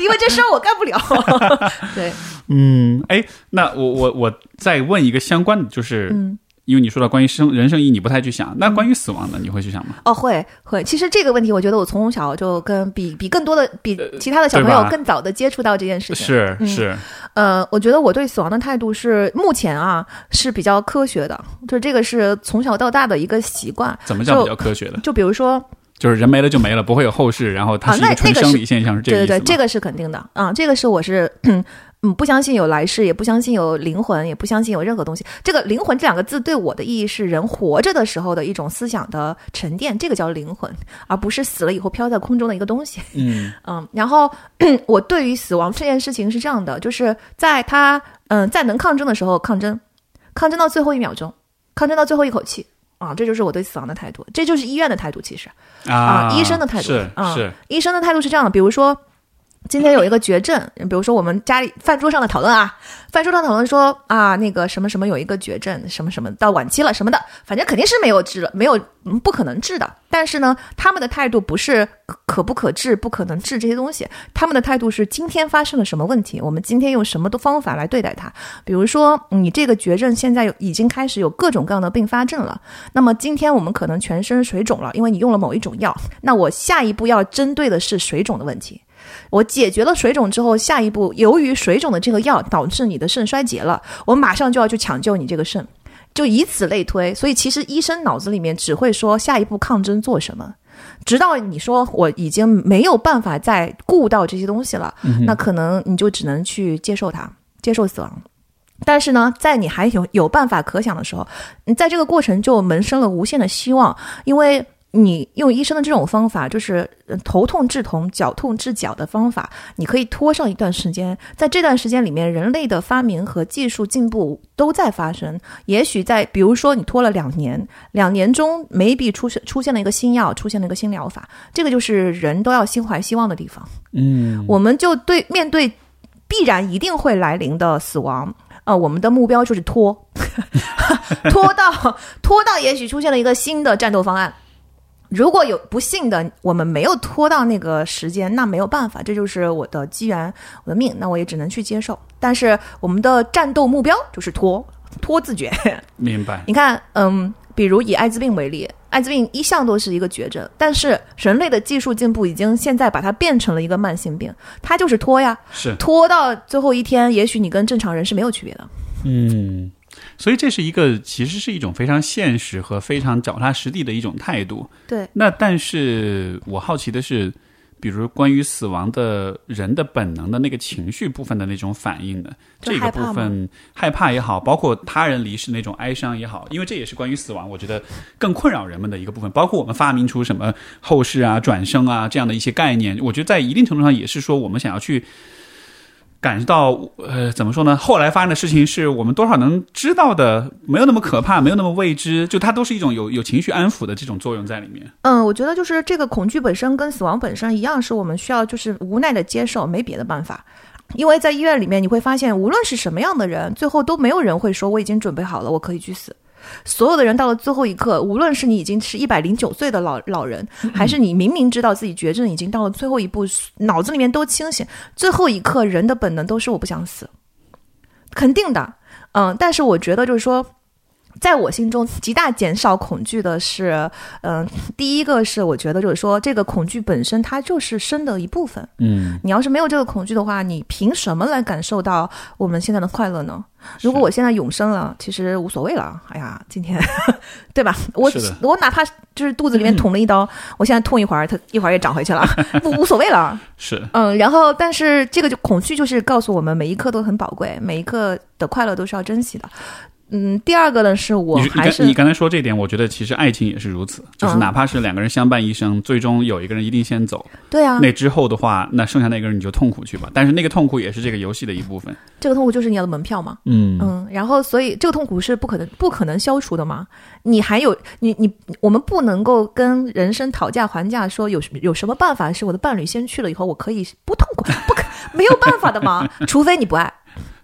因为这事儿我干不了。对，嗯，哎，那我我我再问一个相关的，就是。因为你说到关于生人生意义，你不太去想。那关于死亡呢？你会去想吗？哦，会会。其实这个问题，我觉得我从小就跟比比更多的比其他的小朋友更早的接触到这件事情。是是。呃，我觉得我对死亡的态度是目前啊是比较科学的，就这个是从小到大的一个习惯。怎么叫比较科学的？就比如说，就是人没了就没了，不会有后世，然后它是一个纯生理现象，是这个对对对，这个是肯定的啊，这个是我是。嗯，不相信有来世，也不相信有灵魂，也不相信有任何东西。这个“灵魂”这两个字对我的意义是人活着的时候的一种思想的沉淀，这个叫灵魂，而不是死了以后飘在空中的一个东西。嗯 嗯，然后 我对于死亡这件事情是这样的，就是在他嗯在能抗争的时候抗争，抗争到最后一秒钟，抗争到最后一口气啊，这就是我对死亡的态度，这就是医院的态度，其实啊，医生的态度是是，医生的态度是这样的，比如说。今天有一个绝症，比如说我们家里饭桌上的讨论啊，饭桌上讨论说啊，那个什么什么有一个绝症，什么什么到晚期了什么的，反正肯定是没有治了，没有不可能治的。但是呢，他们的态度不是可不可治、不可能治这些东西，他们的态度是今天发生了什么问题，我们今天用什么的方法来对待它。比如说，你这个绝症现在已经开始有各种各样的并发症了，那么今天我们可能全身水肿了，因为你用了某一种药，那我下一步要针对的是水肿的问题。我解决了水肿之后，下一步由于水肿的这个药导致你的肾衰竭了，我马上就要去抢救你这个肾，就以此类推。所以其实医生脑子里面只会说下一步抗争做什么，直到你说我已经没有办法再顾到这些东西了，那可能你就只能去接受它，接受死亡。但是呢，在你还有有办法可想的时候，你在这个过程就萌生了无限的希望，因为。你用医生的这种方法，就是头痛治头，脚痛治脚的方法，你可以拖上一段时间。在这段时间里面，人类的发明和技术进步都在发生。也许在，比如说你拖了两年，两年中 maybe 出现出现了一个新药，出现了一个新疗法，这个就是人都要心怀希望的地方。嗯，我们就对面对必然一定会来临的死亡，呃，我们的目标就是拖，拖 到拖到，也许出现了一个新的战斗方案。如果有不幸的，我们没有拖到那个时间，那没有办法，这就是我的机缘，我的命，那我也只能去接受。但是我们的战斗目标就是拖，拖自觉。明白。你看，嗯，比如以艾滋病为例，艾滋病一向都是一个绝症，但是人类的技术进步已经现在把它变成了一个慢性病，它就是拖呀，是拖到最后一天，也许你跟正常人是没有区别的。嗯。所以这是一个，其实是一种非常现实和非常脚踏实地的一种态度。对。那但是我好奇的是，比如关于死亡的人的本能的那个情绪部分的那种反应的这个部分，害怕也好，包括他人离世那种哀伤也好，因为这也是关于死亡，我觉得更困扰人们的一个部分。包括我们发明出什么后世啊、转生啊这样的一些概念，我觉得在一定程度上也是说我们想要去。感受到，呃，怎么说呢？后来发生的事情是我们多少能知道的，没有那么可怕，没有那么未知，就它都是一种有有情绪安抚的这种作用在里面。嗯，我觉得就是这个恐惧本身跟死亡本身一样，是我们需要就是无奈的接受，没别的办法。因为在医院里面，你会发现，无论是什么样的人，最后都没有人会说我已经准备好了，我可以去死。所有的人到了最后一刻，无论是你已经是一百零九岁的老老人，还是你明明知道自己绝症已经到了最后一步，脑子里面都清醒，最后一刻人的本能都是我不想死，肯定的，嗯，但是我觉得就是说。在我心中，极大减少恐惧的是，嗯，第一个是我觉得就是说，这个恐惧本身它就是生的一部分。嗯，你要是没有这个恐惧的话，你凭什么来感受到我们现在的快乐呢？如果我现在永生了，其实无所谓了。哎呀，今天，对吧？我我哪怕就是肚子里面捅了一刀，我现在痛一会儿，它一会儿也长回去了，不无所谓了。是，嗯，然后但是这个就恐惧就是告诉我们，每一刻都很宝贵，每一刻的快乐都是要珍惜的。嗯，第二个呢是我还是刚你刚才说这点，我觉得其实爱情也是如此，就是嗯哪怕是两个人相伴一生，最终有一个人一定先走，对啊，那之后的话，那剩下那个人你就痛苦去吧。但是那个痛苦也是这个游戏的一部分。这个痛苦就是你要的门票嘛。嗯嗯，然后所以这个痛苦是不可能不可能消除的嘛。你还有你你我们不能够跟人生讨价还价，说有有什么办法是我的伴侣先去了以后我可以不痛苦，不可没有办法的嘛，除非你不爱。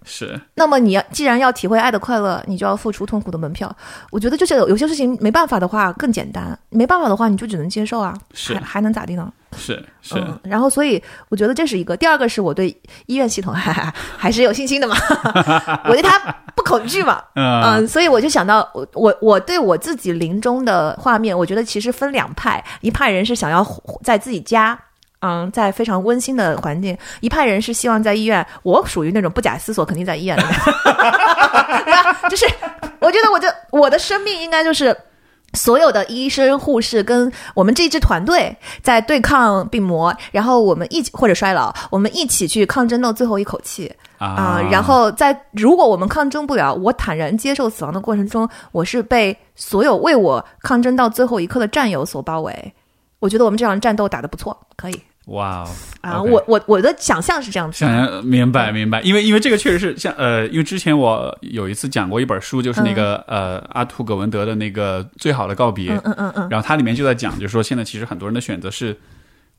是那么你要既然要体会爱的快乐，你就要付出痛苦的门票。我觉得就是有有些事情没办法的话更简单，没办法的话你就只能接受啊，是还还能咋地呢？是是，嗯，然后所以我觉得这是一个。第二个是我对医院系统还还 还是有信心的嘛，我对它不恐惧嘛。嗯嗯，所以我就想到，我我我对我自己临终的画面，我觉得其实分两派，一派人是想要在自己家。嗯，在非常温馨的环境，一派人是希望在医院。我属于那种不假思索，肯定在医院里面，对吧？就是我觉得我就我的生命应该就是所有的医生、护士跟我们这一支团队在对抗病魔，然后我们一起或者衰老，我们一起去抗争到最后一口气啊、啊，然后在如果我们抗争不了，我坦然接受死亡的过程中，我是被所有为我抗争到最后一刻的战友所包围。我觉得我们这场战斗打得不错，可以哇哦啊我我我的想象是这样子，想象明白明白，因为因为这个确实是像呃，因为之前我有一次讲过一本书，就是那个、呃阿图葛文德的那个《最好的告别》，嗯嗯嗯嗯，然后它里面就在讲，就是说现在其实很多人的选择是，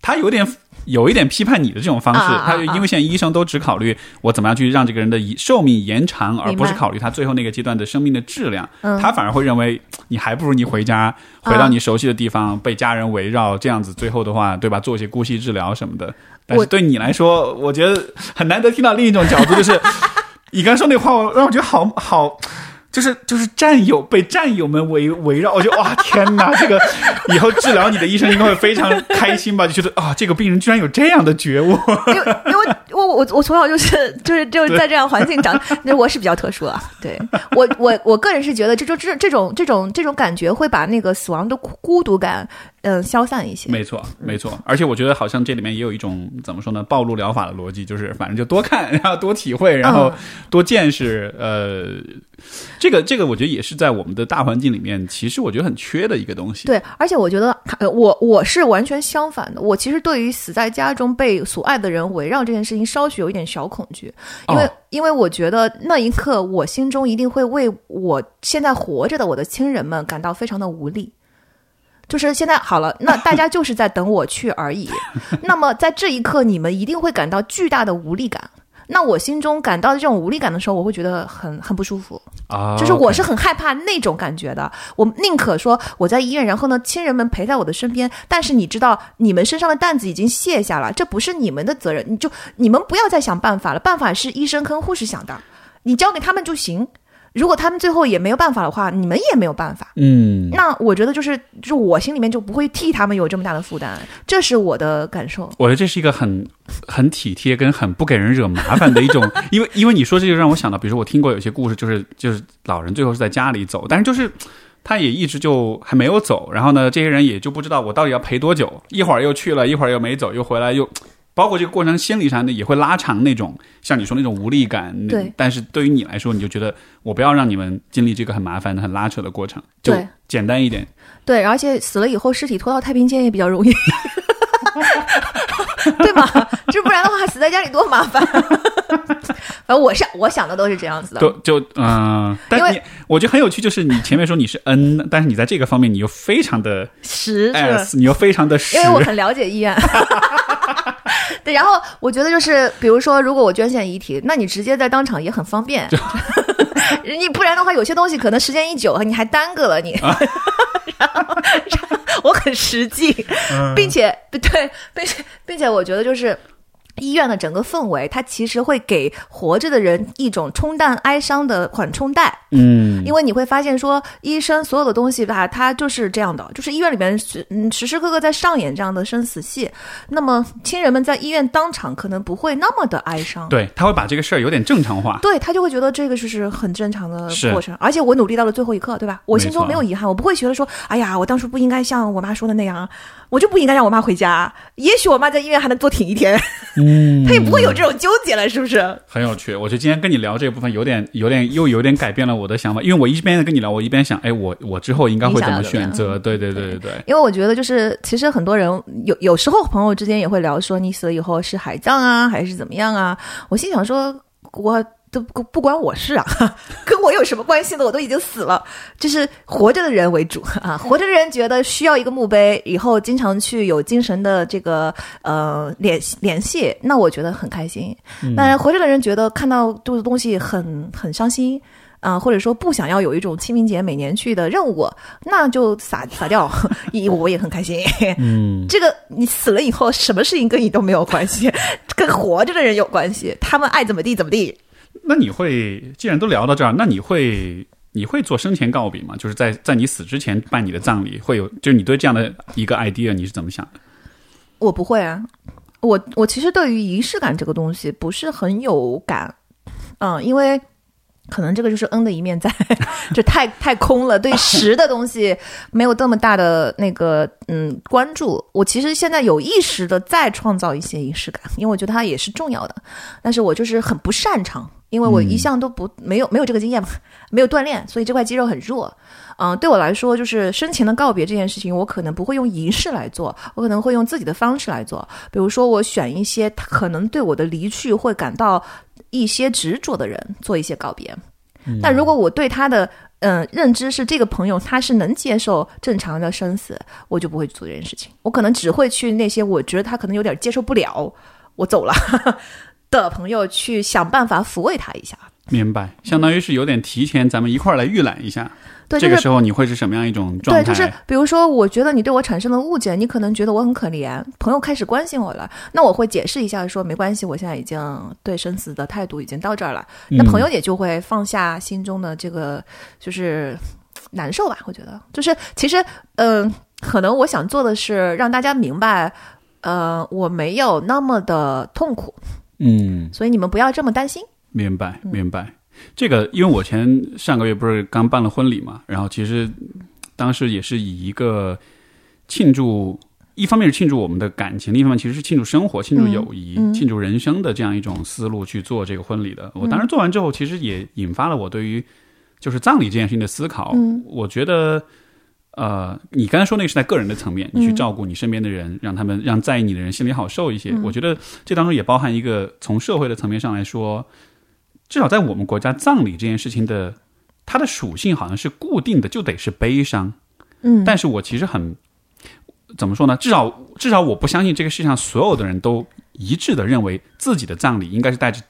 他有点有一点批判你的这种方式，啊啊啊他因为现在医生都只考虑我怎么样去让这个人的寿命延长，而不是考虑他最后那个阶段的生命的质量，嗯他反而会认为你还不如你回家，回到你熟悉的地方，被家人围绕，这样子最后的话，对吧？做一些姑息治疗什么的。但是对你来说，我觉得很难得听到另一种角度，就是 你刚说那话，我让我觉得好好。就是就是战友被战友们围围绕，我就哇天哪，这个以后治疗你的医生应该会非常开心吧？就觉得啊，这个病人居然有这样的觉悟。因为因为我我我从小就是就是就是在这样环境长，那我是比较特殊啊。对我我我个人是觉得这种这这种这种这种感觉会把那个死亡的孤孤独感嗯、消散一些。没错，没错。而且我觉得好像这里面也有一种怎么说呢，暴露疗法的逻辑，就是反正就多看，然后多体会，然后多见识。呃，这 个这个，我觉得也是在我们的大环境里面，其实我觉得很缺的一个东西。对，而且我觉得，呃，我我是完全相反的。我其实对于死在家中被所爱的人围绕这件事情，稍许有一点小恐惧，因为、哦因为我觉得那一刻，我心中一定会为我现在活着的我的亲人们感到非常的无力。就是现在好了，那大家就是在等我去而已。那么在这一刻，你们一定会感到巨大的无力感。那我心中感到的这种无力感的时候，我会觉得很很不舒服。啊，就是我是很害怕那种感觉的。我宁可说我在医院，然后呢，亲人们陪在我的身边，但是你知道，你们身上的担子已经卸下了，这不是你们的责任，你就你们不要再想办法了，办法是医生跟护士想的，你交给他们就行。如果他们最后也没有办法的话，你们也没有办法。嗯，那我觉得就是，就是我心里面就不会替他们有这么大的负担，这是我的感受。我觉得这是一个很很体贴跟很不给人惹麻烦的一种，因为因为你说这就让我想到，比如说我听过有些故事，就是就是老人最后是在家里走，但是就是。他也一直就还没有走，然后呢，这些人也就不知道我到底要陪多久，一会儿又去了，一会儿又没走，又回来，又包括这个过程心理上的也会拉长那种像你说那种无力感。对但是对于你来说，你就觉得我不要让你们经历这个很麻烦的、很拉扯的过程，就简单一点。对，而且死了以后尸体拖到太平间也比较容易，对吗？这不然的话，死在家里多麻烦。反正我想我想的都是这样子的。就就嗯、但你我觉得很有趣，就是你前面说你是 N，但是你在这个方面你又非常的实是 S，你又非常的实因为我很了解医院。对，然后我觉得就是，比如说，如果我捐献遗体，那你直接在当场也很方便。你不然的话，有些东西可能时间一久，你还耽搁了你。然后，然后我很实际，并且对，并且并且我觉得就是。医院的整个氛围，它其实会给活着的人一种冲淡哀伤的缓冲带。嗯，因为你会发现说，医生所有的东西吧，它就是这样的，就是医院里面时嗯时时刻刻在上演这样的生死戏。那么亲人们在医院当场可能不会那么的哀伤。对他会把这个事儿有点正常化。对他就会觉得这个就是很正常的过程，而且我努力到了最后一刻，对吧？我心中没有遗憾，我不会觉得说，哎呀，我当初不应该像我妈说的那样，我就不应该让我妈回家。也许我妈在医院还能多挺一天，嗯 他也不会有这种纠结了，是不是？很有趣。我觉得今天跟你聊这个部分，有点、有点、又有点改变了我的想法，因为我一边跟你聊，我一边想，哎，我我之后应该会怎么选择？对对对对对。因为我觉得，就是其实很多人有有时候朋友之间也会聊说，你死了以后是海葬啊，还是怎么样啊？我心想说，我。都不不关我事啊，跟我有什么关系呢？我都已经死了，就是活着的人为主啊。活着的人觉得需要一个墓碑，以后经常去有精神的这个呃联系联系，那我觉得很开心。那活着的人觉得看到这个东西很很伤心啊，或者说不想要有一种清明节每年去的任务，那就撒撒掉，我也很开心。嗯，这个你死了以后，什么事情跟你都没有关系，跟活着的人有关系，他们爱怎么地怎么地。那你会，既然都聊到这儿，那你会你会做生前告别吗？就是在在你死之前办你的葬礼，会有就是你对这样的一个 idea 你是怎么想的？我不会啊，我我其实对于仪式感这个东西不是很有感，嗯，因为。可能这个就是恩的一面在，就太太空了，对实的东西没有这么大的那个嗯关注。我其实现在有意识的再创造一些仪式感，因为我觉得它也是重要的。但是我就是很不擅长，因为我一向都不没有没有这个经验嘛，没有锻炼，所以这块肌肉很弱。嗯，对我来说，就是生前的告别这件事情，我可能不会用仪式来做，我可能会用自己的方式来做。比如说，我选一些可能对我的离去会感到。一些执着的人做一些告别，但如果我对他的嗯认知是这个朋友他是能接受正常的生死，我就不会做这件事情。我可能只会去那些我觉得他可能有点接受不了，我走了 的朋友去想办法抚慰他一下。明白，相当于是有点提前，咱们一块儿来预览一下。对，这个时候你会是什么样一种状态？对，就是比如说，我觉得你对我产生了误解，你可能觉得我很可怜，朋友开始关心我了，那我会解释一下，说没关系，我现在已经对生死的态度已经到这儿了，那朋友也就会放下心中的这个就是难受吧。我觉得，就是其实，嗯，可能我想做的是让大家明白，呃，我没有那么的痛苦，嗯，所以你们不要这么担心。明白，明白。这个，因为我前上个月不是刚办了婚礼嘛，然后其实当时也是以一个庆祝，一方面是庆祝我们的感情，另一方面其实是庆祝生活、庆祝友谊、庆祝人生的这样一种思路去做这个婚礼的。我当时做完之后，其实也引发了我对于就是葬礼这件事情的思考。我觉得，呃，你刚才说那个是在个人的层面，你去照顾你身边的人，让他们让在意你的人心里好受一些。我觉得这当中也包含一个从社会的层面上来说。至少在我们国家，葬礼这件事情的它的属性好像是固定的，就得是悲伤。嗯，但是我其实很怎么说呢？至少至少我不相信这个世界上所有的人都一致的认为自己的葬礼应该是带着。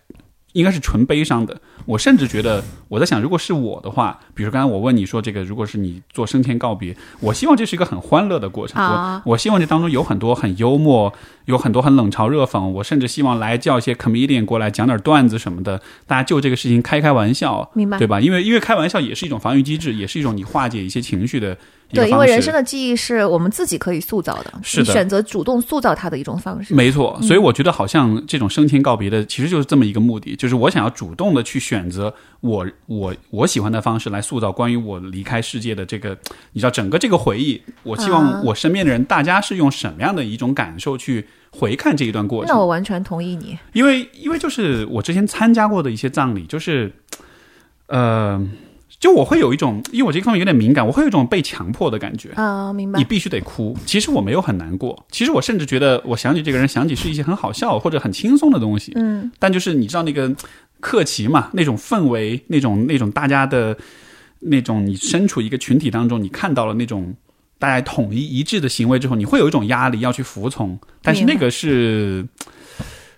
应该是纯悲伤的。我甚至觉得，我在想，如果是我的话，比如刚才我问你说这个，如果是你做生前告别，我希望这是一个很欢乐的过程。我我希望这当中有很多很幽默，有很多很冷嘲热讽。我甚至希望来叫一些 comedian 过来讲点段子什么的，大家就这个事情开开玩笑，明白对吧？因为因为开玩笑也是一种防御机制，也是一种你化解一些情绪的。对，因为人生的记忆是我们自己可以塑造的，是的，选择主动塑造它的一种方式。没错，所以我觉得好像这种生前告别的，其实就是这么一个目的，就是我想要主动的去选择我我我喜欢的方式来塑造关于我离开世界的这个，你知道整个这个回忆。我希望我身边的人，大家是用什么样的一种感受去回看这一段过程？那我完全同意你，因为因为就是我之前参加过的一些葬礼，就是呃。就我会有一种，因为我这方面有点敏感，我会有一种被强迫的感觉啊，明白？你必须得哭。其实我没有很难过，其实我甚至觉得，我想起这个人，想起是一些很好笑或者很轻松的东西。嗯，但就是你知道那个客气嘛，那种氛围，那种那种大家的，那种你身处一个群体当中，你看到了那种大家统一一致的行为之后，你会有一种压力要去服从，但是那个是。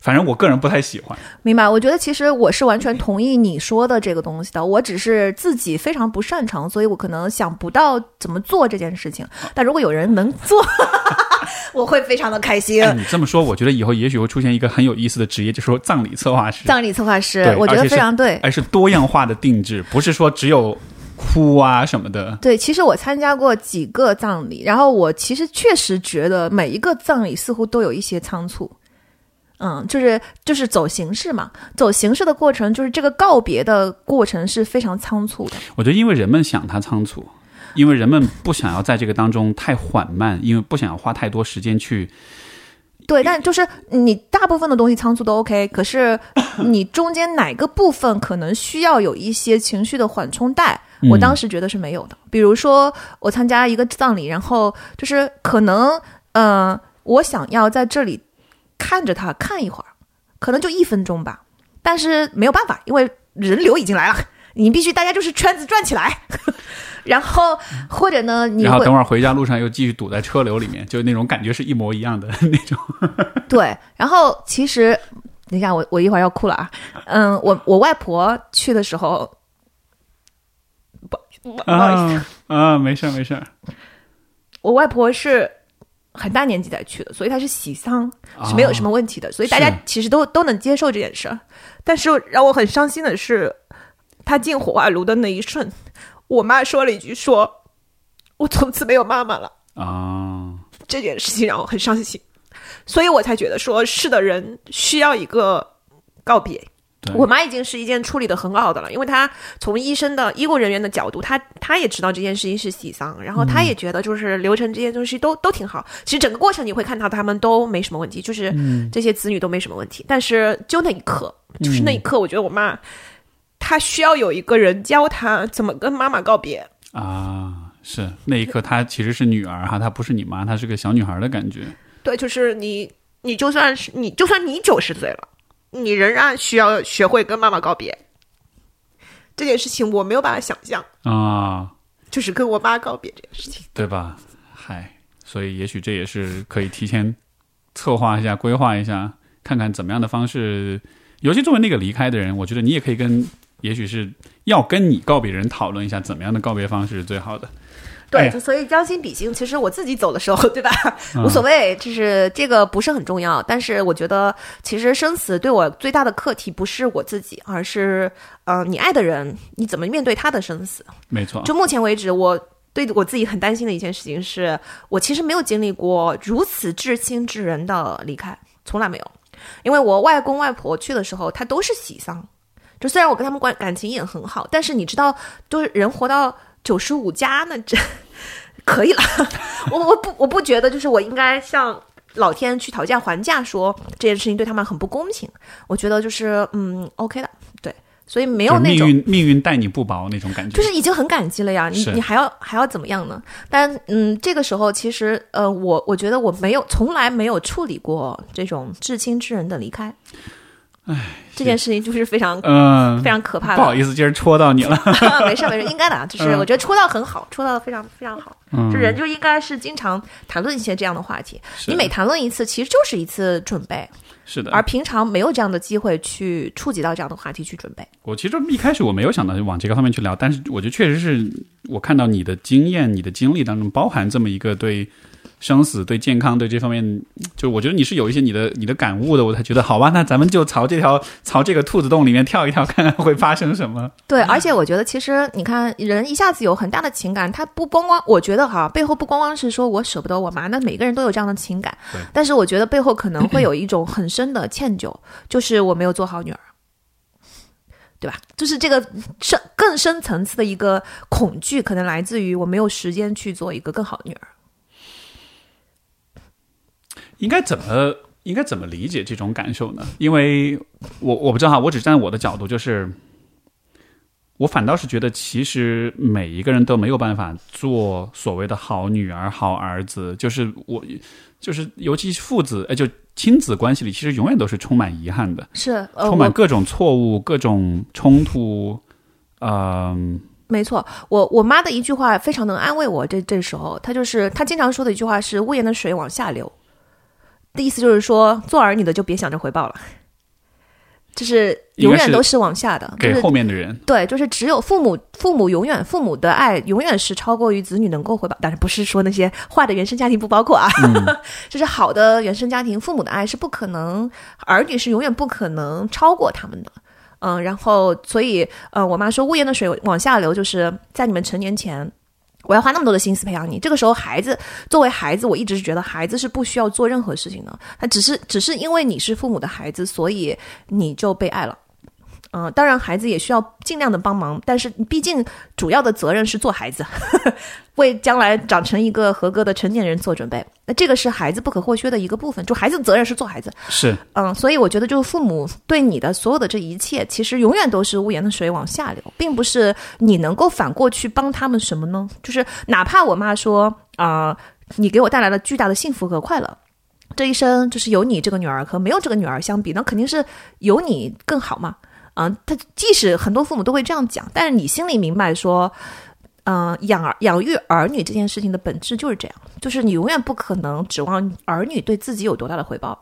反正我个人不太喜欢，明白？我觉得其实我是完全同意你说的这个东西的，我只是自己非常不擅长，所以我可能想不到怎么做这件事情。但如果有人能做，我会非常的开心。你这么说，我觉得以后也许会出现一个很有意思的职业，就是说葬礼策划师。葬礼策划师，我觉得非常对，而是多样化的定制，不是说只有哭啊什么的。对，其实我参加过几个葬礼，然后我其实确实觉得每一个葬礼似乎都有一些仓促。嗯，就是就是走形式嘛，走形式的过程，就是这个告别的过程是非常仓促的。我觉得，因为人们想它仓促，因为人们不想要在这个当中太缓慢，因为不想要花太多时间去对，但就是你大部分的东西仓促都 OK，可是 你中间哪个部分可能需要有一些情绪的缓冲带，我当时觉得是没有的。比如说我参加一个葬礼，然后就是可能，嗯，我想要在这里看着他看一会儿，可能就一分钟吧，但是没有办法，因为人流已经来了，你必须大家就是圈子转起来。然后或者呢，你然后等会儿回家路上又继续堵在车流里面，就那种感觉是一模一样的那种。对，然后其实等一下，我我一会儿要哭了啊。嗯，我我外婆去的时候，不不好意思，啊，没事没事。我外婆是很大年纪才去的，所以他是喜丧是没有什么问题的，所以大家其实都都能接受这件事儿。但是让我很伤心的是，他进火化炉的那一瞬。我妈说了一句：“说我从此没有妈妈了。”啊，这件事情让我很伤心，所以我才觉得说是的人需要一个告别。我妈已经是一件处理的很好的了，因为她从医生的医务人员的角度，她她也知道这件事情是喜丧，然后她也觉得就是流程这些东西都都挺好。其实整个过程你会看到他们都没什么问题，就是这些子女都没什么问题。但是就那一刻，就是那一刻，我觉得我妈。她需要有一个人教她怎么跟妈妈告别啊！是那一刻，她其实是女儿哈，她不是你妈，她是个小女孩的感觉。对，就是你，你就算是你，就算你九十岁了，你仍然需要学会跟妈妈告别。这件事情我没有办法想象啊，就是跟我妈告别这件事情，对吧？嗨，所以也许这也是可以提前策划一下、规划一下，看看怎么样的方式。尤其作为那个离开的人，我觉得你也可以跟。也许是要跟你告别人讨论一下，怎么样的告别方式是最好的。对，所以将心比心，其实我自己走的时候，对吧？无所谓，就是这个不是很重要。但是我觉得，其实生死对我最大的课题不是我自己，而是呃，你爱的人，你怎么面对他的生死？没错。就目前为止，我对我自己很担心的一件事情是，我其实没有经历过如此至亲之人的离开，从来没有。因为我外公外婆去的时候，他都是喜丧。就虽然我跟他们关感情也很好，但是你知道，就是人活到九十五加那这可以了。我我不我不觉得就是我应该向老天去讨价还价，说这件事情对他们很不公平。我觉得就是嗯 OK 的，对，所以没有那种命运命运待你不薄那种感觉，就是已经很感激了呀。你你还要还要怎么样呢？但嗯，这个时候其实呃，我我觉得我没有从来没有处理过这种至亲之人的离开。唉，这件事情就是非常嗯非常可怕的。不好意思，今儿戳到你了。没事没事，应该的，就是我觉得戳到很好，戳到的非常非常好。嗯，就人就应该是经常谈论一些这样的话题。你每谈论一次，其实就是一次准备。是的，而平常没有这样的机会去触及到这样的话题去准备。我其实一开始我没有想到往这个方面去聊，但是我觉得确实是我看到你的经验、你的经历当中包含这么一个对。生死对健康对这方面，就我觉得你是有一些你的你的感悟的，我才觉得好吧，那咱们就朝这条朝这个兔子洞里面跳一跳，看看会发生什么。对，而且我觉得其实你看，人一下子有很大的情感，他不光光，我觉得哈，背后不光光是说我舍不得我妈，那每个人都有这样的情感。但是我觉得背后可能会有一种很深的歉疚，就是我没有做好女儿，对吧？就是这个深更深层次的一个恐惧，可能来自于我没有时间去做一个更好的女儿。应该怎么应该怎么理解这种感受呢？因为我我不知道哈，我只站在我的角度，就是我反倒是觉得，其实每一个人都没有办法做所谓的好女儿、好儿子。就是我，就是尤其父子，哎，就亲子关系里，其实永远都是充满遗憾的，是充满各种错误、各种冲突。嗯，没错，我我妈的一句话非常能安慰我。这这时候，她就是她经常说的一句话是“屋檐的水往下流”。的意思就是说，做儿女的就别想着回报了，就是永远都是往下的，给后面的人。对，就是只有父母，父母永远父母的爱永远是超过于子女能够回报。但是不是说那些坏的原生家庭不包括啊？就是好的原生家庭，父母的爱是不可能，儿女是永远不可能超过他们的。嗯，然后所以，呃，我妈说，屋檐的水往下流，就是在你们成年前。我要花那么多的心思培养你，这个时候孩子作为孩子，我一直是觉得孩子是不需要做任何事情的，他只是只是因为你是父母的孩子，所以你就被爱了，嗯、当然孩子也需要尽量的帮忙，但是毕竟主要的责任是做孩子，为将来长成一个合格的成年人做准备。那这个是孩子不可或缺的一个部分，就孩子的责任是做孩子。是嗯，所以我觉得就是父母对你的所有的这一切，其实永远都是屋檐的水往下流，并不是你能够反过去帮他们什么呢？就是哪怕我妈说啊、你给我带来了巨大的幸福和快乐。这一生就是有你这个女儿和没有这个女儿相比，那肯定是有你更好嘛。啊、他即使很多父母都会这样讲，但是你心里明白说，嗯、养儿养育儿女这件事情的本质就是这样，就是你永远不可能指望儿女对自己有多大的回报。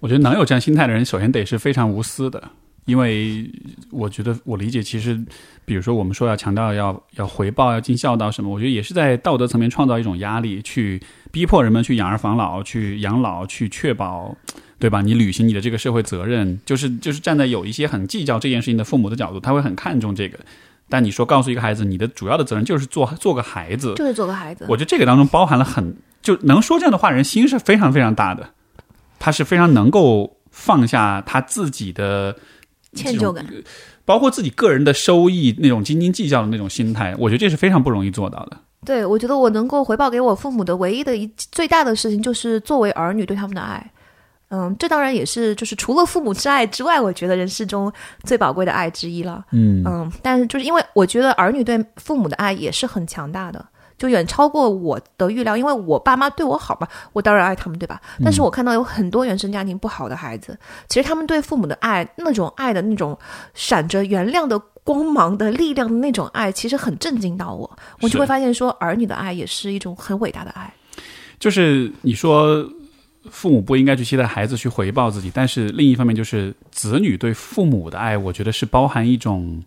我觉得能有这样心态的人，首先得是非常无私的，因为我觉得我理解，其实比如说我们说要强调要要回报、要尽孝道什么，我觉得也是在道德层面创造一种压力，去逼迫人们去养儿防老、去养老、去确保。对吧？你履行你的这个社会责任，就是就是站在有一些很计较这件事情的父母的角度，他会很看重这个。但你说告诉一个孩子，你的主要的责任就是做做个孩子，就是做个孩子。我觉得这个当中包含了很就能说这样的话，人心是非常非常大的，他是非常能够放下他自己的歉疚感，包括自己个人的收益那种斤斤计较的那种心态，我觉得这是非常不容易做到的。对我觉得我能够回报给我父母的唯一的一最大的事情，就是作为儿女对他们的爱。嗯，这当然也是就是除了父母之爱之外，我觉得人世中最宝贵的爱之一了。嗯嗯，但是就是因为我觉得儿女对父母的爱也是很强大的，就远超过我的预料。因为我爸妈对我好嘛，我当然爱他们，对吧？但是我看到有很多原生家庭不好的孩子，其实他们对父母的爱，那种爱的那种闪着原谅的光芒的力量的那种爱，其实很震惊到我。我就会发现说，儿女的爱也是一种很伟大的爱。就是你说父母不应该去期待孩子去回报自己，但是另一方面就是子女对父母的爱，我觉得是包含一种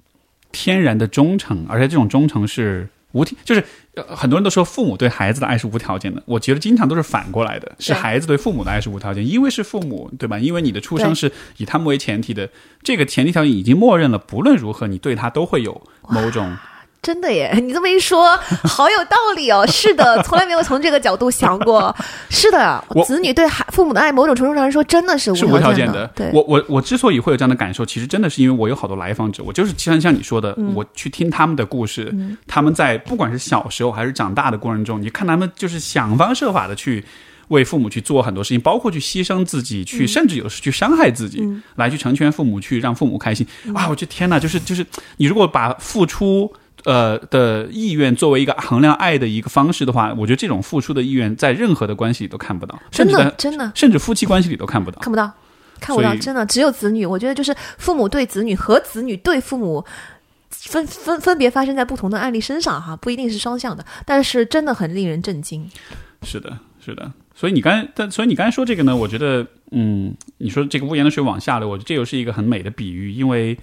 天然的忠诚，而且这种忠诚是无条，就是、呃很多人都说父母对孩子的爱是无条件的，我觉得经常都是反过来的，是孩子对父母的爱是无条件，因为是父母，对吧？因为你的出生是以他们为前提的，这个前提条件已经默认了，不论如何，你对他都会有某种。真的耶！你这么一说，好有道理哦。是的，从来没有从这个角度想过。是的，子女对孩父母的爱，某种程度上来说，真的是无是无条件的。的。对，我我我之所以会有这样的感受，其实真的是因为我有好多来访者，我就是像像你说的，嗯我去听他们的故事，他们在不管是小时候还是长大的过程中，你看他们就是想方设法的去。为父母去做很多事情，包括去牺牲自己，嗯去甚至有时去伤害自己，来去成全父母，去让父母开心。嗯啊，我觉得天哪，就是就是，你如果把付出呃的意愿作为一个衡量爱的一个方式的话，我觉得这种付出的意愿在任何的关系里都看不到，真的真的。甚至夫妻关系里都看不到。看不到，看不到，真的只有子女。我觉得就是父母对子女和子女对父母。分分分别发生在不同的案例身上哈，不一定是双向的，但是真的很令人震惊。是的，是的。所以你刚才，但所以你刚才说这个呢，我觉得，嗯，你说这个屋檐的水往下流，我觉得这又是一个很美的比喻，因为，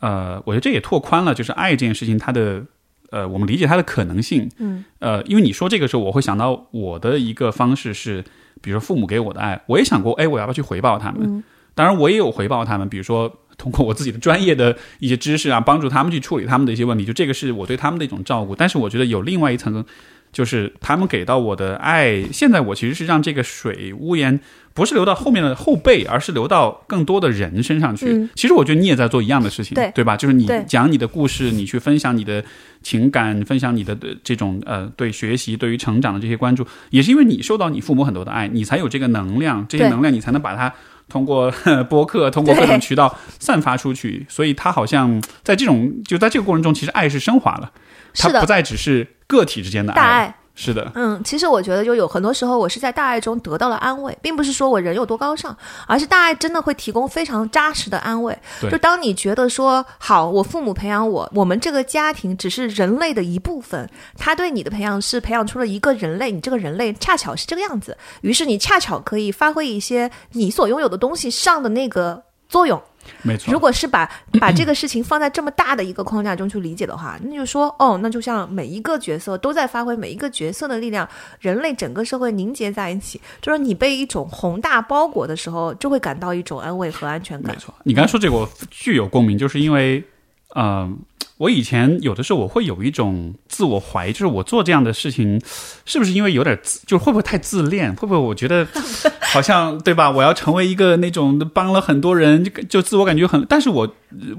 呃，我觉得这也拓宽了就是爱这件事情它的，呃，我们理解它的可能性。嗯，呃，因为你说这个时候，我会想到我的一个方式是，比如说父母给我的爱，我也想过，哎，我要不要去回报他们？当然，我也有回报他们，比如说通过我自己的专业的一些知识啊，帮助他们去处理他们的一些问题，就这个是我对他们的一种照顾。但是我觉得有另外一层，就是他们给到我的爱，现在我其实是让这个水屋檐不是留到后面的后辈，而是留到更多的人身上去。嗯其实我觉得你也在做一样的事情，对吧？就是你讲你的故事，你去分享你的情感，分享你的呃这种呃对学习、对于成长的这些关注，也是因为你受到你父母很多的爱，你才有这个能量，这些能量你才能把它。通过呵播客，通过各种渠道散发出去，所以他好像在这种就在这个过程中，其实爱是升华了，它不再只是个体之间的大爱，是的，嗯，其实我觉得就有很多时候，我是在大爱中得到了安慰，并不是说我人有多高尚，而是大爱真的会提供非常扎实的安慰。就当你觉得说，好，我父母培养我，我们这个家庭只是人类的一部分，他对你的培养是培养出了一个人类，你这个人类恰巧是这个样子，于是你恰巧可以发挥一些你所拥有的东西上的那个作用。没错。如果是把 把这个事情放在这么大的一个框架中去理解的话，那就说哦，那就像每一个角色都在发挥每一个角色的力量，人类整个社会凝结在一起，就是你被一种宏大包裹的时候，就会感到一种安慰和安全感。没错，你刚才说这个我具有共鸣，就是因为，呃，我以前有的时候我会有一种自我怀疑，就是我做这样的事情，是不是因为有点自，就会不会太自恋？会不会我觉得好像对吧？我要成为一个那种帮了很多人，就就自我感觉很，但是我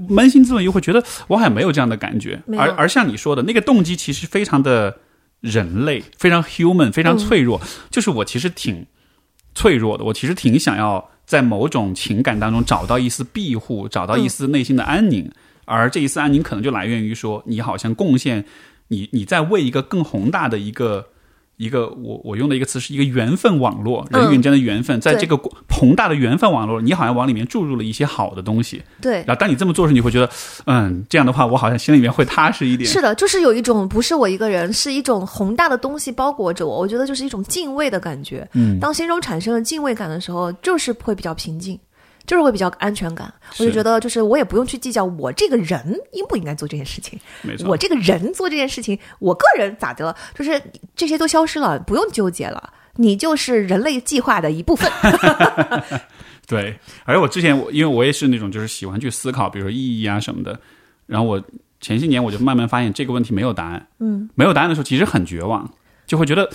扪心自问又会觉得我好像没有这样的感觉。而而像你说的那个动机，其实非常的人类，非常 human，非常脆弱。就是我其实挺脆弱的，我其实挺想要在某种情感当中找到一丝庇护，找到一丝内心的安宁。而这一次安宁可能就来源于说，你好像贡献，你你在为一个更宏大的一个一个，我我用的一个词是一个缘分网络，嗯人与人间的缘分，在这个宏大的缘分网络，你好像往里面注入了一些好的东西。对，然后当你这么做时，你会觉得，嗯，这样的话，我好像心里面会踏实一点。是的，就是有一种不是我一个人，是一种宏大的东西包裹着我。我觉得就是一种敬畏的感觉。嗯，当心中产生了敬畏感的时候，就是会比较平静，就是会比较安全感。我就觉得，就是我也不用去计较我这个人应不应该做这件事情，没错，我这个人做这件事情，我个人咋的了，就是这些都消失了，不用纠结了。你就是人类计划的一部分。对，而且我之前我因为我也是那种就是喜欢去思考，比如说意义啊什么的，然后我前些年我就慢慢发现这个问题没有答案，嗯，没有答案的时候其实很绝望，就会觉得，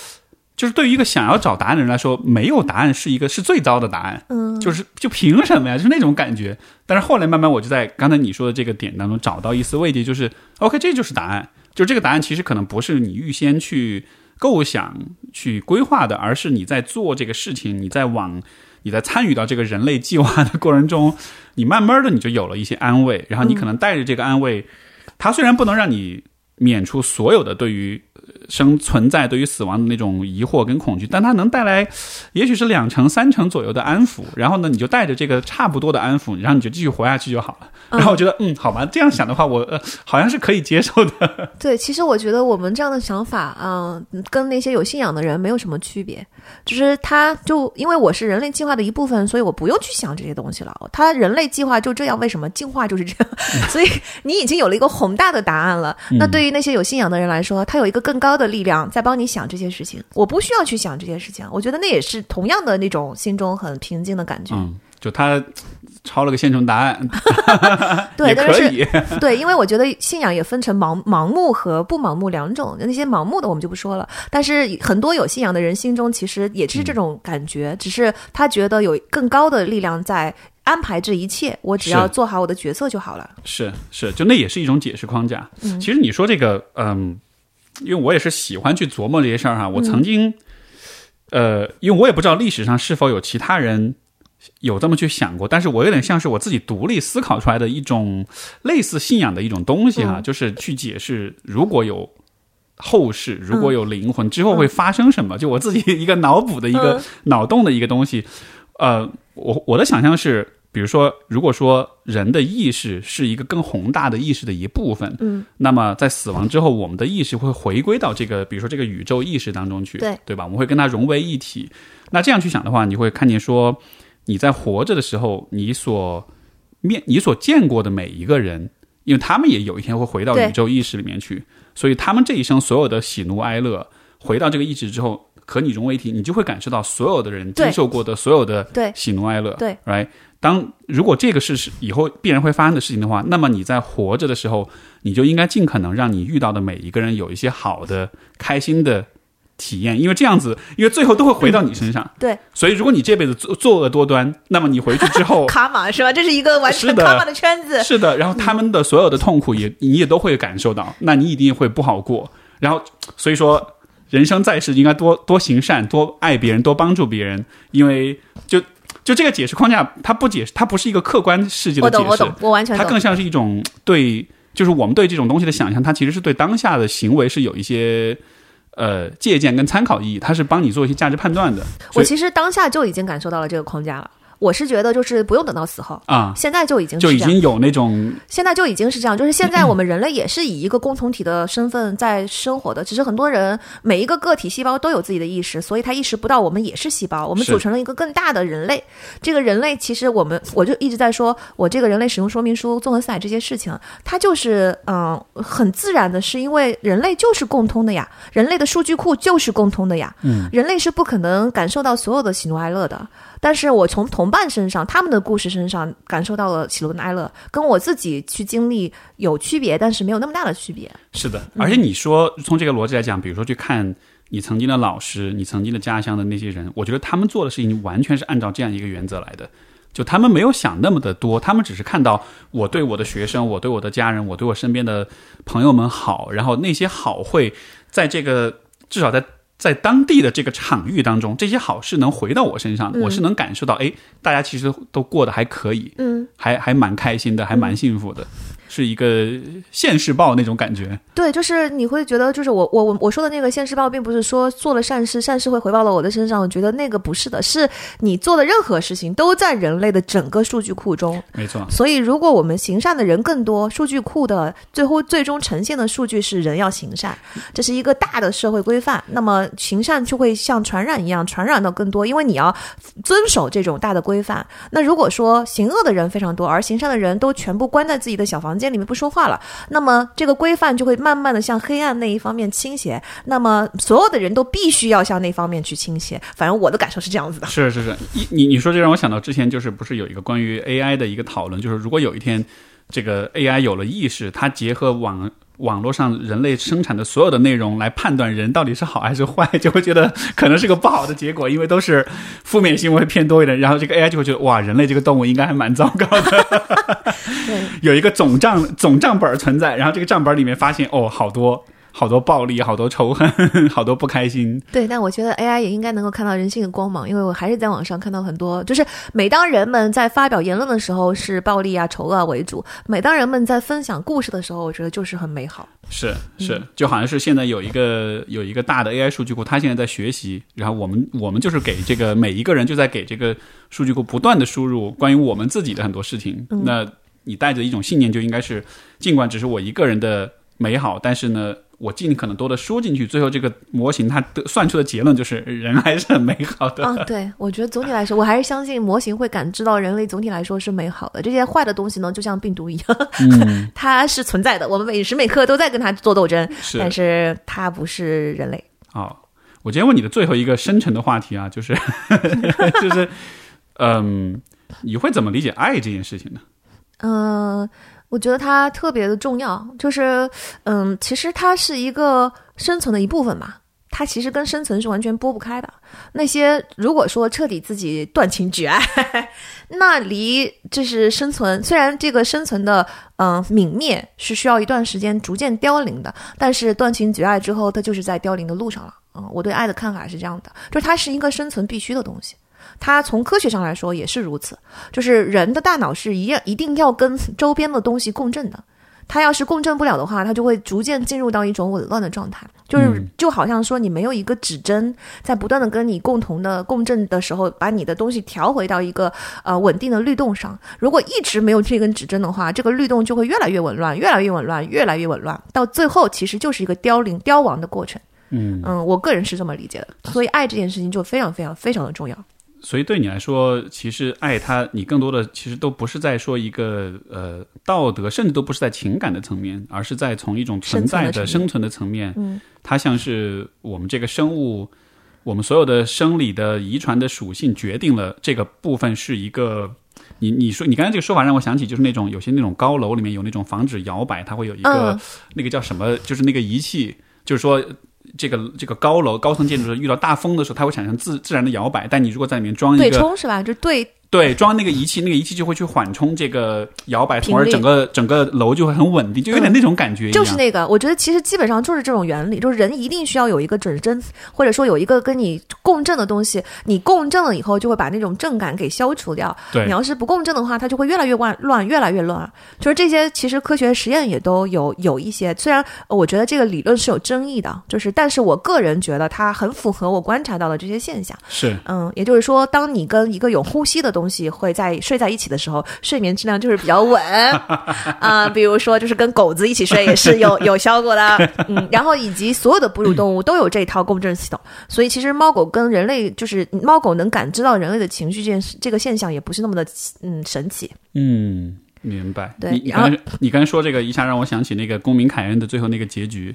就是对于一个想要找答案的人来说，没有答案是一个是最糟的答案，嗯，就是就凭什么呀？就是那种感觉。但是后来慢慢我就在刚才你说的这个点当中找到一丝慰藉，就是 OK，这就是答案，就这个答案其实可能不是你预先去构想、去规划的，而是你在做这个事情，你在往。你在参与到这个人类计划的过程中，你慢慢的你就有了一些安慰，然后你可能带着这个安慰，它虽然不能让你免除所有的对于呃生存在、对于死亡的那种疑惑跟恐惧，但它能带来也许是两成、三成左右的安抚。然后呢，你就带着这个差不多的安抚，然后你就继续活下去就好了。然后我觉得，嗯，好吧，这样想的话，我呃好像是可以接受的。对，其实我觉得我们这样的想法，嗯、跟那些有信仰的人没有什么区别。就是他就因为我是人类计划的一部分，所以我不用去想这些东西了。他人类计划就这样，为什么进化就是这样？所以你已经有了一个宏大的答案了。那对于那些有信仰的人来说，他有一个更高的力量在帮你想这些事情。我不需要去想这些事情，我觉得那也是同样的那种心中很平静的感觉。嗯，就他抄了个现成答案，对，但是。对，因为我觉得信仰也分成盲盲目和不盲目两种，那些盲目的我们就不说了。但是很多有信仰的人心中其实也是这种感觉，只是他觉得有更高的力量在安排这一切，我只要做好我的角色就好了。是是，就那也是一种解释框架。嗯其实你说这个，嗯，因为我也是喜欢去琢磨这些事儿哈。我曾经，呃，因为我也不知道历史上是否有其他人有这么去想过，但是我有点像是我自己独立思考出来的一种类似信仰的一种东西哈，就是去解释如果有。后世如果有灵魂、之后会发生什么？就我自己一个脑补的一个、嗯脑洞的一个东西，呃，我我的想象是，比如说，如果说人的意识是一个更宏大的意识的一部分，嗯，那么在死亡之后，我们的意识会回归到这个，比如说这个宇宙意识当中去，对对吧？我们会跟它融为一体。那这样去想的话，你会看见说，你在活着的时候，你所面你所见过的每一个人，因为他们也有一天会回到宇宙意识里面去，所以他们这一生所有的喜怒哀乐，回到这个意识之后。和你融为一体，你就会感受到所有的人对经受过的所有的喜怒哀乐，对，right。当如果这个事是以后必然会发生的事情的话，那么你在活着的时候，你就应该尽可能让你遇到的每一个人有一些好的、开心的体验，因为这样子，因为最后都会回到你身上。对，所以如果你这辈子作作恶多端，那么你回去之后 卡玛是吧？这是一个完全的卡玛的圈子。是的，然后他们的所有的痛苦也你也都会感受到，那你一定会不好过。然后所以说。人生在世，应该多多行善，多爱别人，多帮助别人。因为就就这个解释框架，它不解释，它不是一个客观世界的我解释，懂，我懂，我完全懂。它更像是一种对，就是我们对这种东西的想象，它其实是对当下的行为是有一些呃借鉴跟参考意义，它是帮你做一些价值判断的。我其实当下就已经感受到了这个框架了。我是觉得，就是不用等到死后，啊，现在就已经是这样。就已经有那种现在就已经是这样，就是现在我们人类也是以一个共同体的身份在生活的，只是很多人每一个个体细胞都有自己的意识，所以他意识不到我们也是细胞，我们组成了一个更大的人类。这个人类其实我们我就一直在说，我这个人类使用说明书、综合思海这些事情，它就是嗯、很自然的，是因为人类就是共通的呀，人类的数据库就是共通的呀，嗯，人类是不可能感受到所有的喜怒哀乐的。但是我从同同伴身上，他们的故事身上感受到了喜怒哀乐，跟我自己去经历有区别，但是没有那么大的区别。是的，而且你说从这个逻辑来讲，比如说去看你曾经的老师，你曾经的家乡的那些人，我觉得他们做的事情完全是按照这样一个原则来的。就他们没有想那么的多，他们只是看到我对我的学生，我对我的家人，我对我身边的朋友们好，然后那些好会在这个至少在在当地的这个场域当中，这些好事能回到我身上，我是能感受到，哎，大家其实都过得还可以，嗯，还还蛮开心的，还蛮幸福的。是一个现世报那种感觉，对，就是你会觉得，就是我我我我说的那个现世报，并不是说做了善事，善事会回报到我的身上。我觉得那个不是的，是你做的任何事情都在人类的整个数据库中，没错。所以，如果我们行善的人更多，数据库的最后最终呈现的数据是人要行善，这是一个大的社会规范。那么行善就会像传染一样传染到更多，因为你要遵守这种大的规范。那如果说行恶的人非常多，而行善的人都全部关在自己的小房间。间里面不说话了，那么这个规范就会慢慢的向黑暗那一方面倾斜。那么所有的人都必须要向那方面去倾斜。反正我的感受是这样子的。是是是，你你说这让我想到之前就是不是有一个关于 AI 的一个讨论，就是如果有一天这个 AI 有了意识，它结合网。网络上人类生产的所有的内容来判断人到底是好还是坏，就会觉得可能是个不好的结果，因为都是负面新闻偏多一点。然后这个 AI 就会觉得哇，人类这个动物应该还蛮糟糕的。有一个总账总账本存在，然后这个账本里面发现哦，好多。好多暴力，好多仇恨，好多不开心。对，但我觉得 AI 也应该能够看到人性的光芒，因为我还是在网上看到很多，就是每当人们在发表言论的时候是暴力啊、丑恶为主；每当人们在分享故事的时候，我觉得就是很美好。是是，就好像是现在有一个有一个大的 AI 数据库，它现在在学习，然后我们我们就是给这个每一个人就在给这个数据库不断的输入关于我们自己的很多事情。那你带着一种信念，就应该是尽管只是我一个人的美好，但是呢。我尽可能多的输进去，最后这个模型它得算出的结论就是人还是很美好的。嗯，对，我觉得总体来说，我还是相信模型会感知到人类总体来说是美好的。这些坏的东西呢，就像病毒一样，它是存在的，我们每时每刻都在跟它做斗争，但是它不是人类。好，我今天问你的最后一个深沉的话题啊，就是 就是，嗯，你会怎么理解爱这件事情呢？嗯。我觉得它特别的重要，就是，嗯，其实它是一个生存的一部分嘛，它其实跟生存是完全剥不开的。那些如果说彻底自己断情绝爱，那离就是生存，虽然这个生存的嗯泯灭是需要一段时间逐渐凋零的，但是断情绝爱之后，它就是在凋零的路上了。嗯，我对爱的看法是这样的，就是它是一个生存必须的东西。它从科学上来说也是如此，就是人的大脑是一样一定要跟周边的东西共振的，它要是共振不了的话，它就会逐渐进入到一种紊乱的状态，就是就好像说你没有一个指针在不断的跟你共同的共振的时候，把你的东西调回到一个呃稳定的律动上。如果一直没有这根指针的话，这个律动就会越来越紊乱，越来越紊乱，越来越紊乱，到最后其实就是一个凋零凋亡的过程。嗯嗯，我个人是这么理解的，所以爱这件事情就非常非常非常的重要。所以对你来说，其实爱他，你更多的其实都不是在说一个呃道德，甚至都不是在情感的层面，而是在从一种存在的生存的层面。嗯，它像是我们这个生物，我们所有的生理的遗传的属性决定了这个部分是一个。你你说你刚才这个说法让我想起，就是那种有些那种高楼里面有那种防止摇摆，它会有一个那个叫什么，就是那个仪器，就是说。这个这个高楼高层建筑遇到大风的时候，它会产生自自然的摇摆。但你如果在里面装一个对冲是吧？就对。对，装那个仪器，那个仪器就会去缓冲这个摇摆，从而整个整个楼就会很稳定，就有点那种感觉。就是那个，我觉得其实基本上就是这种原理，就是人一定需要有一个准针，或者说有一个跟你共振的东西，你共振了以后，就会把那种震感给消除掉。对，你要是不共振的话，它就会越来越乱，乱越来越乱。就是这些，其实科学实验也都有有一些，虽然我觉得这个理论是有争议的，就是，但是我个人觉得它很符合我观察到的这些现象。是，嗯，也就是说，当你跟一个有呼吸的东西会在睡在一起的时候，睡眠质量就是比较稳 啊。比如说，就是跟狗子一起睡也是有 有效果的。嗯，然后以及所有的哺乳动物都有这套共振系统，所以其实猫狗跟人类，就是猫狗能感知到人类的情绪这件事，这个现象也不是那么的嗯神奇。嗯，明白。对，你刚你刚才说这个，一下让我想起那个《公民凯恩》的最后那个结局，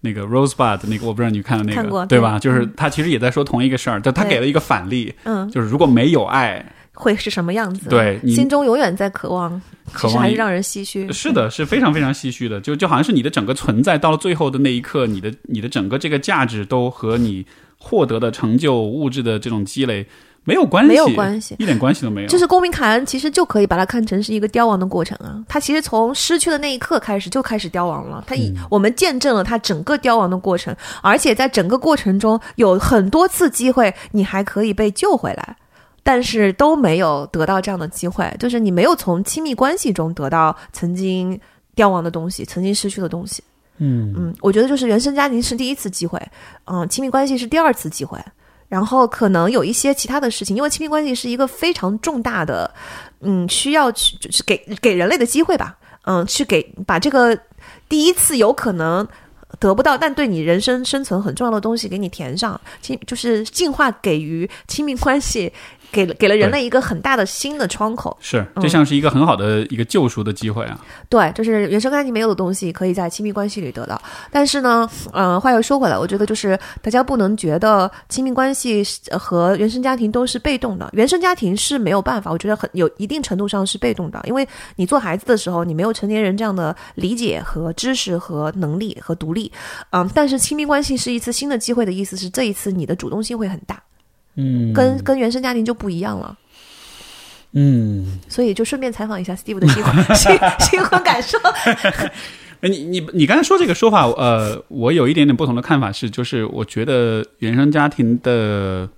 那个 Rosebud 那个，我不知道你看了那个对吧？就是他其实也在说同一个事儿，但他给了一个反例，嗯，就是如果没有爱。会是什么样子，对你心中永远在渴望，渴望其实还是让人唏嘘。是的，是非常非常唏嘘的，就就好像是你的整个存在到了最后的那一刻，你的你的整个这个价值都和你获得的成就、物质的这种积累没有关系，没有关系一点关系都没有。就是公民凯恩，其实就可以把它看成是一个凋亡的过程啊。他其实从失去的那一刻开始就开始凋亡了。他以、我们见证了他整个凋亡的过程，而且在整个过程中有很多次机会，你还可以被救回来，但是都没有得到这样的机会。就是你没有从亲密关系中得到曾经凋亡的东西，曾经失去的东西。嗯嗯，我觉得就是原生家庭是第一次机会，嗯，亲密关系是第二次机会，然后可能有一些其他的事情，因为亲密关系是一个非常重大的，嗯，需要去就是给给人类的机会吧，嗯，去给把这个第一次有可能得不到，但对你人生生存很重要的东西给你填上，亲就是进化给予亲密关系。给了给了人类一个很大的新的窗口，是，这像是一个很好的一个救赎的机会啊。对，就是原生家庭没有的东西，可以在亲密关系里得到。但是呢，呃，话又说回来，我觉得就是大家不能觉得亲密关系呃和原生家庭都是被动的。原生家庭是没有办法，我觉得很有一定程度上是被动的，因为你做孩子的时候，你没有成年人这样的理解和知识和能力和独立。嗯，但是亲密关系是一次新的机会的意思是，这一次你的主动性会很大。嗯，跟跟原生家庭就不一样了。嗯，所以就顺便采访一下 Steve 的新婚新 新婚感受。哎，你你你刚才说这个说法，呃，我有一点点不同的看法是，就是我觉得原生家庭的，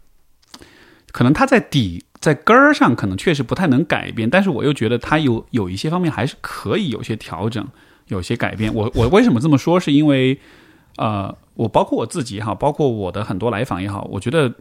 可能他在底在根儿上可能确实不太能改变，但是我又觉得他有有一些方面还是可以有些调整，有些改变。我我为什么这么说？是因为呃，我包括我自己也好，包括我的很多来访也好，我觉得。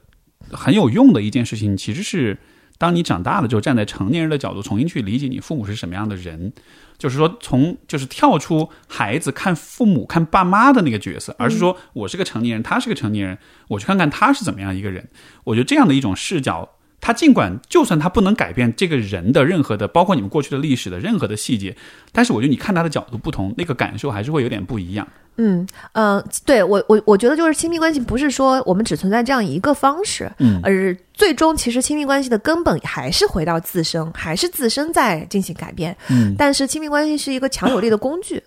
很有用的一件事情，其实是当你长大了之后，站在成年人的角度重新去理解你父母是什么样的人，就是说从就是跳出孩子看父母看爸妈的那个角色，而是说我是个成年人，他是个成年人，我去看看他是怎么样一个人。我觉得这样的一种视角，他尽管就算他不能改变这个人的任何的，包括你们过去的历史的任何的细节，但是我觉得你看他的角度不同，那个感受还是会有点不一样。嗯呃，对我我我觉得就是亲密关系不是说我们只存在这样一个方式，嗯，而最终其实亲密关系的根本还是回到自身，还是自身在进行改变，嗯，但是亲密关系是一个强有力的工具。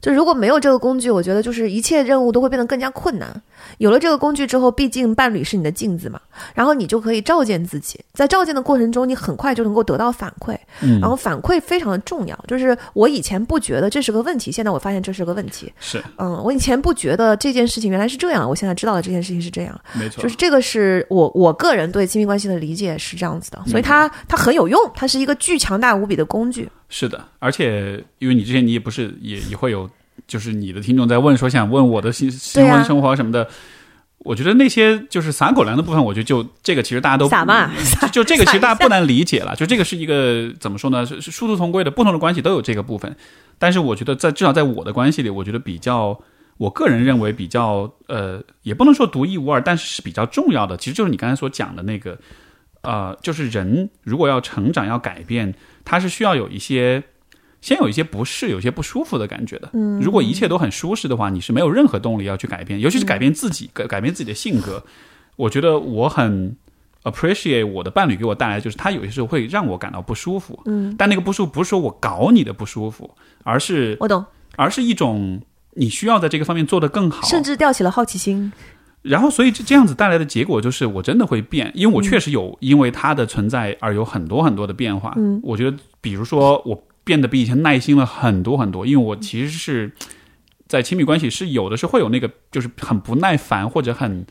就如果没有这个工具，我觉得就是一切任务都会变得更加困难。有了这个工具之后，毕竟伴侣是你的镜子嘛，然后你就可以照见自己。在照见的过程中，你很快就能够得到反馈，嗯，然后反馈非常的重要。就是我以前不觉得这是个问题，现在我发现这是个问题。是，嗯，我以前不觉得这件事情原来是这样，我现在知道了这件事情是这样。没错，就是这个是我我个人对亲密关系的理解是这样子的，所以它它很有用，它是一个巨强大无比的工具。是的，而且因为你之前你也不是也也会有。就是你的听众在问说想问我的新新婚生活什么的，我觉得那些就是撒狗粮的部分，我觉得就这个其实大家都撒嘛，就这个其实大家不难理解了。就这个是一个怎么说呢？是是殊途同归的，不同的关系都有这个部分。但是我觉得在至少在我的关系里，我觉得比较，我个人认为比较呃，也不能说独一无二，但是是比较重要的。其实就是你刚才所讲的那个，呃，就是人如果要成长要改变，他是需要有一些。先有一些不适，有些不舒服的感觉的。嗯，如果一切都很舒适的话，你是没有任何动力要去改变，尤其是改变自己，改改变自己的性格。我觉得我很 appreciate 我的伴侣给我带来，就是他有些时候会让我感到不舒服。嗯，但那个不舒服不是说我搞你的不舒服，而是我懂，而是一种你需要在这个方面做得更好，甚至吊起了好奇心。然后，所以这样子带来的结果就是，我真的会变，因为我确实有因为他的存在而有很多很多的变化。嗯，我觉得，比如说我。变得比以前耐心了很多很多，因为我其实是在亲密关系是有的是会有那个就是很不耐烦或者很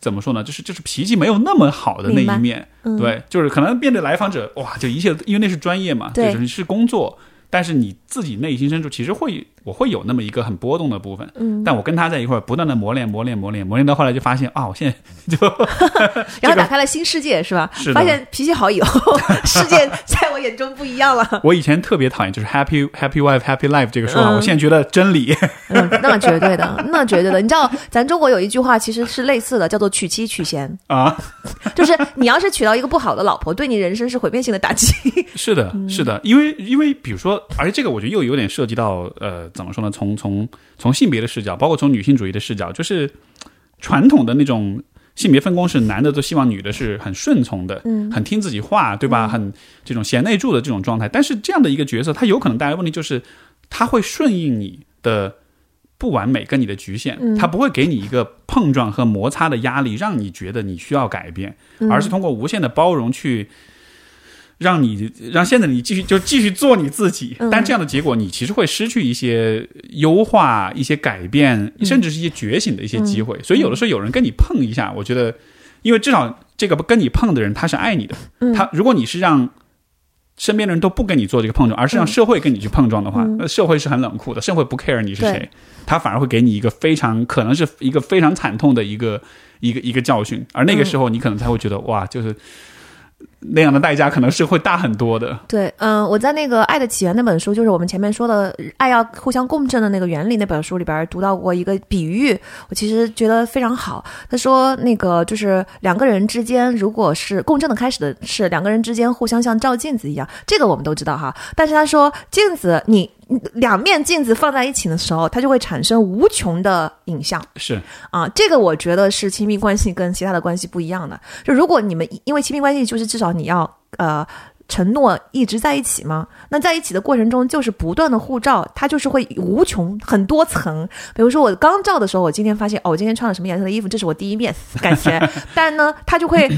怎么说呢，就是就是脾气没有那么好的那一面，对，就是可能面对来访者哇，就一切因为那是专业嘛，就是是工作，但是你自己内心深处其实会我会有那么一个很波动的部分，嗯，但我跟他在一块儿不断的磨练磨练磨练磨练到后来就发现啊，我现在就 然后打开了新世界是吧？是发现脾气好以后，世界在我眼中不一样了。我以前特别讨厌就是 happy happy wife happy life 这个说法，我现在觉得真理。嗯，那绝对的，那绝对的。你知道，咱中国有一句话其实是类似的，叫做娶妻娶贤 啊，就是你要是娶到一个不好的老婆，对你人生是毁灭性的打击。是的，是的，因为因为比如说，而且这个我觉得又有点涉及到呃，怎么说呢？从从从性别的视角，包括从女性主义的视角，就是传统的那种性别分工是男的都希望女的是很顺从的，嗯很听自己话，对吧？很这种贤内助的这种状态。但是这样的一个角色，他有可能带来问题就是，他会顺应你的不完美跟你的局限，嗯他不会给你一个碰撞和摩擦的压力，让你觉得你需要改变，嗯而是通过无限的包容去。让你让现在你继续就继续做你自己，嗯。但这样的结果你其实会失去一些优化、一些改变，嗯。甚至是一些觉醒的一些机会。所以有的时候有人跟你碰一下，我觉得，因为至少这个跟你碰的人他是爱你的，嗯。他如果你是让身边的人都不跟你做这个碰撞，而是让社会跟你去碰撞的话，那社会是很冷酷的，社会不 care 你是谁他反而会给你一个非常可能是一个非常惨痛的一个一个一个教训，而那个时候你可能才会觉得哇，就是那样的代价可能是会大很多的。对，嗯，我在那个《爱的起源》那本书，就是我们前面说的爱要互相共振的那个原理那本书里边读到过一个比喻，我其实觉得非常好。他说，那个就是两个人之间，如果是共振的开始的是两个人之间互相像照镜子一样，这个我们都知道哈。但是他说，镜子你两面镜子放在一起的时候，它就会产生无穷的影像。是啊，这个我觉得是亲密关系跟其他的关系不一样的。就如果你们因为亲密关系，就是至少你要呃承诺一直在一起嘛，那在一起的过程中就是不断的互照，它就是会无穷很多层。比如说我刚照的时候，我今天发现哦，我今天穿了什么颜色的衣服，这是我第一面感觉，但呢，它就会。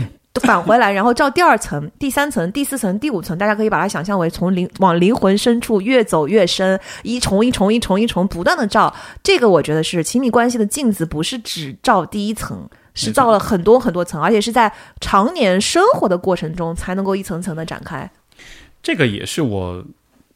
返回来，然后照第二层、第三层、第四层、第五层，大家可以把它想象为从灵往灵魂深处越走越深，一重一重一重一重不断的照。这个我觉得是亲密关系的镜子，不是只照第一层，是照了很多很多层，而且是在常年生活的过程中才能够一层层的展开。这个也是我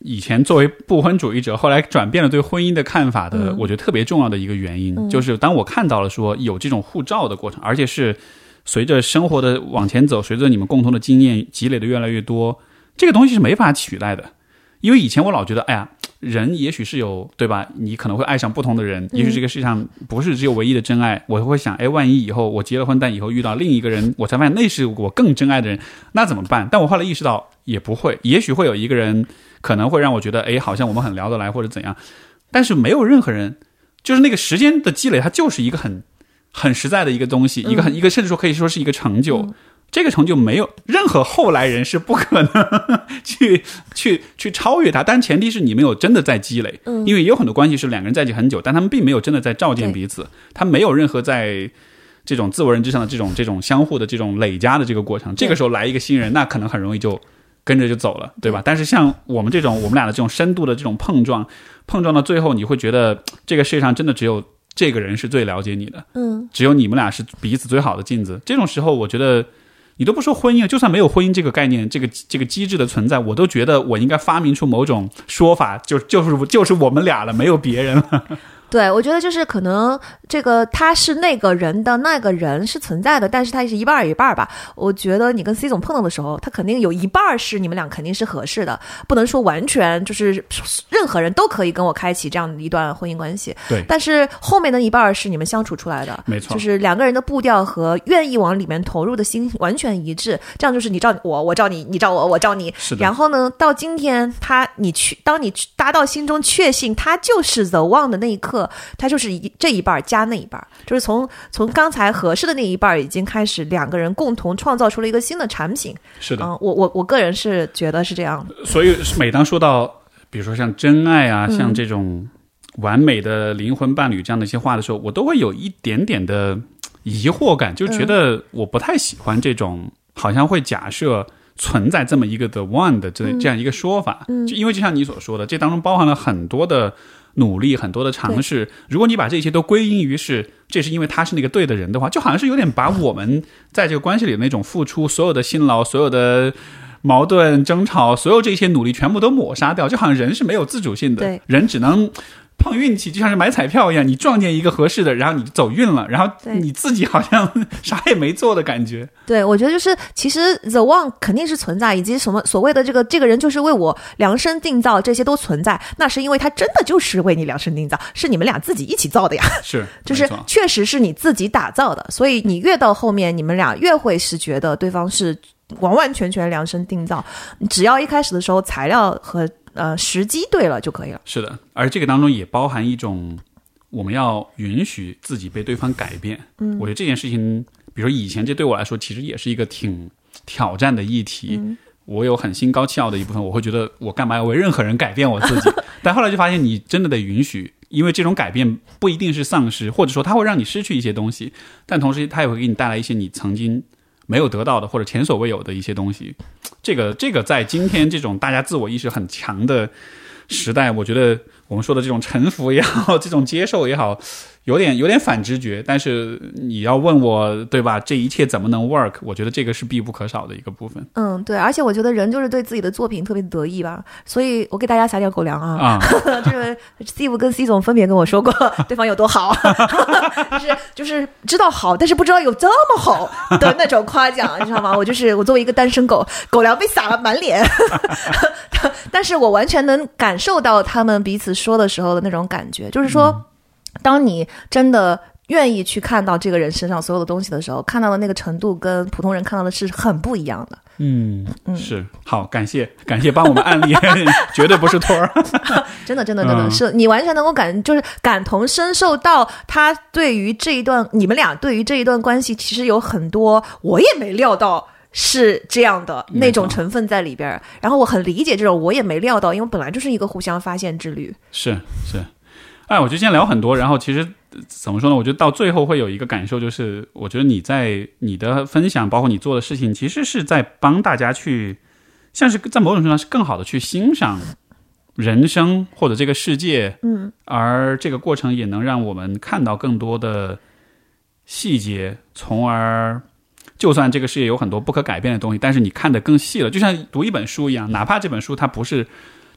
以前作为不婚主义者，后来转变了对婚姻的看法的，嗯我觉得特别重要的一个原因，就是当我看到了说有这种互照的过程，而且是随着生活的往前走，随着你们共同的经验积累的越来越多，这个东西是没法取代的。因为以前我老觉得，哎呀，人也许是有对吧？你可能会爱上不同的人，也许这个世界上不是只有唯一的真爱。我会想，哎，万一以后我结了婚，但以后遇到另一个人，我才发现那是我更真爱的人，那怎么办？但我后来意识到，也不会，也许会有一个人可能会让我觉得，哎，好像我们很聊得来，或者怎样。但是没有任何人，就是那个时间的积累，它就是一个很很实在的一个东西，一个很一个甚至说可以说是一个成就。这个成就没有任何后来人是不可能 去去去超越它，但前提是你没有真的在积累，嗯因为也有很多关系是两个人在一起很久，但他们并没有真的在照见彼此，他没有任何在这种自我认知上的这种这种相互的这种累加的这个过程。这个时候来一个新人，那可能很容易就跟着就走了，对吧？但是像我们这种我们俩的这种深度的这种碰撞，碰撞到最后，你会觉得这个世界上真的只有这个人是最了解你的，嗯，只有你们俩是彼此最好的镜子。这种时候，我觉得你都不说婚姻了，就算没有婚姻这个概念、这个这个机制的存在，我都觉得我应该发明出某种说法，就就是就是我们俩了，没有别人了。对，我觉得就是可能这个他是那个人的那个人是存在的，但是他是一半儿一半儿吧。我觉得你跟 C 总碰到的时候，他肯定有一半儿是你们俩肯定是合适的，不能说完全就是任何人都可以跟我开启这样的一段婚姻关系。对但是后面的一半儿是你们相处出来的，没错就是两个人的步调和愿意往里面投入的心完全一致，这样就是你照我，我照你，你照我，我照你。是的然后呢，到今天他你去，当你达到心中确信他就是 the one 的那一刻，他就是一这一半儿加那一半儿，就是从从刚才合适的那一半儿已经开始，两个人共同创造出了一个新的产品。是的，嗯，我我我个人是觉得是这样的。所以每当说到，比如说像真爱啊，嗯像这种完美的灵魂伴侣这样的一些话的时候，我都会有一点点的疑惑感，就觉得我不太喜欢这种好像会假设。存在这么一个 the one 的这这样一个说法，就因为就像你所说的，这当中包含了很多的努力，很多的尝试。如果你把这些都归因于是这是因为他是那个对的人的话，就好像是有点把我们在这个关系里的那种付出，所有的辛劳，所有的矛盾、争吵，所有这些努力全部都抹杀掉，就好像人是没有自主性的，人只能。碰运气就像是买彩票一样，你撞见一个合适的，然后你走运了，然后你自己好像 啥也没做的感觉。对，我觉得就是其实 the one 肯定是存在，以及什么所谓的这个这个人就是为我量身定造，这些都存在，那是因为他真的就是为你量身定造，是你们俩自己一起造的呀。是，就是确实是你自己打造的，所以你越到后面，你们俩越会是觉得对方是完完全全量身定造。只要一开始的时候材料和呃时机对了就可以了。是的，而这个当中也包含一种我们要允许自己被对方改变。嗯，我觉得这件事情比如说以前这对我来说其实也是一个挺挑战的议题。嗯我有很心高气傲的一部分，我会觉得我干嘛要为任何人改变我自己？但后来就发现，你真的得允许，因为这种改变不一定是丧失，或者说它会让你失去一些东西，但同时它也会给你带来一些你曾经没有得到的或者前所未有的一些东西。这个这个在今天这种大家自我意识很强的时代，我觉得我们说的这种臣服也好，这种接受也好，有点有点反直觉。但是你要问我，对吧？这一切怎么能 work？我觉得这个是必不可少的一个部分嗯，对，而且我觉得人就是对自己的作品特别得意吧，所以我给大家撒点狗粮啊。啊。这 个 Steve 跟 C 总分别跟我说过 对方有多好，就是就是知道好，但是不知道有这么好的那种夸奖，你知道吗？我就是我作为一个单身狗，狗粮被撒了满脸，但是我完全能感受到他们彼此说的时候的那种感觉，就是说，当你真的。愿意去看到这个人身上所有的东西的时候，看到的那个程度跟普通人看到的是很不一样的。嗯，是好，感谢感谢帮我们案例，绝对不是托儿。真的，真的，真的嗯是你完全能够感，就是感同身受到他对于这一段，你们俩对于这一段关系，其实有很多我也没料到是这样的那种成分在里边儿。然后我很理解这种我也没料到，因为本来就是一个互相发现之旅。是是，哎，我觉得今天聊很多，然后其实呃怎么说呢？我觉得到最后会有一个感受，就是我觉得你在你的分享，包括你做的事情，其实是在帮大家去，像是在某种程度上是更好的去欣赏人生或者这个世界，嗯，而这个过程也能让我们看到更多的细节，从而。就算这个世界有很多不可改变的东西，但是你看得更细了，就像读一本书一样，哪怕这本书它不是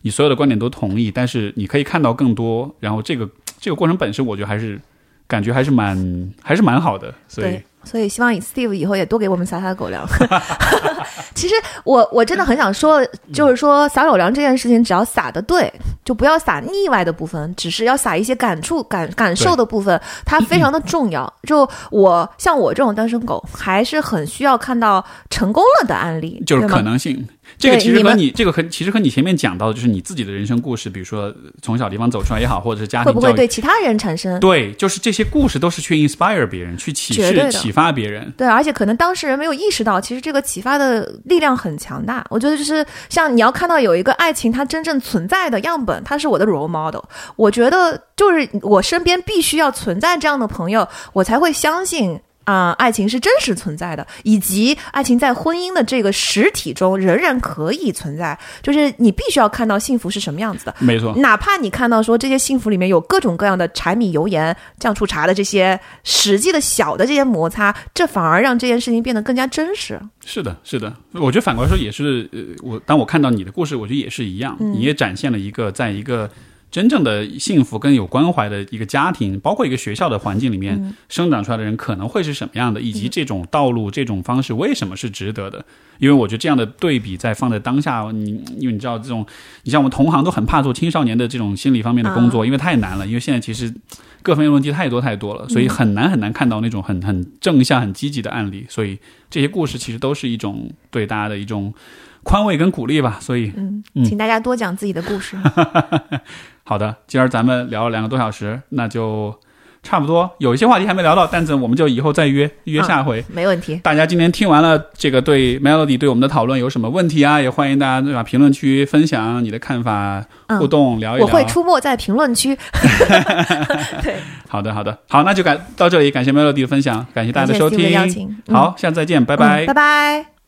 你所有的观点都同意，但是你可以看到更多，然后这个这个过程本身，我觉得还是感觉还是蛮还是蛮好的，所以，所以希望 Steve 以后也多给我们撒撒狗粮。其实我我真的很想说，就是说撒狗粮这件事情，只要撒的对，就不要撒腻歪的部分，只是要撒一些感触、感感受的部分，它非常的重要。就我像我这种单身狗，还是很需要看到成功了的案例，就是可能性。这个其实和你这个和其实和你前面讲到的，就是你自己的人生故事，比如说从小地方走出来也好，或者是家庭会不会庭，对其他人产生对，就是这些故事都是去 inspire 别人，去启示、启发别人。对，而且可能当事人没有意识到，其实这个启发的力量很强大。我觉得就是像你要看到有一个爱情它真正存在的样本，它是我的 role model。我觉得就是我身边必须要存在这样的朋友，我才会相信。啊、爱情是真实存在的，以及爱情在婚姻的这个实体中仍然可以存在。就是你必须要看到幸福是什么样子的，没错，哪怕你看到说这些幸福里面有各种各样的柴米油盐酱醋茶的这些实际的小的这些摩擦，这反而让这件事情变得更加真实。是的，是的。我觉得反过来说也是，呃，我当我看到你的故事，我觉得也是一样，嗯你也展现了一个在一个真正的幸福跟有关怀的一个家庭，包括一个学校的环境里面、嗯生长出来的人可能会是什么样的，以及这种道路、这种方式为什么是值得的。因为我觉得这样的对比在放在当下，你因为你知道这种，你像我们同行都很怕做青少年的这种心理方面的工作，因为太难了，因为现在其实。各方面问题太多太多了，所以很难很难看到那种很很正向、很积极的案例。所以这些故事其实都是一种对大家的一种宽慰跟鼓励吧。所以请大家多讲自己的故事。好的，今儿咱们聊了两个多小时，那就差不多。有一些话题还没聊到，但是我们就以后再约约下回。没问题。大家今天听完了这个对 Melody 对我们的讨论有什么问题啊？也欢迎大家对吧评论区分享你的看法，嗯互动聊一聊。我会出没在评论区。对，好的，好的，好，那就感到这里，感谢 Melody 的分享，感谢大家的收听。邀请嗯好，下次再见，拜拜。嗯拜拜。